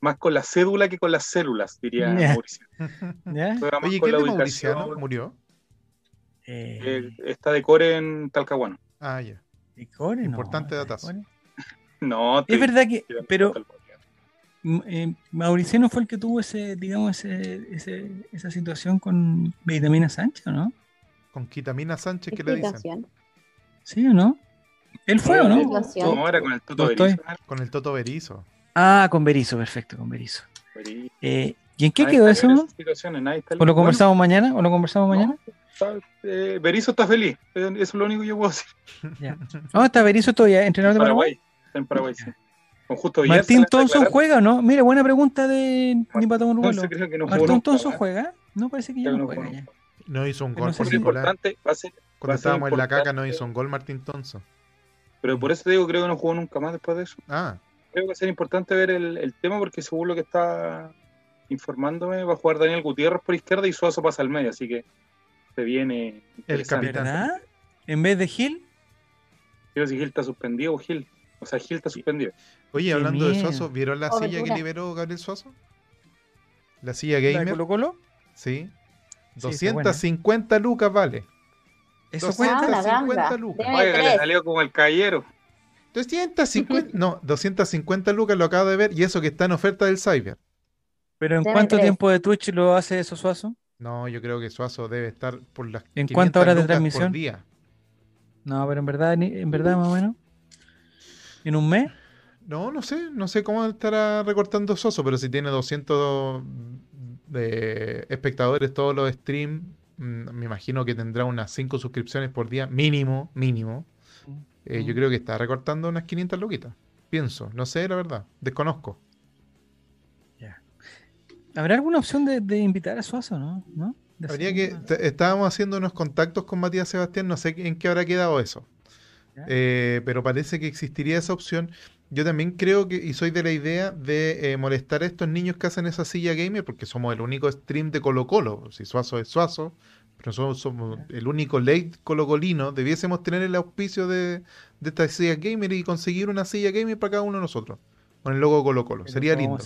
más con la cédula que con las células, diría Mauricio. (laughs) Oye, ¿quién de Mauriciano murió? Eh... eh está de core en Talcahuano. Ah, ya. ¿De core? Importante no, datazo. (laughs) No, es verdad que, pero eh, Mauriciano fue el que tuvo ese, digamos, ese, ese, esa situación con Vitamina Sánchez, ¿no? Con Quitamina Sánchez, ¿qué le dicen? ¿Sí o no? ¿Él fue o no? No, era con el Toto Berizo. Con el Toto Berizo. Ah, con Berizo, perfecto, con Berizo. Eh, ¿Y en qué quedó eso? ¿O lo conversamos mañana? ¿O lo conversamos mañana? Eh, Berizo está feliz, eso es lo único que yo puedo decir. Ya. No, está Berizo todavía, entrenador de Paraguay. Está en Paraguay, sí. Con justo Martín Thompson juega, ¿no? Mira, buena pregunta de Nipato no Martín Thompson juega. No parece que ya no juega. Ya. No hizo un gol por importante va a ser, Cuando estábamos en la caca no hizo un gol Martín Thompson. Pero por eso te digo, creo que no jugó nunca más después de eso. Ah. Creo que va a ser importante ver el, tema porque según lo que está informándome, va a jugar Daniel Gutiérrez por izquierda y Suazo pasa al medio, así que se viene. El capitán. ¿En vez de Gil? Quiero si Gil está suspendido o Gil. O sea, Gil está suspendido. Oye, hablando de Suazo, ¿vieron la silla que liberó Gabriel Suazo? La silla gamer. ¿La Colo Colo? Sí. 250 lucas vale. Eso cuesta 50 lucas. Oye, le salió como el caballero. 250, no, 250 lucas lo acabo de ver y eso que está en oferta del Cyber. ¿Pero en cuánto tiempo de Twitch lo hace eso Suazo? No, yo creo que Suazo debe estar por las ¿En cuántas horas de transmisión? día. No, pero en verdad, en verdad más o menos. ¿En un mes? No, no sé, no sé cómo estará recortando Suazo, pero si tiene 200 de espectadores todos los streams, mm, me imagino que tendrá unas 5 suscripciones por día, mínimo, mínimo. Eh, yo creo que está recortando unas 500 luquitas. Pienso, no sé la verdad, desconozco. ¿Habrá alguna opción de, invitar a Suazo, no? ¿No? Habría que, estábamos haciendo unos contactos con Matías Sebastián, no sé en qué habrá quedado eso. Eh, pero parece que existiría esa opción. Yo también creo que, y soy de la idea de eh, molestar a estos niños que hacen esa silla gamer, porque somos el único stream de Colo Colo. Si Suazo es Suazo, pero somos el único late colocolino. Debiésemos tener el auspicio de, de esta silla gamer y conseguir una silla gamer para cada uno de nosotros. Con el logo Colo Colo. Sería lindo.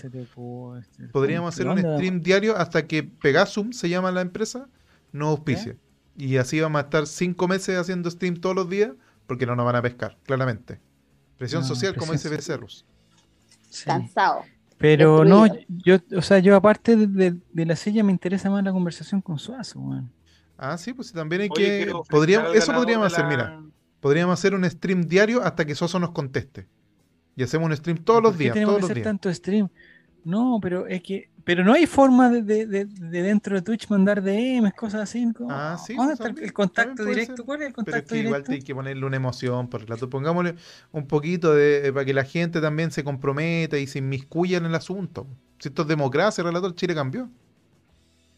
Podríamos hacer un stream diario hasta que Pegasum, se llama la empresa, no auspicie. Y así vamos a estar cinco meses haciendo stream todos los días porque no nos van a pescar, claramente. Presión social, como dice Becerrus. Cansado. Pero no, yo, o sea, yo aparte de, la silla me interesa más la conversación con Suazo, Ah, sí, pues también hay que. Podríamos, eso podríamos hacer, mira. Podríamos hacer un stream diario hasta que Suazo nos conteste. Y hacemos un stream todos los días. Tenemos todos que hacer tanto stream. No, pero es que pero no hay forma de, de, de, dentro de Twitch mandar DMs, cosas así. ah, sí. ¿Dónde está el, contacto directo? ¿Cuál es el contacto Pero es que igual hay que ponerle una emoción por relato. Pongámosle un poquito de, para que la gente también se comprometa y se inmiscuya en el asunto. Si esto es democracia, el relator Chile cambió.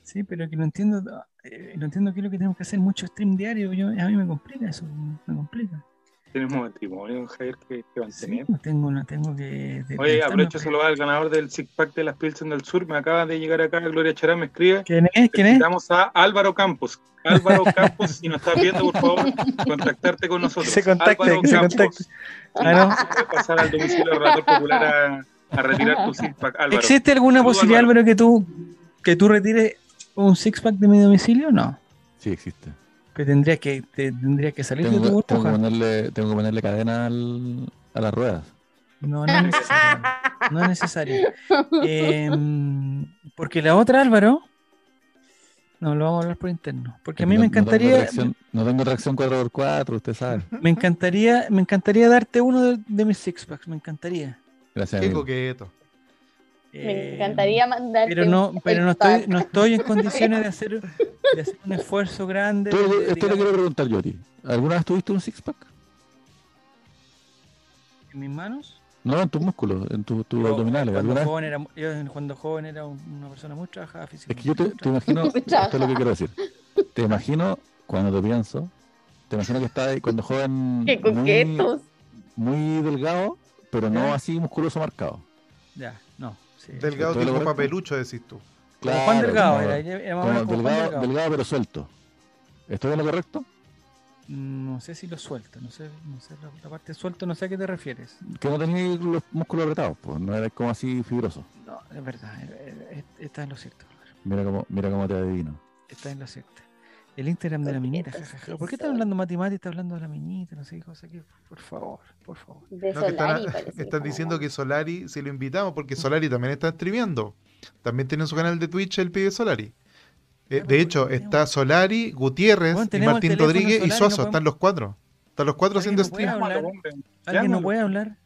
Sí, pero que no entiendo, eh, no entiendo qué es lo que tenemos que hacer mucho stream diario. Yo, a mí me complica eso, me complica. Tenemos matrimonio, Javier, que, que mantener. Sí, no tengo, no tengo que. Oye, aprovecho solo al ganador del Six Pack de las Pilsen del Sur. Me acaba de llegar acá, Gloria Chará me escribe. ¿Quién es? ¿Quién es? A Álvaro Campos. Álvaro Campos, si nos estás viendo, por favor, contactarte con nosotros. Se contacte, que se contacte. Ah, no. pasar al domicilio del Relator Popular a, a, retirar tu Six Pack. Álvaro. ¿Existe alguna posibilidad, Álvaro, que tú, que tú retires un Six Pack de mi domicilio? No. Sí, existe. Que tendría que, tendría que salir tengo, de tu tengo que, ponerle, tengo que ponerle cadena al, a las ruedas. No, no es necesario. No es necesario. Em, porque la otra, Álvaro, no, lo vamos a hablar por interno. Porque a mí me encantaría. No tengo, tracción, 4x4, usted sabe. (laughs) Me encantaría, me encantaría darte uno de, mis six packs, me encantaría. Gracias. Qué coqueto. Me eh, encantaría mandarte. Pero no, pero no estoy, no estoy en condiciones de hacer, de hacer un esfuerzo grande. esto le quiero preguntar yo a ti. ¿Alguna vez tuviste un six pack? ¿En mis manos? No, en tus músculos, en tus tu abdominales. Cuando joven, era, yo cuando joven era una persona muy trabajada físicamente. Es que yo te, imagino, esto es lo que quiero decir. Te imagino, cuando te pienso, te imagino que estás ahí cuando joven. ¡Qué coquetos! Muy, muy delgado, pero no así musculoso marcado. Ya. Sí. Delgado tipo papelucho, decís tú. Claro, Juan Delgado, era, era, delgado, delgado, delgado, pero suelto. ¿Estoy en lo correcto? No sé si lo suelto, no sé, no sé la, parte suelto, no sé a qué te refieres. Que no tenías los músculos apretados, pues no eres como así fibroso. No, es verdad, está en lo cierto. Mira cómo, mira cómo te adivino. Está en lo cierto. El Instagram de la minita, ¿Por qué estás hablando Mati Mati? Está hablando de la minita, no sé qué cosa que. Por favor, por favor. De Solari, están, diciendo que Solari, si lo invitamos, porque Solari también está streameando. También tiene su canal de Twitch el pibe Solari. Eh, de hecho, está Solari, Gutiérrez, Martín Rodríguez y Suazo. Están los cuatro. Están los cuatro haciendo stream. ¿Alguien no puede hablar?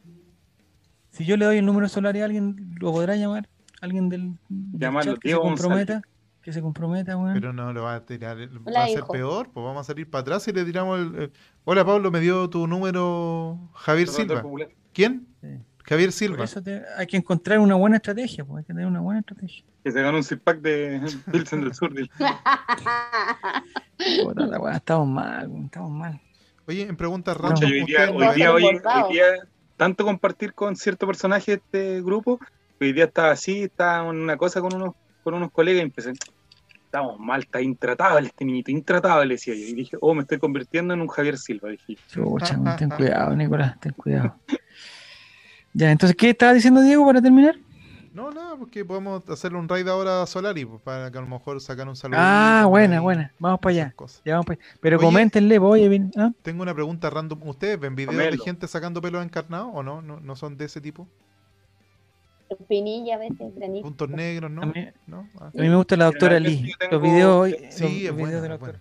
Si yo le doy el número de Solari a alguien, ¿lo podrá llamar? ¿Alguien del, chat que se comprometa? Que se comprometa, Pero no lo va a tirar. va a ser peor. Pues vamos a salir para atrás y le tiramos el. Hola, Pablo, me dio tu número Javier Silva. ¿Quién? Javier Silva. hay que encontrar una buena estrategia, pues hay que tener una buena estrategia. Que se gane un zip pack de (laughs) Pilsen del Sur. estamos mal, estamos mal. Oye, en preguntas random. hoy, día, hoy, día, tanto compartir con cierto personaje de este grupo, hoy día estaba así, estaba en una cosa con unos, con unos colegas y empecé, estamos mal, está intratable este niñito, intratable, decía yo. Y dije, oh, me estoy convirtiendo en un Javier Silva, dije. (laughs) ten cuidado, Nicolás, ten cuidado. Ya, entonces, ¿qué estaba diciendo Diego para terminar? No, no, porque podemos hacerle un raid ahora a Solari, pues, para que a lo mejor sacan un saludo. Ah, buena, buena. Vamos para allá. Ya vamos Pero coméntenle, voy, bien. ¿ah? Tengo una pregunta random. ¿Ustedes ven videos de gente sacando pelos encarnados o no? no? ¿No son de ese tipo? Pinilla, veces, Puntos negros, ¿no? A mí, ¿No? Ah. a mí me gusta la doctora Lee. Los videos hoy. Sí, es buena, de la doctora.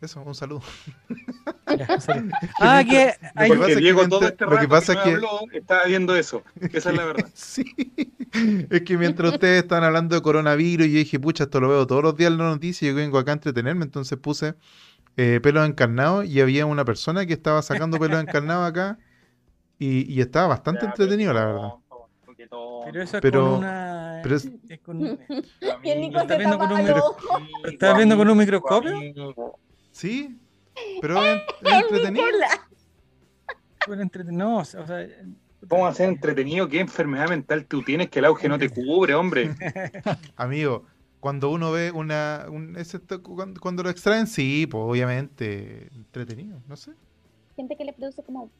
Eso, un saludo. (laughs) (laughs) ah, que hay... Porque Diego todo este rato que pasa es que habló, estaba viendo eso. Esa es la verdad. (laughs) sí. Es que mientras ustedes están hablando de coronavirus, yo dije, pucha, esto lo veo todos los días en la noticia y yo vengo acá a entretenerme, entonces puse eh, pelos encarnados y había una persona que estaba sacando pelos encarnados acá y, y estaba bastante entretenido, la verdad. Pero eso es con una. Pero es... con un... (laughs) ¿Y el Nico ¿Lo viendo con un, ¿Lo estás viendo con un microscopio? Sí, pero es, (laughs) entretenido. No, o sea, ¿Cómo va a ser entretenido? ¿Qué enfermedad mental tú tienes que el auge no te cubre, hombre? (laughs) Amigo, cuando uno ve una. Un, cuando, cuando, lo extraen, sí, pues obviamente entretenido, no sé. Gente que le produce como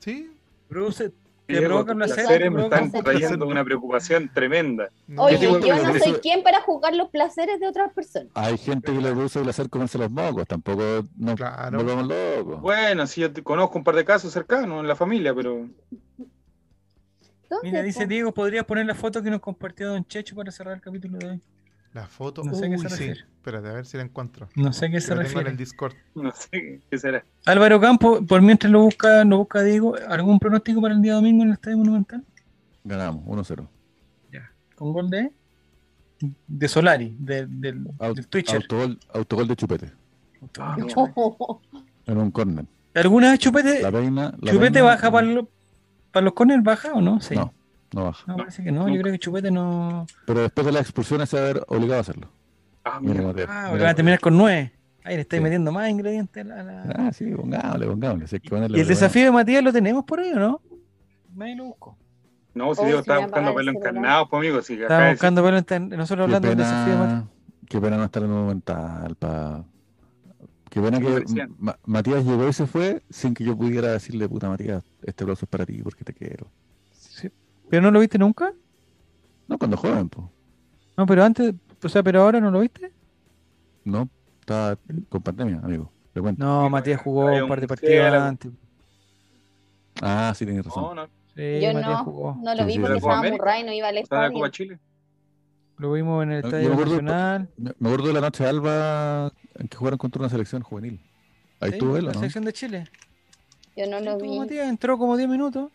Sí. Produce, provoca una serie. me están trayendo una preocupación tremenda. Oye, yo no soy quien para juzgar los placeres de otras personas. Hay gente que le produce placer comerse los mocos, tampoco no claro. locos. Bueno, sí, yo conozco un par de casos cercanos en la familia, pero... Mira, dice Diego, ¿podrías poner la foto que nos compartió Don Checho para cerrar el capítulo de hoy? La foto. No sé qué se sí. Espérate, a ver si la encuentro. No sé qué se refiere. en el Discord. No sé qué será. Álvaro Campo, por mientras lo busca, lo busca Diego, ¿algún pronóstico para el día domingo en el Estadio Monumental? Ganamos, 1-0. Ya. ¿Con gol de? De Solari, de, del, del Twitcher. Autogol, autogol de Chupete. Autogol de Chupete. En un corner. ¿Alguna vez Chupete? La peina, la ¿Chupete baja para, para los corners? ¿Baja o no? Sí. No. No baja. No, parece que no. Yo creo que Chupete no. Pero después de las expulsiones se va a ver obligado a hacerlo. Ah, mira. Ah, va a terminar con nueve. Ahí le estáis metiendo más ingredientes a la. Ah, sí, pongámosle, pongámosle. ¿Y el desafío de Matías lo tenemos por ahí o no? Me lo busco. No, si Diego estaba buscando pelo encarnado, pues amigo. Si estaba buscando pelo encarnado. Nosotros hablando del desafío de Matías. Qué pena no estar en un mental para. Qué pena que Matías llegó y se fue sin que yo pudiera decirle, puta Matías, este aplauso es para ti porque te quiero. ¿Pero no lo viste nunca? No, cuando joven, pues. No, pero antes, o sea, pero ahora no lo viste. No, estaba con pandemia, amigo. No, Matías jugó un par de partidos antes. Ah, sí, tienes razón. No, Sí, Yo no, jugó. no lo vi porque estaba Murray, no iba al estadio. Copa Chile? Lo vimos en el Estadio Nacional. Me acuerdo de la noche de Alba en que jugaron contra una selección juvenil. Ahí estuvo él, ¿no? La selección de Chile. Yo no lo vi. Matías entró como 10 minutos.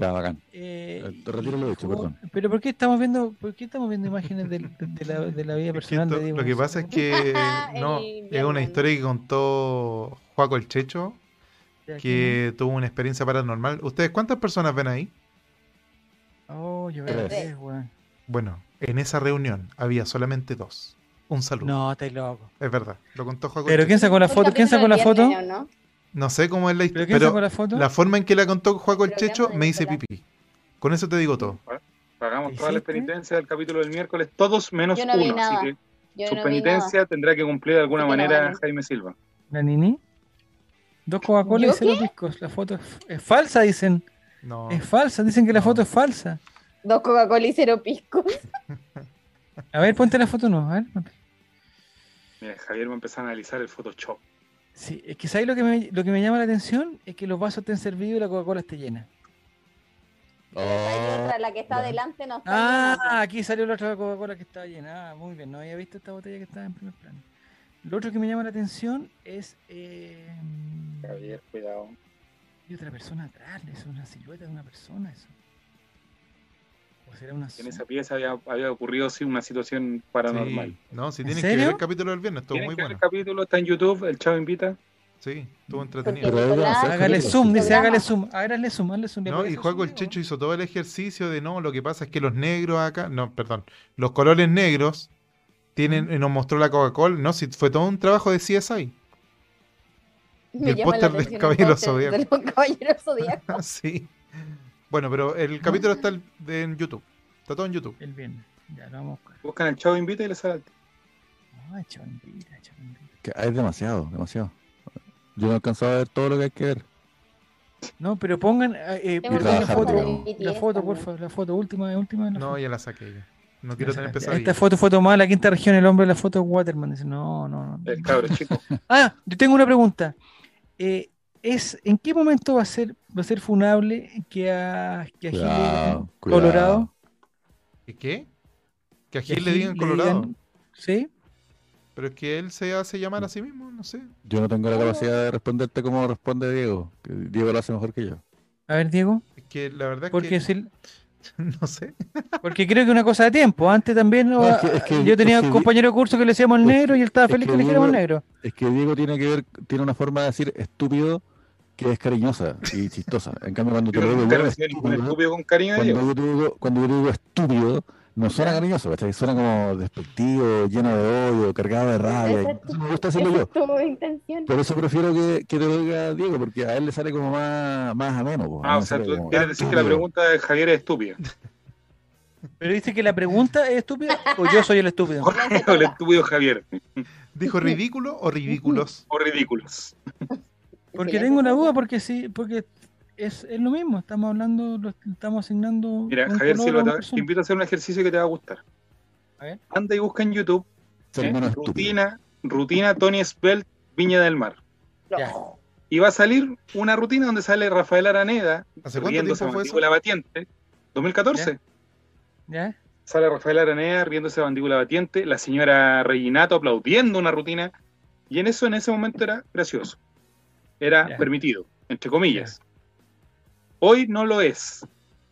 Ya, bacán. Eh, eh, Te retiro lo dicho, perdón. Pero ¿por qué estamos viendo, por qué estamos viendo imágenes de, de, la, de la, vida personal de Diego? Lo que pasa es que (laughs) no, es una historia que contó Juaco el Checho, que tuvo una experiencia paranormal. ¿Ustedes cuántas personas ven ahí? Oh, yo veo tres, Bueno, en esa reunión había solamente dos. Un saludo. No, estáis loco. Es verdad, lo contó Juaco. ¿Pero quién sacó la foto? ¿Quién sacó la foto? ¿no? No sé cómo es la historia. ¿Pero, la, foto? la forma en que la contó Juaco el Checho me dice pipí. Con eso te digo todo. Pagamos toda la penitencia del capítulo del miércoles, todos menos uno. Así que su penitencia tendrá que cumplir de alguna manera Jaime Silva. ¿La Nini? Dos Coca-Cola y cero discos. La foto es, falsa, dicen. No. Es falsa, dicen que la foto es falsa. Dos Coca-Cola y cero piscos. a ver, ponte la foto no. A ver, Mira, Javier va a empezar a analizar el Photoshop. Sí, es que ¿sabes lo que me, lo que me llama la atención? Es que los vasos estén servidos y la Coca-Cola esté llena. Oh, la que está adelante no está Ah, aquí salió la otra Coca-Cola que estaba llena. Ah, muy bien, no había visto esta botella que estaba en primer plano. Lo otro que me llama la atención es. Eh, Javier, cuidado. Y otra persona atrás, es una silueta de una persona eso. Una en esa pieza había, había ocurrido sí, una situación paranormal. No, si tienes que ver el capítulo del viernes, estuvo muy bueno. El capítulo está en YouTube, el chavo invita. Sí, estuvo entretenido. hágale zoom, dice hágale zoom, hágale zoom, hágale zoom. No, y Juaco el Checho hizo todo el ejercicio de no, lo que pasa es que los negros acá, no, perdón, los colores negros tienen, nos mostró la Coca-Cola, no, si fue todo un trabajo de CSI. Me el póster del Caballero Zodíaco. (laughs) sí. Bueno, pero el capítulo está en YouTube. Está todo en YouTube. El viernes. Ya lo vamos a buscar. Buscan el Chavo Invita y le sale. No, el Chavo Invita, el Chavo Invita. Que es demasiado, demasiado. Yo no he alcanzado a ver todo lo que hay que ver. No, pero pongan, eh, la foto, la foto, por favor, la foto última, última. no, ya la saqué. Ya. No quiero tener pesadilla. Esta foto fue tomada en la quinta región, el hombre de la foto Waterman. Dice, no, no, no. El cabro chico. Ah, yo tengo una pregunta. Eh, es, ¿En qué momento va a ser, va a ser funable que a, que a Gil Colorado? ¿Y qué? ¿Que a Gil le digan Colorado? ¿Sí? Pero es que él se hace llamar a sí mismo, no sé. Yo no tengo la capacidad de responderte como responde Diego. Diego lo hace mejor que yo. A ver, Diego. Es que la verdad es Porque que... (laughs) no sé. Porque creo que una cosa de tiempo. Antes también yo tenía un compañero de curso que le decíamos el negro y él estaba feliz que, le dijéramos el negro. Es que Diego tiene que ver, tiene una forma de decir estúpido que es cariñosa y chistosa. En cambio, cuando te lo digo, estúpido, con cariño cuando, yo te digo, cuando yo te digo estúpido, no suena cariñoso, ¿cachai? Suena como despectivo, lleno de odio, cargado de rabia. me gusta hacerlo yo. Por eso prefiero que, que, te lo diga Diego, porque a él le sale como más, más ameno. Ah, o sea, tú quieres decir que la pregunta de Javier es estúpida. (laughs) Pero dice que la pregunta es estúpida o yo soy el estúpido. (laughs) o el estúpido Javier. ¿Dijo ridículo o ridículos? O ridículos. (laughs) Porque tengo una duda, porque sí, porque es, es lo mismo, estamos hablando, lo estamos asignando. Mira, Javier Silva, te invito a hacer un ejercicio que te va a gustar. A ver. Anda y busca en YouTube ¿eh? rutina, rutina Tony Spelt Viña del Mar. Y va a salir una rutina donde sale Rafael Araneda ¿Hace cuánto tiempo fue eso? batiente. 2014. ¿Ya? Sale Rafael Araneda riéndose bandícula batiente, la señora Reginato aplaudiendo una rutina. Y en eso, en ese momento era gracioso. Era permitido, entre comillas. Hoy no lo es.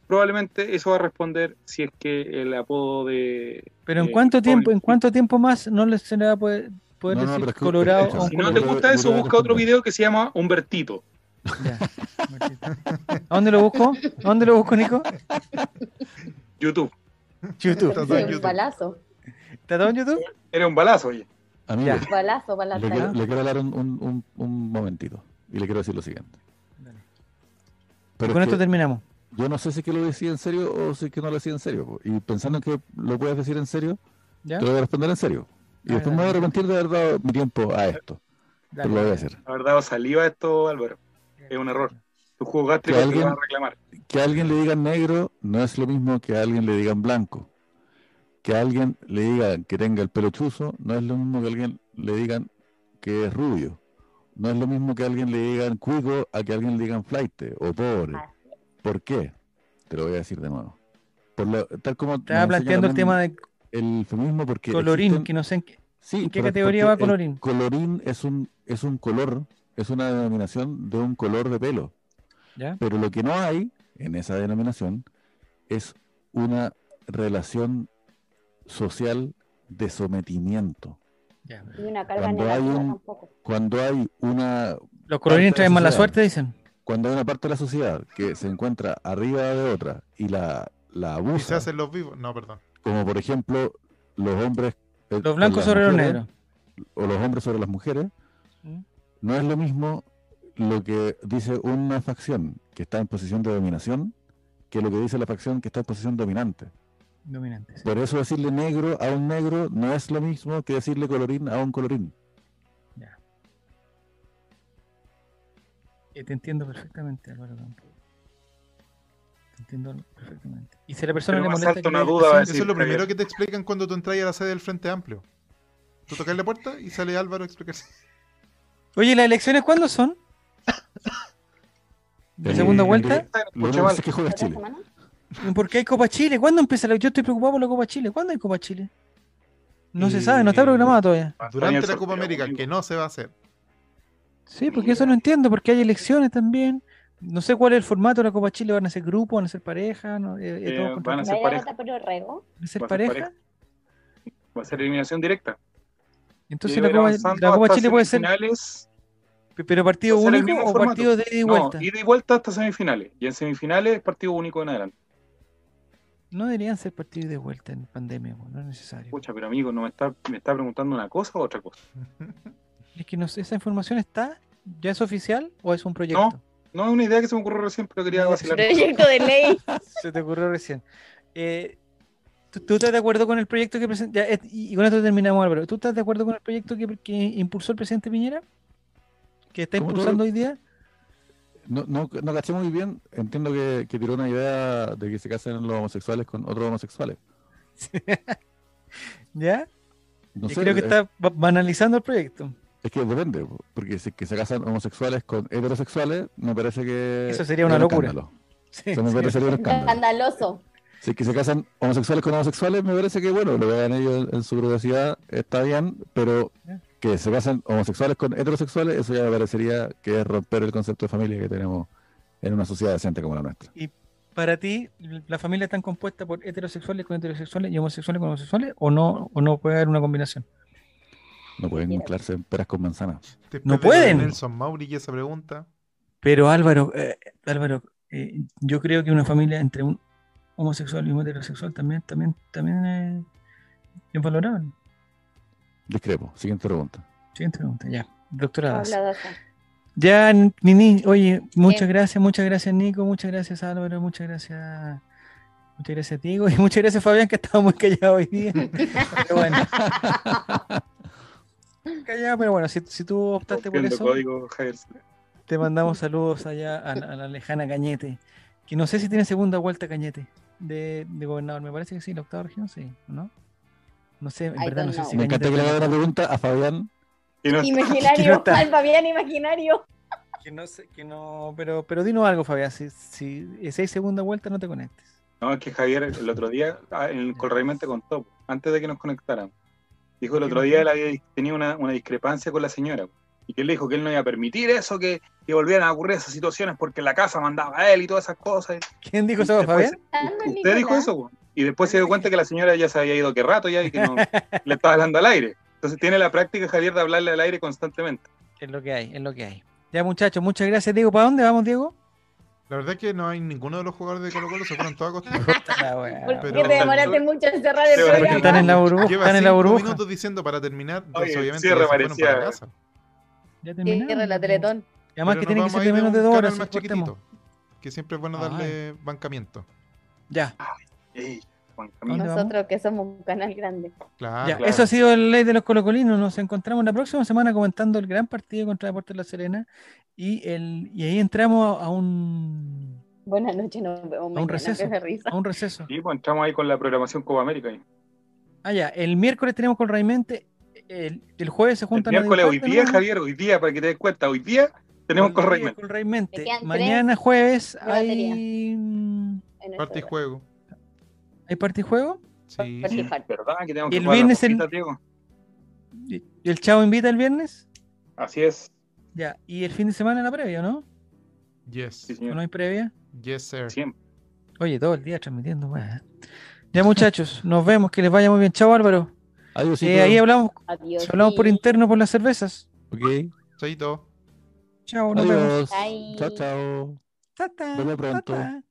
Probablemente eso va a responder si es que el apodo de. Pero en eh, cuánto tiempo, en cuánto tiempo más no se le va a poder, decir colorado. si no te gusta eso, busca otro video que se llama Humbertito. ¿A dónde lo busco? ¿A dónde lo busco, Nico? YouTube. YouTube. un balazo. ¿Está en YouTube? Era un balazo, oye. Amigo, balazo, balazo. Le, quiero, le quiero hablar un, un, un momentito y le quiero decir lo siguiente. Pero con esto terminamos. Yo no sé si es que lo decía en serio o si es que no lo decía en serio. Y pensando en que lo puedes decir en serio, te lo voy a responder en serio. Y después me voy a arrepentir de haber dado mi tiempo a esto. pero lo voy a hacer. Haber dado saliva a esto, Álvaro. Es un error. Tu jugaste que alguien, a reclamar. Que a alguien le digan negro no es lo mismo que a alguien le digan blanco. Que a alguien le digan que tenga el pelo chuzo no es lo mismo que a alguien le digan que es rubio. No es lo mismo que alguien le digan cuico a que alguien le digan flight o pobre. ¿Por qué? Te lo voy a decir de nuevo. Por tal como Estaba planteando el tema de el feminismo porque colorín, que no sé en qué, sí, qué categoría va colorín. Colorín es un es un color, es una denominación de un color de pelo. ¿Ya? Pero lo que no hay en esa denominación es una relación social de sometimiento. Y una carga cuando hay tampoco. Cuando hay una... Los colorines traen mala suerte, dicen. Cuando hay una parte de la sociedad que se encuentra arriba de otra y la, la abusa... Y se hacen los vivos. No, perdón. Como por ejemplo los hombres... Eh, los blancos sobre los negros. O los hombres sobre las mujeres. ¿Mm? No es lo mismo lo que dice una facción que está en posición de dominación que lo que dice la facción que está en posición dominante. Dominante. Por eso decirle negro a un negro no es lo mismo que decirle colorín a un colorín. Ya. Eh, te entiendo perfectamente, Álvaro Te entiendo perfectamente. Y si la persona le molesta. Una duda, eso es lo primero que te explican cuando tú entras a la sede del Frente Amplio. Tú tocas la puerta y sale Álvaro a explicarse. Oye, ¿las elecciones cuándo son? (laughs) ¿De segunda vuelta? que juega Chile. ¿Por qué hay Copa Chile? ¿Cuándo empieza la.? Yo estoy preocupado por la Copa Chile. ¿Cuándo hay Copa Chile? No se sabe, no está programada todavía. Durante la Copa América, que no se va a hacer. Sí, porque eso no entiendo, porque hay elecciones también. No sé cuál es el formato de la Copa Chile. ¿Van a ser grupos? ¿Van a ser pareja? ¿No? Eh, eh, eh, van a ser pareja. ¿Van a ser pareja? Va a ser eliminación directa. Entonces la Copa, la Copa Chile puede ser. ¿Pero partido único o partido de ida y vuelta? No, ida y vuelta hasta semifinales. Y en semifinales, partido único en adelante. No deberían ser partidos de vuelta en pandemia, no es necesario. Escucha, pero amigo, ¿no me está, me está preguntando una cosa o otra cosa? (laughs) es que no sé, ¿esa información está? ¿Ya es oficial o es un proyecto? No, no es una idea que se me ocurrió recién, pero quería vacilar. Proyecto de ley. (laughs) se te ocurrió recién. Eh, ¿tú, estás de acuerdo con el proyecto que presentó? Y, con esto terminamos, Álvaro. ¿Tú estás de acuerdo con el proyecto que, que impulsó el presidente Piñera? ¿Que está impulsando hoy día? No, no, no caché muy bien. Entiendo que, que, tiró una idea de que se casen los homosexuales con otros homosexuales. (laughs) ¿Ya? No sé, creo que está banalizando el proyecto. Es que depende, porque si que se casan homosexuales con heterosexuales, me parece que. Eso sería una locura. (laughs) Sí, Eso me parecería un escándalo. Escandaloso. Si que se casan homosexuales con homosexuales, me parece que, bueno, lo vean ellos en su privacidad, está bien, pero que se casen homosexuales con heterosexuales, eso ya me parecería que es romper el concepto de familia que tenemos en una sociedad decente como la nuestra. ¿Y para ti, la familia está compuesta por heterosexuales con heterosexuales y homosexuales con homosexuales o no, o no puede haber una combinación? No pueden mezclarse peras con manzanas. No pueden. Nelson Mauri y esa pregunta. Pero Álvaro, eh, Álvaro, eh, yo creo que una familia entre un homosexual y un heterosexual también, también, también es, es valorable. Discrepo. Siguiente pregunta. Siguiente pregunta, ya. Doctora Ya, Nini, oye, muchas gracias, muchas gracias Nico, muchas gracias Álvaro, muchas gracias, muchas gracias Diego y (laughs) muchas gracias Fabián que estaba muy callado hoy día. (laughs) pero bueno. callado, pero bueno, si, si tú optaste por eso, te mandamos saludos allá a, la lejana Cañete, que no sé si tiene segunda vuelta Cañete de, de gobernador, me parece que sí, la octava región, sí, ¿no? No sé, en verdad no sé si. Me encanta que le haga la pregunta a Fabián. imaginario, (laughs) al Fabián imaginario. Que no sé, que no, pero, pero dinos algo, Fabián, si, si es segunda vuelta no te conectes. No, es que Javier el otro día ah, en el contó, antes de que nos conectaran, dijo el otro día él había, tenía una, una discrepancia con la señora y que él le dijo que él no iba a permitir eso, que, que, volvieran a ocurrir esas situaciones porque la casa mandaba a él y todas esas cosas. ¿Quién dijo eso, Fabián? Usted dijo eso, y después se dio cuenta que la señora ya se había ido que rato ya y que no (laughs) le estaba hablando al aire. Entonces tiene la práctica, Javier, de hablarle al aire constantemente. Es lo que hay, es lo que hay. Ya, muchachos, muchas gracias, Diego. ¿Para dónde vamos, Diego? La verdad es que no hay ninguno de los jugadores de Colo Colo, se fueron todos a Costa (laughs) ¿Por qué te demoraste mucho en cerrar el programa? Están en la burbuja. Lleva están en la burbuja. minutos diciendo para terminar, pues, obviamente ya se fueron para casa. Ya terminaron. la Teletón. Y además que tiene que ser de menos de dos horas. Más chiquitito, que siempre es bueno darle bancamiento. Ya. Nosotros que somos un canal grande. Claro, Eso ha sido el ley de los colocolinos. Nos encontramos la próxima semana comentando el gran partido contra Deportes La Serena y, el, y ahí entramos a un... Buenas noches, nos vemos a un receso. A un receso. Sí, pues entramos ahí con la programación Copa América. Ah, ya. El miércoles tenemos con Raimente El, el jueves se juntan el miércoles hoy día, Javier, hoy día, para que te des cuenta, hoy día tenemos con Raymente. Mañana jueves hay. Parte y juego. ¿Hay parte y juego? Sí. ¿Verdad? Que tenemos ¿Y el viernes el... ¿Y el chavo invita el viernes? Así es. Ya, ¿y el fin de semana la previa, no? Yes. ¿No hay previa? Yes, sir. Siempre. Oye, todo el día transmitiendo. Ya, muchachos, nos vemos. Que les vaya muy bien. Chao, Álvaro. Adiós. Eh, ahí hablamos, Adiós, hablamos por interno por las cervezas. Ok. Chaito. Chao, nos vemos. Chao, chao. Tata, pronto.